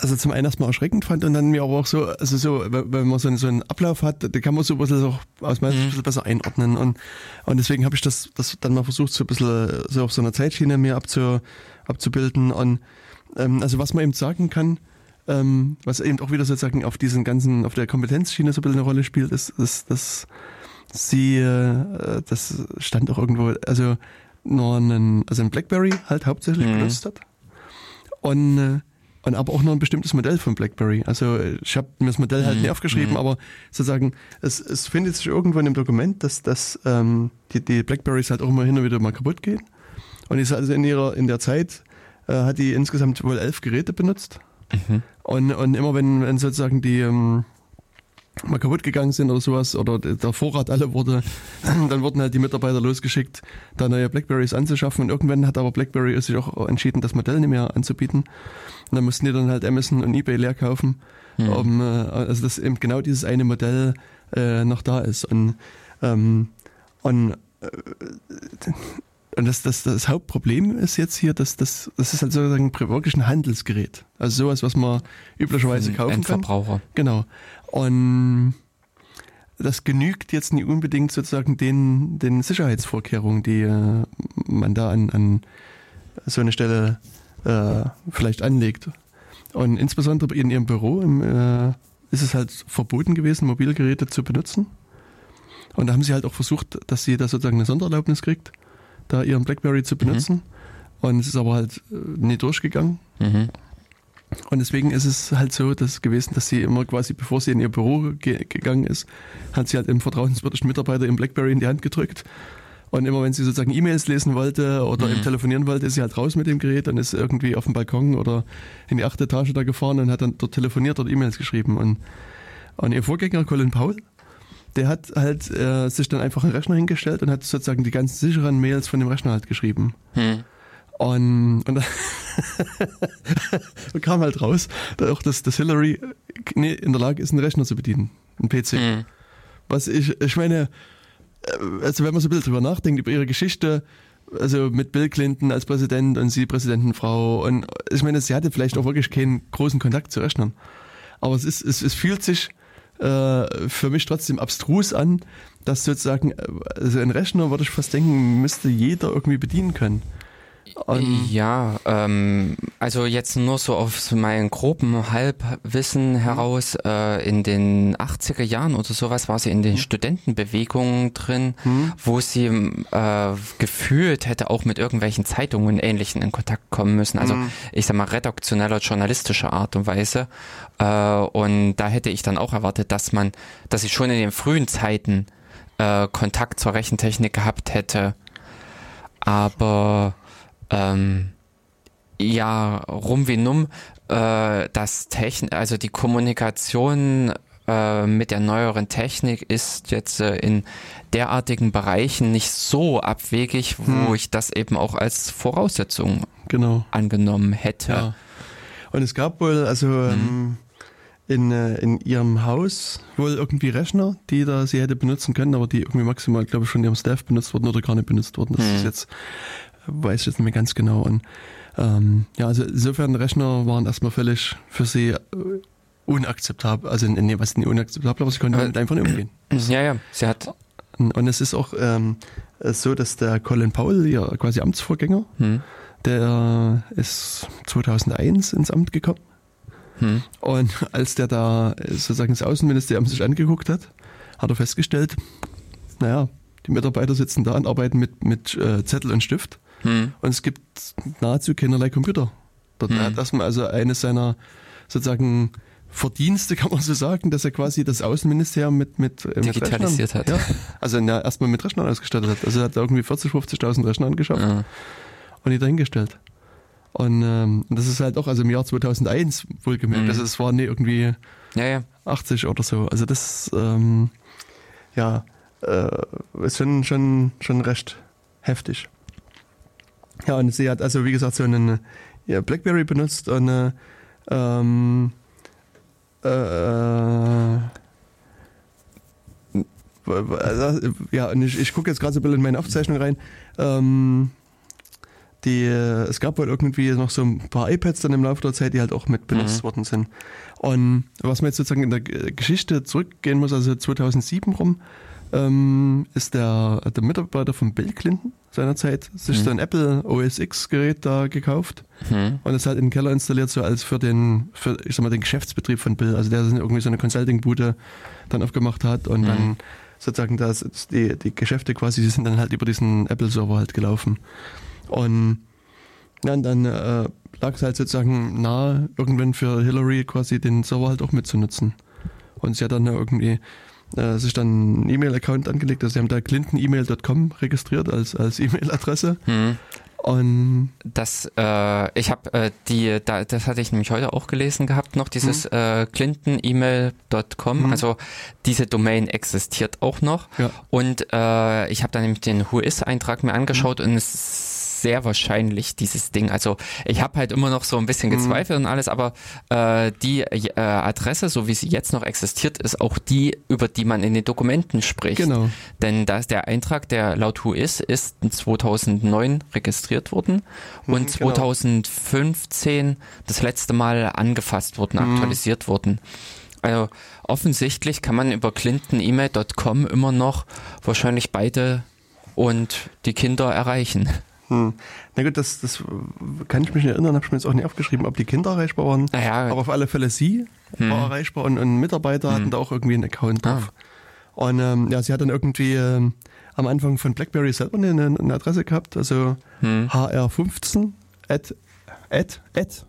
also zum einen erstmal erschreckend fand und dann mir aber auch so, also so, wenn man so einen, so einen Ablauf hat, da kann man so ein bisschen so aus meiner Sicht ein bisschen besser einordnen und, und deswegen habe ich das, das dann mal versucht, so ein bisschen so auf so einer Zeitschiene mir abzu, abzubilden und ähm, also was man eben sagen kann, ähm, was eben auch wieder sozusagen auf diesen ganzen, auf der Kompetenzschiene so ein bisschen eine Rolle spielt, ist, ist dass sie, äh, das stand auch irgendwo, also nur einen, also ein Blackberry halt hauptsächlich Mhm. benutzt hat. Und, äh, und aber auch nur ein bestimmtes Modell von BlackBerry. Also äh, ich habe mir das Modell halt Mhm. nicht aufgeschrieben, Mhm. aber sozusagen, es, es findet sich irgendwo in dem Dokument, dass, dass ähm, die, die Blackberries halt auch immer hin und wieder mal kaputt gehen. Und ist also in ihrer in der Zeit äh, hat die insgesamt wohl elf Geräte benutzt. Mhm. Und, und immer wenn, wenn sozusagen die ähm, mal kaputt gegangen sind oder sowas oder der Vorrat alle wurde, dann wurden halt die Mitarbeiter losgeschickt, da neue Blackberries anzuschaffen. Und irgendwann hat aber BlackBerry sich auch entschieden, das Modell nicht mehr anzubieten. Und dann mussten die dann halt Amazon und eBay leer kaufen, Mhm. um, äh, also dass eben genau dieses eine Modell äh, noch da ist. Und, ähm, und äh, und das, das, das Hauptproblem ist jetzt hier, dass das, das ist halt sozusagen wirklich ein Handelsgerät. Also sowas, was man üblicherweise kaufen kann. Endverbraucher. Genau. Und das genügt jetzt nicht unbedingt sozusagen den, den Sicherheitsvorkehrungen, die äh, man da an, an so eine Stelle äh, vielleicht anlegt. Und insbesondere in ihrem Büro im, äh, ist es halt verboten gewesen, Mobilgeräte zu benutzen. Und da haben sie halt auch versucht, dass sie da sozusagen eine Sondererlaubnis kriegt, da ihren BlackBerry zu benutzen. Und es ist aber halt äh, nie durchgegangen. Mhm. Und deswegen ist es halt so dass gewesen, dass sie immer quasi, bevor sie in ihr Büro ge gegangen ist, hat sie halt im vertrauenswürdigen Mitarbeiter im Blackberry in die Hand gedrückt. Und immer wenn sie sozusagen E-Mails lesen wollte oder Mhm. eben telefonieren wollte, ist sie halt raus mit dem Gerät und ist irgendwie auf dem Balkon oder in die achte Etage da gefahren und hat dann dort telefoniert oder E-Mails geschrieben. Und, und ihr Vorgänger Colin Powell, der hat halt äh, sich dann einfach einen Rechner hingestellt und hat sozusagen die ganzen sicheren Mails von dem Rechner halt geschrieben. Mhm. Und, und kam halt raus, dass auch das, das Hillary nee, in der Lage ist, einen Rechner zu bedienen, einen PC. Mhm. Was ich, ich meine, äh, also wenn man so ein bisschen drüber nachdenkt, über ihre Geschichte, also mit Bill Clinton als Präsident und sie Präsidentenfrau und ich meine, sie hatte vielleicht auch wirklich keinen großen Kontakt zu Rechnern. Aber es ist, es, es fühlt sich äh, für mich trotzdem abstrus an, dass sozusagen, äh, also ein Rechner, würde ich fast denken, müsste jeder irgendwie bedienen können. Und, Ja, ähm, also jetzt nur so auf meinen groben Halbwissen heraus, äh, in den 80er Jahren oder sowas war sie in den Studentenbewegungen drin, wo sie äh, gefühlt hätte auch mit irgendwelchen Zeitungen und Ähnlichen in Kontakt kommen müssen. Also ich sag mal redaktioneller, journalistischer Art und Weise. Äh, und da hätte ich dann auch erwartet, dass man, dass sie schon in den frühen Zeiten äh, Kontakt zur Rechentechnik gehabt hätte. Aber ähm, ja, rum wie numm, äh, das Techn also die Kommunikation äh, mit der neueren Technik ist jetzt äh, in derartigen Bereichen nicht so abwegig, wo Hm. ich das eben auch als Voraussetzung genau. angenommen hätte. Ja. Und es gab wohl, also ähm, in, äh, in ihrem Haus wohl irgendwie Rechner, die da sie hätte benutzen können, aber die irgendwie maximal, glaube ich, von ihrem Staff benutzt wurden oder gar nicht benutzt wurden. Das Mhm. ist jetzt, weiß ich jetzt nicht mehr ganz genau. Und ähm, ja, also insofern Rechner waren erstmal völlig für sie äh, unakzeptabel. Also nee, was nicht unakzeptabel, aber sie konnten Aber- damit einfach nicht umgehen. Ja, ja, sie hat. Und, und es ist auch ähm, so, dass der Colin Powell, ihr quasi Amtsvorgänger, Hm, der ist 2001 ins Amt gekommen. hm, Und als der da sozusagen das Außenministerium sich angeguckt hat, hat er festgestellt, naja, die Mitarbeiter sitzen da und arbeiten mit, mit äh, Zettel und Stift Hm. und es gibt nahezu keinerlei Computer. Dort Hm. hat erstmal also eines seiner sozusagen Verdienste, kann man so sagen, dass er quasi das Außenministerium mit, mit, äh, mit Digitalisiert Rechnern, hat. Ja, also na, erstmal mit Rechnern ausgestattet hat. Also er hat irgendwie 40, 50.000 Rechner angeschafft Ja. und die dahingestellt. Und ähm, das ist halt auch, also im Jahr 2001 wohlgemerkt, Mhm. also es war nie irgendwie ja, ja. 80 oder so. Also das, ähm, ja, äh, ist schon, schon, schon recht heftig. Ja, und sie hat also, wie gesagt, so einen ja, Blackberry benutzt und äh, ähm, äh, also, ja, und ich, ich gucke jetzt gerade so ein bisschen in meine Aufzeichnung rein. Ähm, die, äh, es gab wohl irgendwie noch so ein paar iPads dann im Laufe der Zeit, die halt auch mit benutzt Mhm. worden sind. Und was man jetzt sozusagen in der Geschichte zurückgehen muss, also 2007 rum, ähm, ist der, der Mitarbeiter von Bill Clinton seinerzeit sich Mhm. so ein Apple OS X Gerät da gekauft Hm. und es halt in den Keller installiert, so als für den, für, ich sag mal, den Geschäftsbetrieb von Bill. Also der irgendwie so eine Consulting-Bude dann aufgemacht hat und Mhm. dann sozusagen das, die, die Geschäfte quasi, die sind dann halt über diesen Apple-Server halt gelaufen. Und ja, und dann äh, lag es halt sozusagen nahe, irgendwann für Hillary quasi den Server halt auch mitzunutzen. Und sie hat dann irgendwie äh, sich dann einen E-Mail-Account angelegt, also sie haben da clintonemail.com registriert als, als E-Mail-Adresse. Hm. Und Das, äh, ich habe äh, die, da, das hatte ich nämlich heute auch gelesen gehabt noch, dieses äh, clintonemail.com, Mhm. also diese Domain existiert auch noch ja, und äh, ich habe dann nämlich den Whois-Eintrag mir angeschaut Mhm. und es ist sehr wahrscheinlich dieses Ding, also ich habe halt immer noch so ein bisschen Mhm. gezweifelt und alles, aber äh, die äh, Adresse, so wie sie jetzt noch existiert, ist auch die, über die man in den Dokumenten spricht. genau. Denn da ist der Eintrag, der laut Whois ist, in 2009 registriert worden und Mhm, genau. 2015 das letzte Mal angefasst worden, Mhm. aktualisiert worden. Also offensichtlich kann man über clintonemail.com immer noch wahrscheinlich beide und die Kinder erreichen. Hm. Na gut, das, das kann ich mich nicht erinnern, habe ich mir jetzt auch nicht aufgeschrieben, ob die Kinder erreichbar waren. Naja, Aber auf alle Fälle sie Hm. war erreichbar und, und Mitarbeiter hatten da auch irgendwie einen Account drauf. Und ähm, ja, sie hat dann irgendwie ähm, am Anfang von BlackBerry selber eine, eine Adresse gehabt, also hm. hr15 at, at, at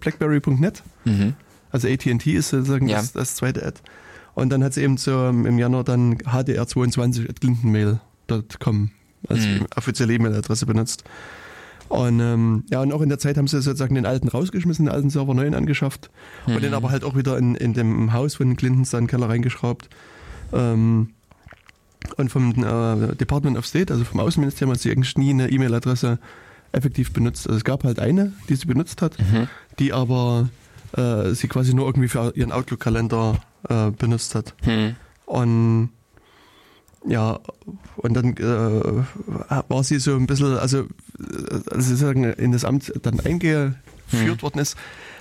.blackberry.net. Mhm. Also AT&T ist sozusagen Ja. das, das zweite Ad. Und dann hat sie eben so ähm, im Januar dann hdr22 at clintonmail.com als Mhm. offizielle E-Mail-Adresse benutzt. Und ähm, ja, und auch in der Zeit haben sie sozusagen den alten rausgeschmissen, den alten Server neuen angeschafft und den Mhm. aber halt auch wieder in, in dem Haus von den Clintons dann in den Keller reingeschraubt. Ähm, und vom äh, Department of State, also vom Außenministerium, hat sie eigentlich nie eine E-Mail-Adresse effektiv benutzt. Also es gab halt eine, die sie benutzt hat, Mhm. die aber äh, sie quasi nur irgendwie für ihren Outlook-Kalender äh, benutzt hat. Hm. Und ja, und dann äh, war sie so ein bisschen, also äh, als sie sagen, in das Amt dann eingeführt Hm. worden ist,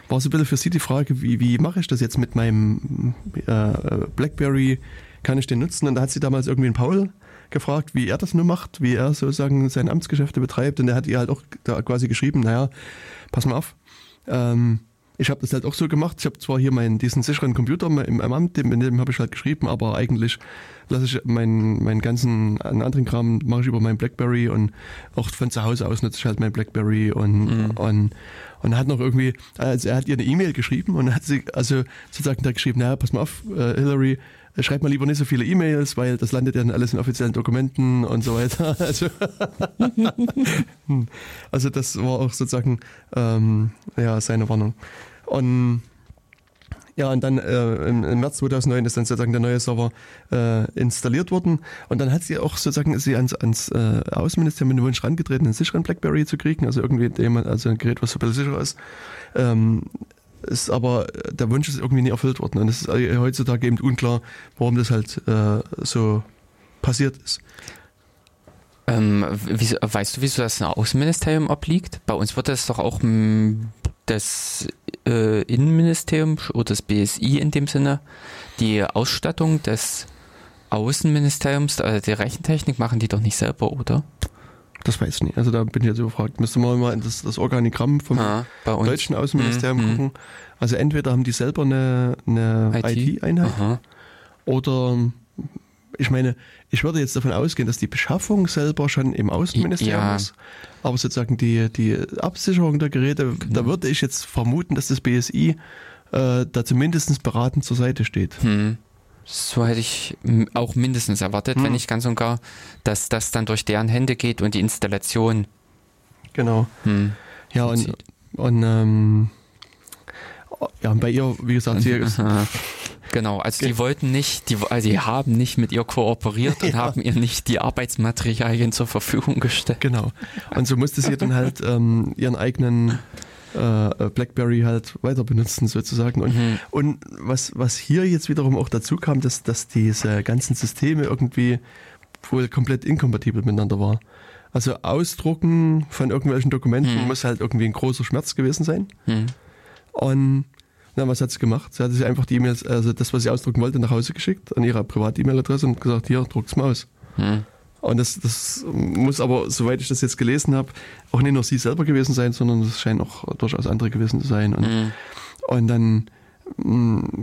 war so ein bisschen für sie die Frage, wie, wie mache ich das jetzt mit meinem äh, Blackberry, kann ich den nutzen? Und da hat sie damals irgendwie einen Paul gefragt, wie er das nur macht, wie er sozusagen seine Amtsgeschäfte betreibt. Und er hat ihr halt auch da quasi geschrieben, naja, pass mal auf, ähm, ich habe das halt auch so gemacht. Ich habe zwar hier meinen diesen sicheren Computer im, Amt, dem, in dem habe ich halt geschrieben, aber eigentlich lasse ich meinen meinen ganzen einen anderen Kram mache ich über mein BlackBerry und auch von zu Hause aus nutze ich halt mein BlackBerry und Mhm. und und hat noch irgendwie, also er hat ihr eine E-Mail geschrieben und hat sie also sozusagen da geschrieben, naja, pass mal auf, äh, Hillary, äh, schreib mal lieber nicht so viele E-Mails, weil das landet ja dann alles in offiziellen Dokumenten und so weiter. Also, also das war auch sozusagen ähm, ja, seine Warnung. Und ja, und dann äh, im, März 2009 ist dann sozusagen der neue Server äh, installiert worden. Und dann hat sie auch sozusagen sie ans, ans äh, Außenministerium mit dem Wunsch rangetreten, einen sicheren BlackBerry zu kriegen, also irgendwie jemand, also ein Gerät, was so ein bisschen sicherer ist. Ähm, ist aber der Wunsch ist irgendwie nie erfüllt worden. Und es ist äh, heutzutage eben unklar, warum das halt äh, so passiert ist. Ähm, wieso, weißt du, wieso das ein Außenministerium obliegt? Bei uns wird das doch auch das äh, Innenministerium oder das BSI in dem Sinne, die Ausstattung des Außenministeriums, also die Rechentechnik machen die doch nicht selber, oder? Das weiß ich nicht. Also da bin ich jetzt überfragt. Müsste man mal in das, das Organigramm vom Ah, deutschen Außenministerium Mhm, gucken. Also entweder haben die selber eine, eine IT? IT-Einheit Aha. oder ich meine, ich würde jetzt davon ausgehen, dass die Beschaffung selber schon im Außenministerium Ja. ist. Aber sozusagen die, die Absicherung der Geräte, Genau. da würde ich jetzt vermuten, dass das BSI äh, da zumindest beratend zur Seite steht. Hm. So hätte ich auch mindestens erwartet, Hm. wenn nicht ganz und gar, dass das dann durch deren Hände geht und die Installation. Genau. Hm. Ja, und, Sieht- und ähm, ja, bei ihr, wie gesagt, sie ist. Genau, also die wollten nicht, die, also die haben nicht mit ihr kooperiert und Ja. haben ihr nicht die Arbeitsmaterialien zur Verfügung gestellt. genau. Und so musste sie dann halt ähm, ihren eigenen äh, Blackberry halt weiter benutzen sozusagen. Und, Mhm. und was, was hier jetzt wiederum auch dazu kam, dass, dass diese ganzen Systeme irgendwie wohl komplett inkompatibel miteinander waren. Also Ausdrucken von irgendwelchen Dokumenten Mhm. muss halt irgendwie ein großer Schmerz gewesen sein. Hm. Und na, was hat sie gemacht? Sie hat sich einfach die E-Mails, also das, was sie ausdrucken wollte, nach Hause geschickt an ihre Privat-E-Mail-Adresse und gesagt, hier, druckt's mal aus. Hm. Und das, das muss aber, soweit ich das jetzt gelesen habe, auch nicht nur sie selber gewesen sein, sondern es scheinen auch durchaus andere gewesen zu sein. Und, Hm. und dann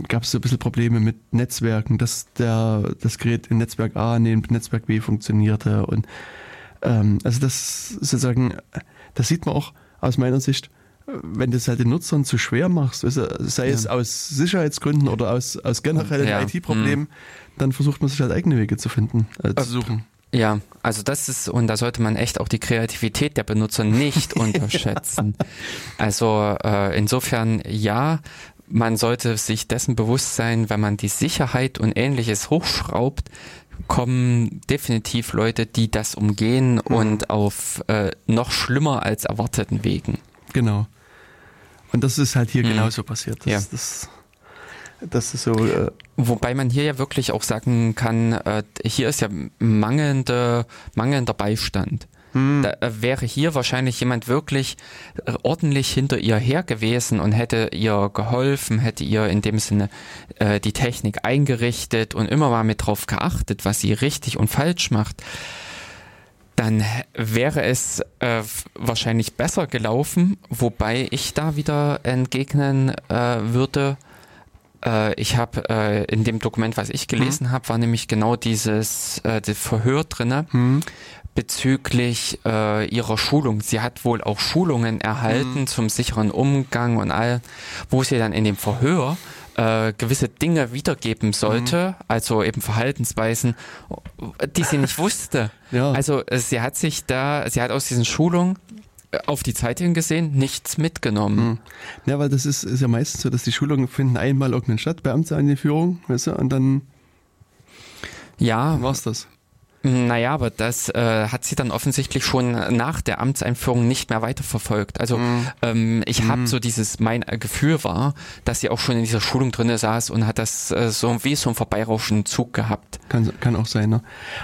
gab es so ein bisschen Probleme mit Netzwerken, dass der, das Gerät in Netzwerk A neben Netzwerk B funktionierte. Und ähm, also das sozusagen, das sieht man auch aus meiner Sicht, wenn du es halt den Nutzern zu schwer machst, du, sei es aus Sicherheitsgründen oder aus, aus generellen Ja. IT-Problemen, dann versucht man sich halt eigene Wege zu finden, äh, zu suchen. Ja, also das ist, und da sollte man echt auch die Kreativität der Benutzer nicht unterschätzen. Also äh, insofern ja, man sollte sich dessen bewusst sein, wenn man die Sicherheit und ähnliches hochschraubt, kommen definitiv Leute, die das umgehen und auf äh, noch schlimmer als erwarteten Wegen. Genau. Und das ist halt hier Mhm. genauso passiert. Das, Ja. das, das ist so, äh, Wobei man hier ja wirklich auch sagen kann, äh, hier ist ja mangelnde, mangelnder Beistand. Da äh, wäre hier wahrscheinlich jemand wirklich äh, ordentlich hinter ihr her gewesen und hätte ihr geholfen, hätte ihr in dem Sinne äh, die Technik eingerichtet und immer mal mit drauf geachtet, was sie richtig und falsch macht. Dann wäre es äh, wahrscheinlich besser gelaufen, wobei ich da wieder entgegnen würde, äh, ich habe äh, in dem Dokument, was ich gelesen habe, war nämlich genau dieses äh, das Verhör drinne bezüglich äh, ihrer Schulung. Sie hat wohl auch Schulungen erhalten zum sicheren Umgang und all, wo sie dann in dem Verhör äh, gewisse Dinge wiedergeben sollte, also eben Verhaltensweisen, die sie nicht wusste. Ja. Also äh, sie hat sich da, sie hat aus diesen Schulungen auf die Zeit hingesehen nichts mitgenommen. ja, weil das ist, ist ja meistens so, dass die Schulungen finden einmal irgendeinen statt, Beamteneinführung, weißt du, und dann Ja, war's das. Naja, aber das äh, hat sie dann offensichtlich schon nach der Amtseinführung nicht mehr weiterverfolgt. Also ähm, ich habe so dieses, mein Gefühl war, dass sie auch schon in dieser Schulung drinne saß und hat das äh, so wie so einen vorbeirauschenden Zug gehabt. Kann, kann auch sein, ne?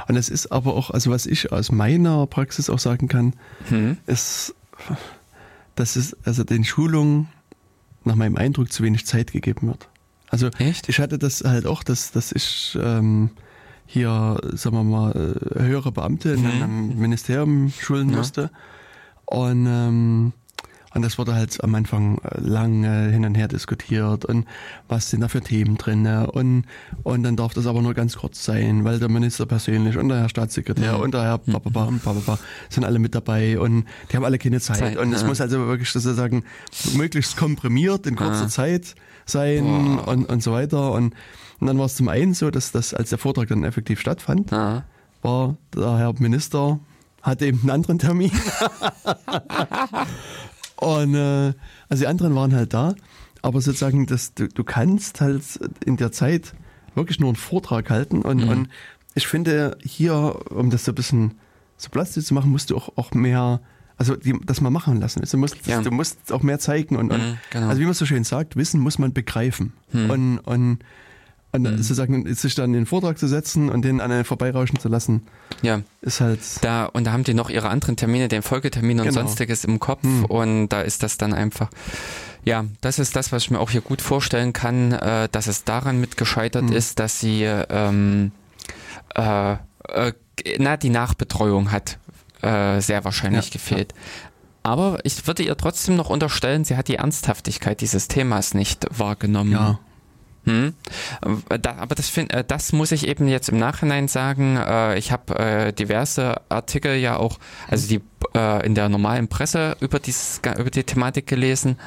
Und es ist aber auch, also was ich aus meiner Praxis auch sagen kann, Hm? ist, dass es also den Schulungen nach meinem Eindruck zu wenig Zeit gegeben wird. Also Echt? ich hatte das halt auch, dass, dass ich ähm, hier, sagen wir mal, äh, höhere Beamte in einem Ministerium schulen Ja. musste. Und, ähm, und das wurde halt am Anfang äh, lange hin und her diskutiert und was sind da für Themen drin und, und dann darf das aber nur ganz kurz sein, weil der Minister persönlich und der Herr Staatssekretär und der Herr und Bababa sind alle mit dabei und die haben alle keine Zeit, Zeit, und es ja. muss also wirklich sozusagen möglichst komprimiert in kurzer Ah. Zeit sein Boah. und, und so weiter und, und dann war es zum einen so, dass das, als der Vortrag dann effektiv stattfand, Ja. war der Herr Minister hatte eben einen anderen Termin. und äh, also die anderen waren halt da, aber sozusagen, dass du, du kannst halt in der Zeit wirklich nur einen Vortrag halten und, Mhm. und ich finde hier, um das so ein bisschen so plastisch zu machen, musst du auch, auch mehr, also die, das mal machen lassen. Du musst, Ja. du musst auch mehr zeigen und, und Mhm, genau. also wie man so schön sagt, Wissen muss man begreifen Hm. und, und und sozusagen sich dann in den Vortrag zu setzen und den an einen vorbeirauschen zu lassen, Ja, ist halt da und da haben die noch ihre anderen Termine, den Folgetermin und Genau. sonstiges im Kopf Hm. und da ist das dann einfach. Ja, das ist das, was ich mir auch hier gut vorstellen kann, äh, dass es daran mit gescheitert Hm. ist, dass sie ähm, äh, äh, na die Nachbetreuung hat äh, sehr wahrscheinlich Ja, gefehlt. Aber ich würde ihr trotzdem noch unterstellen, sie hat die Ernsthaftigkeit dieses Themas nicht wahrgenommen. ja. Hm. Da, aber das, find, äh, das muss ich eben jetzt im Nachhinein sagen. Äh, ich habe äh, diverse Artikel ja auch, also die in der normalen Presse über, dieses, über die Thematik gelesen,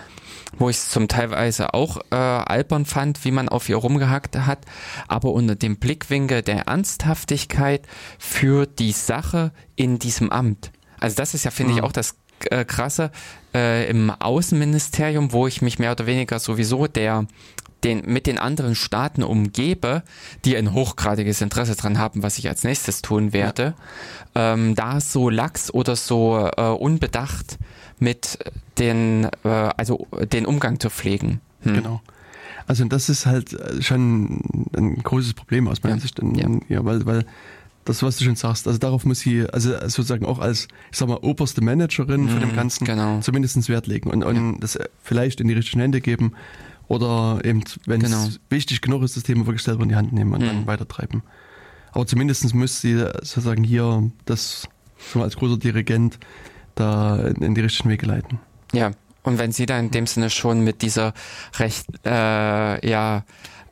wo ich es zum teilweise auch albern fand, wie man auf ihr rumgehackt hat, aber unter dem Blickwinkel der Ernsthaftigkeit für die Sache in diesem Amt. Also das ist ja, finde mhm. ich, auch das Krasse äh, im Außenministerium, wo ich mich mehr oder weniger sowieso der den, mit den anderen Staaten umgebe, die ein hochgradiges Interesse dran haben, was ich als nächstes tun werde, ja. ähm, da so lax oder so äh, unbedacht mit den, äh, also den Umgang zu pflegen. Hm. Genau. Also das ist halt schon ein großes Problem aus meiner ja. Sicht, ja. ja, weil, weil das, was du schon sagst, also darauf muss sie, also sozusagen auch als, ich sag mal, oberste Managerin von dem mhm, Ganzen genau. zumindest Wert legen und, und das vielleicht in die richtigen Hände geben oder eben, wenn es genau. wichtig genug ist, das Thema wirklich selber in die Hand nehmen und mhm. dann weitertreiben. Aber zumindest muss sie sozusagen hier das so als großer Dirigent da in die richtigen Wege leiten. Ja, und wenn sie da in dem Sinne schon mit dieser recht, äh, ja,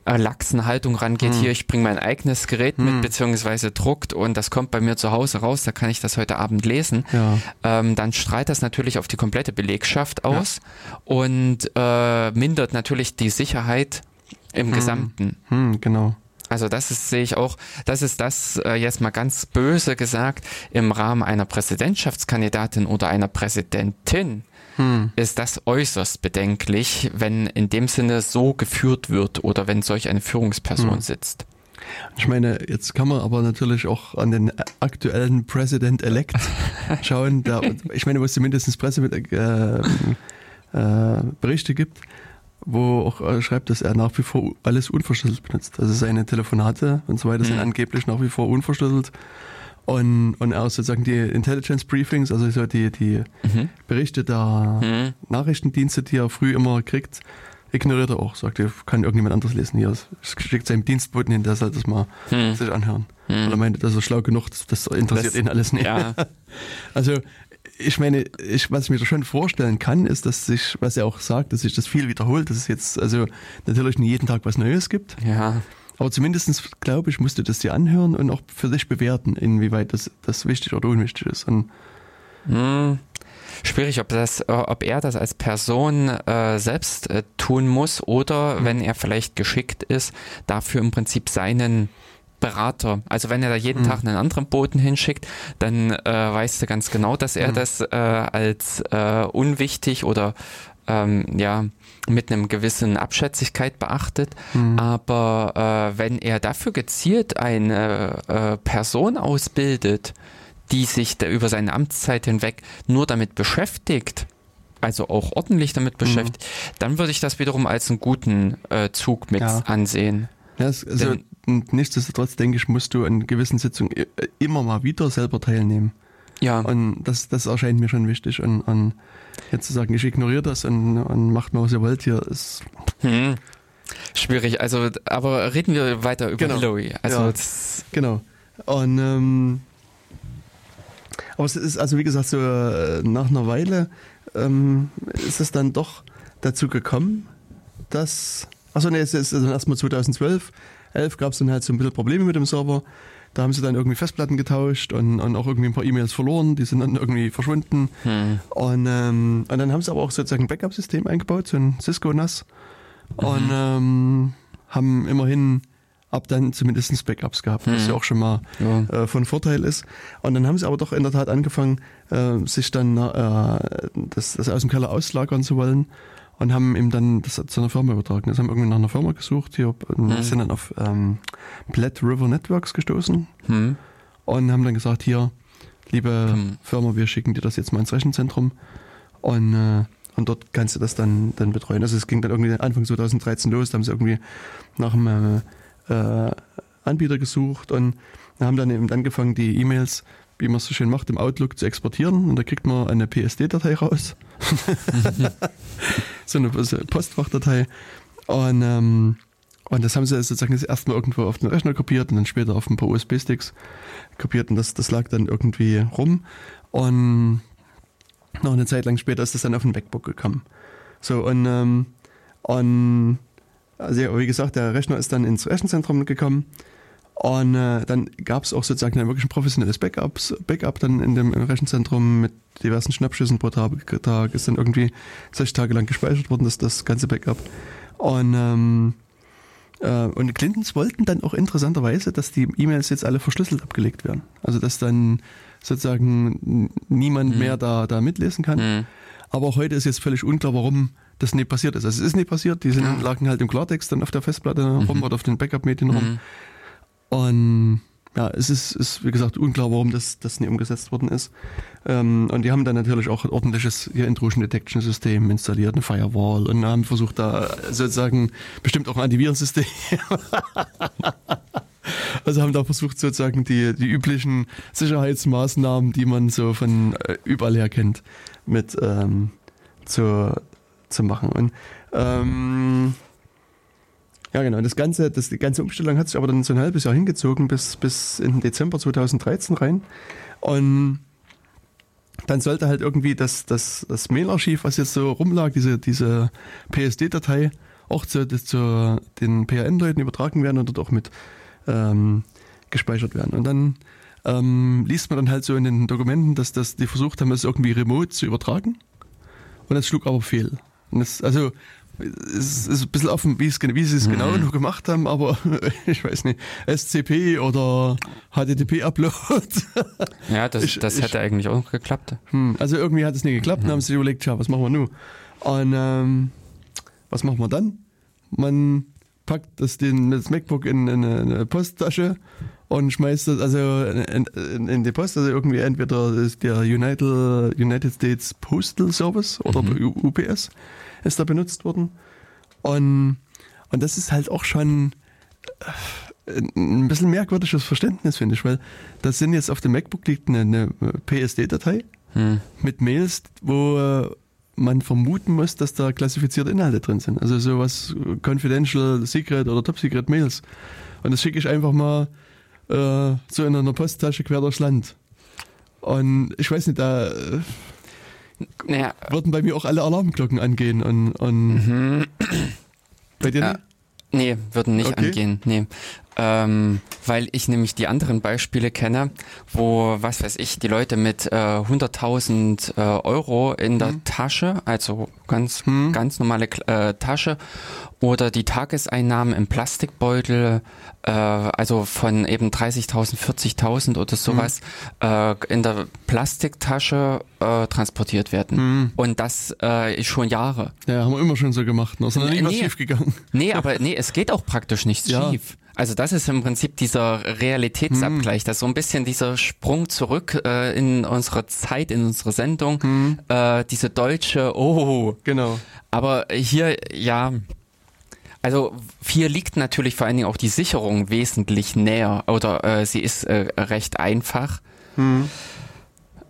laxen Haltung rangeht, hm. hier, ich bringe mein eigenes Gerät hm. mit, beziehungsweise druckt und das kommt bei mir zu Hause raus, da kann ich das heute Abend lesen, ja. ähm, dann strahlt das natürlich auf die komplette Belegschaft aus ja. und äh, mindert natürlich die Sicherheit im hm. Gesamten. Hm, genau. Also das ist, sehe ich auch, das ist das äh, jetzt mal ganz böse gesagt, im Rahmen einer Präsidentschaftskandidatin oder einer Präsidentin hm. ist das äußerst bedenklich, wenn in dem Sinne so geführt wird oder wenn solch eine Führungsperson hm. sitzt. Ich meine, jetzt kann man aber natürlich auch an den aktuellen President-elect schauen. Der, ich meine, wo es zumindest Presseberichte äh, äh, gibt, wo auch äh, schreibt, dass er nach wie vor alles unverschlüsselt benutzt. Also seine Telefonate und so weiter sind hm. angeblich nach wie vor unverschlüsselt. Und, und auch sozusagen die Intelligence Briefings, also so die, die mhm. Berichte der mhm. Nachrichtendienste, die er früh immer kriegt, ignoriert er auch. Sagt, er kann irgendjemand anderes lesen. Hier schickt seinem Dienstboten hin, der soll das mal mhm. sich anhören. Mhm. Weil er meinte, das ist schlau genug, das, das interessiert das, ihn alles nicht. Ja. also ich meine, ich, was ich mir da schon vorstellen kann, ist, dass sich, was er auch sagt, dass sich das viel wiederholt, dass es jetzt also natürlich nicht jeden Tag was Neues gibt. Ja. Aber zumindest, glaube ich, musst du das dir anhören und auch für dich bewerten, inwieweit das, das wichtig oder unwichtig ist. Und hm. Schwierig, ob, das, äh, ob er das als Person äh, selbst äh, tun muss oder mhm. wenn er vielleicht geschickt ist, dafür im Prinzip seinen Berater. Also wenn er da jeden mhm. Tag einen anderen Boten hinschickt, dann äh, weißt du ganz genau, dass er mhm. das äh, als äh, unwichtig oder ähm, ja mit einem gewissen Abschätzigkeit beachtet. Mhm. Aber äh, wenn er dafür gezielt eine äh, Person ausbildet, die sich über seine Amtszeit hinweg nur damit beschäftigt, also auch ordentlich damit mhm. beschäftigt, mhm. dann würde ich das wiederum als einen guten äh, Zug mit ja. ansehen. Ja, es, also Denn, nichtsdestotrotz denke ich, musst du an gewissen Sitzungen immer mal wieder selber teilnehmen. Ja. Und das, das erscheint mir schon wichtig. Und, und jetzt zu sagen, ich ignoriere das und, und macht mal, was ihr wollt, hier ist. Hm. Schwierig, also, aber reden wir weiter über genau. Hillary. Also, ja, genau. Und, ähm, aber es ist, also wie gesagt, so äh, nach einer Weile ähm, ist es dann doch dazu gekommen, dass, achso, nee, es ist also erstmal 2012, 11 gab es dann halt so ein bisschen Probleme mit dem Server da haben sie dann irgendwie Festplatten getauscht und, und auch irgendwie ein paar E-Mails verloren, die sind dann irgendwie verschwunden. Hm. Und, ähm, und dann haben sie aber auch sozusagen ein Backup-System eingebaut, so ein Cisco NAS. Mhm. Und ähm, haben immerhin ab dann zumindest Backups gehabt, was hm. ja auch schon mal ja. äh, von Vorteil ist. Und dann haben sie aber doch in der Tat angefangen, äh, sich dann äh, das, das aus dem Keller auslagern zu wollen und haben ihm dann das zu einer Firma übertragen. Das haben irgendwie nach einer Firma gesucht, hier hm. sind dann auf ähm, Platte River Networks gestoßen hm. und haben dann gesagt, hier, liebe hm. Firma, wir schicken dir das jetzt mal ins Rechenzentrum und, äh, und dort kannst du das dann, dann betreuen. Also es ging dann irgendwie Anfang 2013 los, da haben sie irgendwie nach einem äh, äh, Anbieter gesucht und haben dann eben angefangen, die E-Mails wie man es so schön macht, im Outlook zu exportieren und da kriegt man eine PSD-Datei raus. so eine Postfachdatei. Und, ähm, und das haben sie sozusagen das erstmal irgendwo auf den Rechner kopiert und dann später auf ein paar USB-Sticks kopiert und das, das lag dann irgendwie rum. Und noch eine Zeit lang später ist das dann auf ein MacBook gekommen. So, und, ähm, und Also wie gesagt, der Rechner ist dann ins Rechenzentrum gekommen und äh, dann gab es auch sozusagen ein wirklich ein professionelles Backups, Backup dann in dem Rechenzentrum mit diversen Schnappschüssen pro Tag, ist dann irgendwie sechs Tage lang gespeichert worden, das, das ganze Backup. Und, ähm, äh, und die Clintons wollten dann auch interessanterweise, dass die E-Mails jetzt alle verschlüsselt abgelegt werden. Also dass dann sozusagen niemand Mhm. mehr da, da mitlesen kann. Mhm. Aber heute ist jetzt völlig unklar, warum das nicht passiert ist. Also es ist nicht passiert, die sind, lagen halt im Klartext dann auf der Festplatte rum oder auf den Backup-Medien rum. Und ja, es ist, ist wie gesagt unklar, warum das, das nicht umgesetzt worden ist. Ähm, und die haben dann natürlich auch ein ordentliches hier Intrusion Detection System installiert, eine Firewall und haben versucht da sozusagen bestimmt auch ein Antivirensystem. also haben da versucht sozusagen die, die üblichen Sicherheitsmaßnahmen, die man so von äh, überall her kennt, mit ähm, zu, zu machen. Und ähm, ja, genau. Das ganze, das, die ganze Umstellung hat sich aber dann so ein halbes Jahr hingezogen bis, bis in den Dezember 2013 rein. Und dann sollte halt irgendwie das, das, das Mailarchiv, was jetzt so rumlag, diese, diese PSD-Datei, auch zu, zu den PRN-Leuten übertragen werden und dort auch mit ähm, gespeichert werden. Und dann ähm, liest man dann halt so in den Dokumenten, dass das, die versucht haben, es irgendwie remote zu übertragen. Und das schlug aber fehl. Das, also es ist ein bisschen offen, wie, es, wie sie es genau noch gemacht haben, aber ich weiß nicht, SCP oder HTTP-Upload. Ja, das, Ich- das ich- hätte eigentlich auch noch geklappt. Hm, also irgendwie hat es nicht geklappt, dann haben sie sich überlegt, tja, was machen wir nun? Und ähm, was machen wir dann? Man packt das, den, das MacBook in, in eine Posttasche und schmeißt das also in, in, in die Post, also irgendwie entweder ist der United, United States Postal Service oder der U- UPS ist da benutzt worden. Und, und das ist halt auch schon äh, ein bisschen merkwürdiges Verständnis, finde ich, weil das sind jetzt auf dem MacBook liegt eine, eine PSD-Datei Hm. mit Mails, wo äh, man vermuten muss, dass da klassifizierte Inhalte drin sind. Also sowas Confidential, Secret oder Top Secret Mails. Und das schicke ich einfach mal äh, so in einer Posttasche quer durchs Land. Und ich weiß nicht, da äh, Naja, würden bei mir auch alle Alarmglocken angehen und, und bei dir Ja. nee, würden nicht Okay. angehen. Nee. Ähm, weil ich nämlich die anderen Beispiele kenne, wo, was weiß ich, die Leute mit äh, 100.000 äh, Euro in der Mhm. Tasche, also ganz, ganz normale äh, Tasche, oder die Tageseinnahmen im Plastikbeutel, äh, also von eben 30.000, 40.000 oder sowas, äh, in der Plastiktasche äh, transportiert werden. Und das äh, schon Jahre. Ja, haben wir immer schon so gemacht. Noch ist noch nie was Nee. schief gegangen. Nee, aber nee, es geht auch praktisch nichts Ja. schief. Also das ist im Prinzip dieser Realitätsabgleich, das ist so ein bisschen dieser Sprung zurück äh, in unsere Zeit, in unsere Sendung, äh, diese deutsche, oh, Genau. aber hier, ja, also hier liegt natürlich vor allen Dingen auch die Sicherung wesentlich näher oder äh, sie ist äh, recht einfach.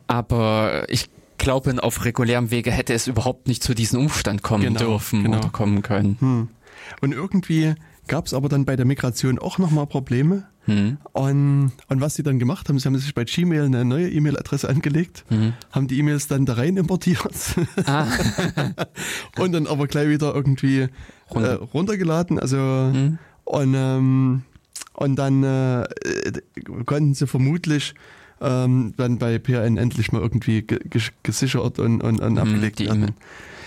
Aber ich glaube, auf regulärem Wege hätte es überhaupt nicht zu diesem Umstand kommen Genau, dürfen genau. oder kommen können. Und irgendwie gab es aber dann bei der Migration auch nochmal Probleme. Hm. Und, und was sie dann gemacht haben, sie haben sich bei Gmail eine neue E-Mail-Adresse angelegt, haben die E-Mails dann da rein importiert Ah. und dann aber gleich wieder irgendwie Runter. äh, runtergeladen. Also und, ähm, und dann äh, äh, konnten sie vermutlich ähm, dann bei PRN endlich mal irgendwie ge ges- gesichert und, und, und abgelegt die werden.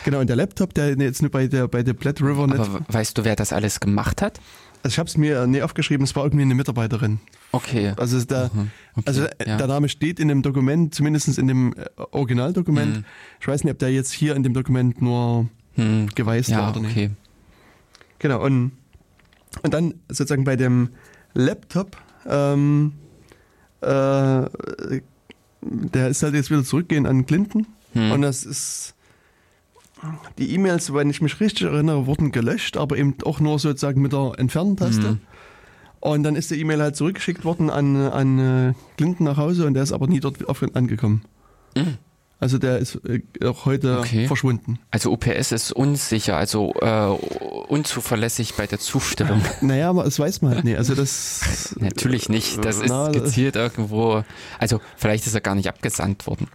Genau, und der Laptop, der jetzt nur bei der bei der Black River nicht. Aber weißt du, wer das alles gemacht hat? Also ich habe es mir nie aufgeschrieben, es war irgendwie eine Mitarbeiterin. Okay. Also da, Mhm, okay, also äh, ja. der Name steht in dem Dokument, zumindest in dem äh, Originaldokument. Mhm. Ich weiß nicht, ob der jetzt hier in dem Dokument nur Hm. geweißt Ja, war oder nicht. okay. Genau, und, und dann sozusagen bei dem Laptop, ähm, äh, der ist halt jetzt wieder zurückgehen an Clinton. Hm. Und das ist, die E-Mails, wenn ich mich richtig erinnere, wurden gelöscht, aber eben auch nur sozusagen mit der Entfernen-Taste. Hm. Und dann ist die E-Mail halt zurückgeschickt worden an, an äh, Clinton nach Hause und der ist aber nie dort angekommen. Mhm. Also der ist äh, auch heute Okay. verschwunden. Also UPS ist unsicher, also äh, unzuverlässig bei der Zustellung. Naja, aber das weiß man halt nicht. Also das Natürlich nicht. Das ist Na, gezielt irgendwo. Also vielleicht ist er gar nicht abgesandt worden.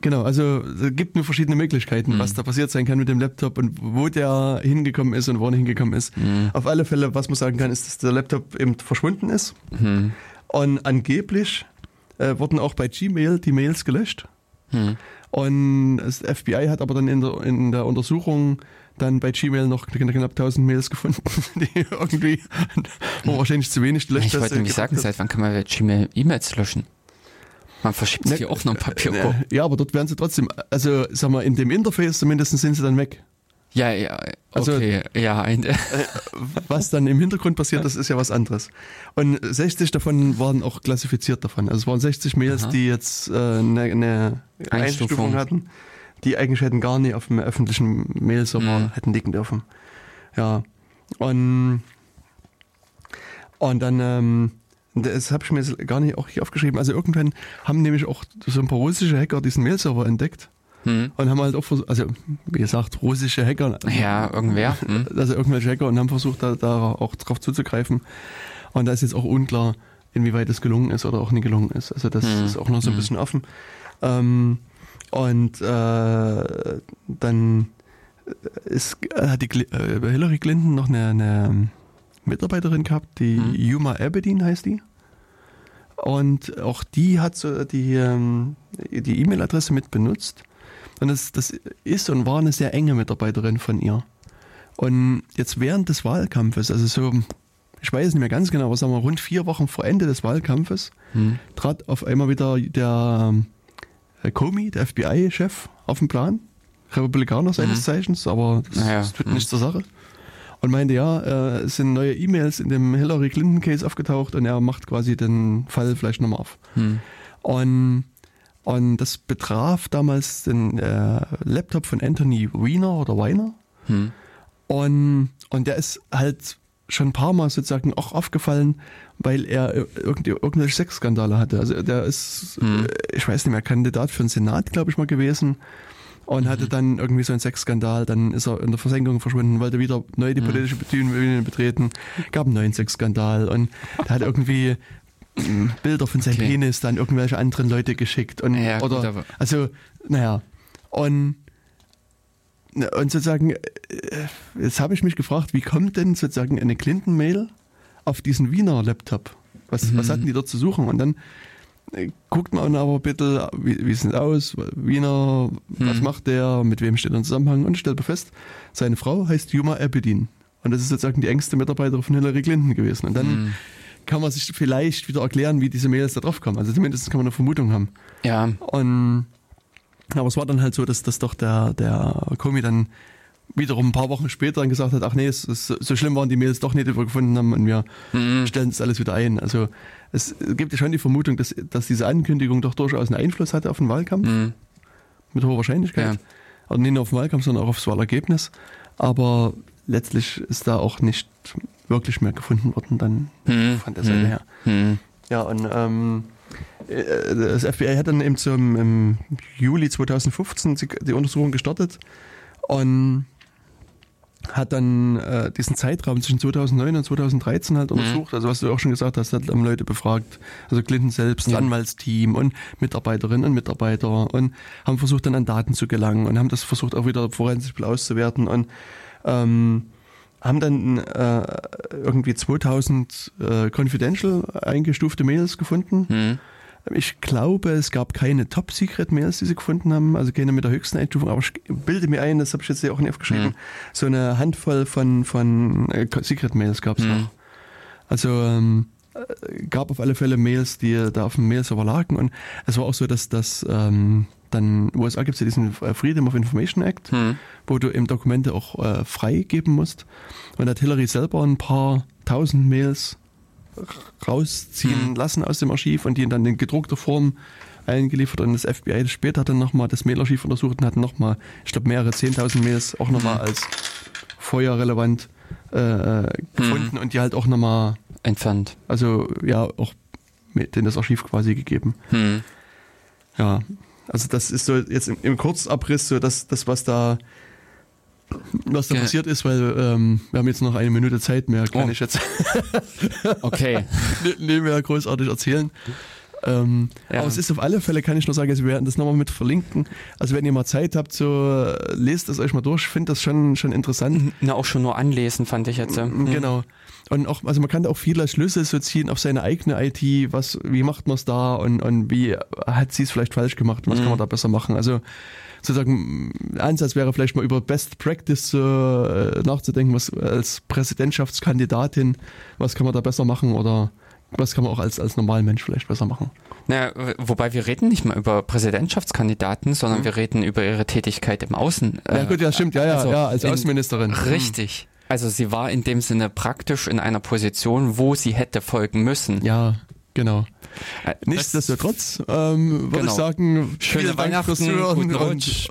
Genau, also es gibt nur verschiedene Möglichkeiten, Mhm. was da passiert sein kann mit dem Laptop und wo der hingekommen ist und wo er hingekommen ist. Mhm. Auf alle Fälle, was man sagen kann, ist, dass der Laptop eben verschwunden ist. Hm. Und angeblich äh, wurden auch bei Gmail die Mails gelöscht. Hm. Und das FBI hat aber dann in der, in der Untersuchung dann bei Gmail noch knapp 1000 Mails gefunden, die irgendwie wo wahrscheinlich zu wenig gelöscht Ich wollte nämlich sagen, seit wann kann man bei Gmail E-Mails löschen? Man verschiebt Ne, sie auch noch ein Papierkorb. Äh, Ja, aber dort werden sie trotzdem, also sag mal, in dem Interface zumindest sind sie dann weg. Ja, ja, Also- okay, ja, ein, Was dann im Hintergrund passiert, das ist ja was anderes. Und 60 davon waren auch klassifiziert davon. Also es waren 60 Mails, Aha. die jetzt äh, eine, eine Einstufung. Einstufung hatten, die eigentlich hätten gar nicht auf dem öffentlichen Mail-Server Mhm. hätten liegen dürfen. Ja. Und, und dann, ähm, das habe ich mir jetzt gar nicht auch hier aufgeschrieben. Also irgendwann haben nämlich auch so ein paar russische Hacker diesen Mail-Server entdeckt hm. und haben halt auch versucht, also wie gesagt, russische Hacker, ja, irgendwer. Hm. also irgendwelche Hacker und haben versucht, da, da auch drauf zuzugreifen. Und da ist jetzt auch unklar, inwieweit es gelungen ist oder auch nicht gelungen ist. Also das Hm. ist auch noch so ein Hm. bisschen offen. Ähm, und äh, dann ist, hat die äh, Hillary Clinton noch eine, eine Mitarbeiterin gehabt, die Hm. Yuma Abedin heißt die. Und auch die hat so die ähm, die E-Mail-Adresse mit benutzt. Und das, das ist und war eine sehr enge Mitarbeiterin von ihr. Und jetzt während des Wahlkampfes, also so, ich weiß nicht mehr ganz genau, aber sagen wir rund vier Wochen vor Ende des Wahlkampfes, Hm. trat auf einmal wieder der äh, Comey, der FBI-Chef, auf den Plan. Republikaner seines Mhm. Zeichens, aber das, Naja, das tut mhm. nichts zur Sache. Und meinte, ja, äh, es sind neue E-Mails in dem Hillary Clinton-Case aufgetaucht und er macht quasi den Fall vielleicht nochmal auf. Hm. Und, und das betraf damals den äh, Laptop von Anthony Weiner oder Weiner. Hm. Und, und der ist halt schon ein paar Mal sozusagen auch aufgefallen, weil er irgendwie irgendwelche Sexskandale hatte. Also der ist, Mhm. äh, ich weiß nicht mehr, Kandidat für den Senat, glaube ich mal gewesen. Und hatte dann irgendwie so einen Sexskandal, dann ist er in der Versenkung verschwunden, wollte wieder neu die politische Bühne betreten, gab einen neuen Sexskandal und der hat irgendwie mh, Bilder von seinem Okay. Penis dann irgendwelche anderen Leute geschickt. Und Ja, gut, oder aber- also naja. Und und sozusagen, äh, jetzt habe ich mich gefragt, wie kommt denn sozusagen eine Clinton-Mail auf diesen Wiener Laptop? Was, was hatten die dort zu suchen? Und dann guckt man aber bitte, wie, wie sieht es aus? Wiener, was Mhm. macht der? Mit wem steht er im Zusammenhang? Und stellt man fest, seine Frau heißt Yuma Abedin. Und das ist sozusagen die engste Mitarbeiterin von Hillary Clinton gewesen. Und dann Hm. kann man sich vielleicht wieder erklären, wie diese Mails da drauf kommen. Also zumindest kann man eine Vermutung haben. Ja, Und aber es war dann halt so, dass, dass doch der, der Komi dann wiederum ein paar Wochen später dann gesagt hat, ach nee, es ist, so schlimm waren die Mails doch nicht, die wir gefunden haben und wir Mhm. stellen das alles wieder ein. Also es gibt ja schon die Vermutung, dass, dass diese Ankündigung doch durchaus einen Einfluss hatte auf den Wahlkampf, Hm. mit hoher Wahrscheinlichkeit. Ja. Also nicht nur auf den Wahlkampf, sondern auch aufs Wahlergebnis. Aber letztlich ist da auch nicht wirklich mehr gefunden worden dann Hm. von der Seite Hm. her. Hm. Ja, und ähm, äh, das FBI hat dann eben zum, im Juli 2015 die, die Untersuchung gestartet und hat dann äh, diesen Zeitraum zwischen 2009 und 2013 halt untersucht, also was du auch schon gesagt hast, hat haben Leute befragt, also Clinton selbst, Ja. Anwaltsteam und Mitarbeiterinnen und Mitarbeiter und haben versucht dann an Daten zu gelangen und haben das versucht auch wieder forensisch auszuwerten und ähm, haben dann äh, irgendwie 2000 äh, confidential eingestufte Mails gefunden. Hm. Ich glaube, es gab keine Top-Secret-Mails, die sie gefunden haben, also keine mit der höchsten Einstufung, aber ich bilde mir ein, das habe ich jetzt hier auch nicht aufgeschrieben, Mhm. so eine Handvoll von, von äh, Secret-Mails gab es Mhm. noch. Also ähm, äh, gab auf alle Fälle Mails, die da auf dem Mail-Server lagen und es war auch so, dass das ähm, dann, USA gibt es ja diesen äh, Freedom of Information Act, Hm. wo du eben Dokumente auch äh, freigeben musst. Und da hat Hillary selber ein paar tausend Mails rausziehen Hm. lassen aus dem Archiv und die dann in gedruckter Form eingeliefert und das FBI das später dann nochmal das Mailarchiv untersucht und hat nochmal, ich glaube mehrere 10.000 Mails auch nochmal Hm. als feuerrelevant äh, äh, gefunden und die halt auch nochmal, Entfernt. also ja, auch mit in das Archiv quasi gegeben. Hm. Ja, also das ist so jetzt im, im Kurzabriss so das, das was da was da Ja. passiert ist, weil ähm, wir haben jetzt noch eine Minute Zeit mehr, kann Oh. ich jetzt Okay. nicht mehr großartig erzählen. Ähm, Ja. Aber es ist auf alle Fälle, kann ich nur sagen, also wir werden das nochmal mit verlinken. Also wenn ihr mal Zeit habt, so äh, lest es euch mal durch. Finde das schon, schon interessant. Na, auch schon nur anlesen, fand ich jetzt. Mhm. Genau. Und auch, also man kann da auch viele Schlüsse so ziehen auf seine eigene IT, was, wie macht man es da und, und wie hat sie es vielleicht falsch gemacht, was kann man da besser machen. Also sozusagen Ansatz wäre vielleicht mal über Best Practice äh, nachzudenken, was als Präsidentschaftskandidatin, was kann man da besser machen oder was kann man auch als, als Normalmensch vielleicht besser machen. Naja, wobei wir reden nicht mal über Präsidentschaftskandidaten, sondern wir reden über ihre Tätigkeit im Außen. Ja gut, ja stimmt, ja, ja, also ja als in- Außenministerin. Richtig. Also sie war in dem Sinne praktisch in einer Position, wo sie hätte folgen müssen. Ja, genau. Äh, das- Nichtsdestotrotz ähm, würde Genau. ich sagen, Schöne Weihnachten, Zuhören guten und Rutsch.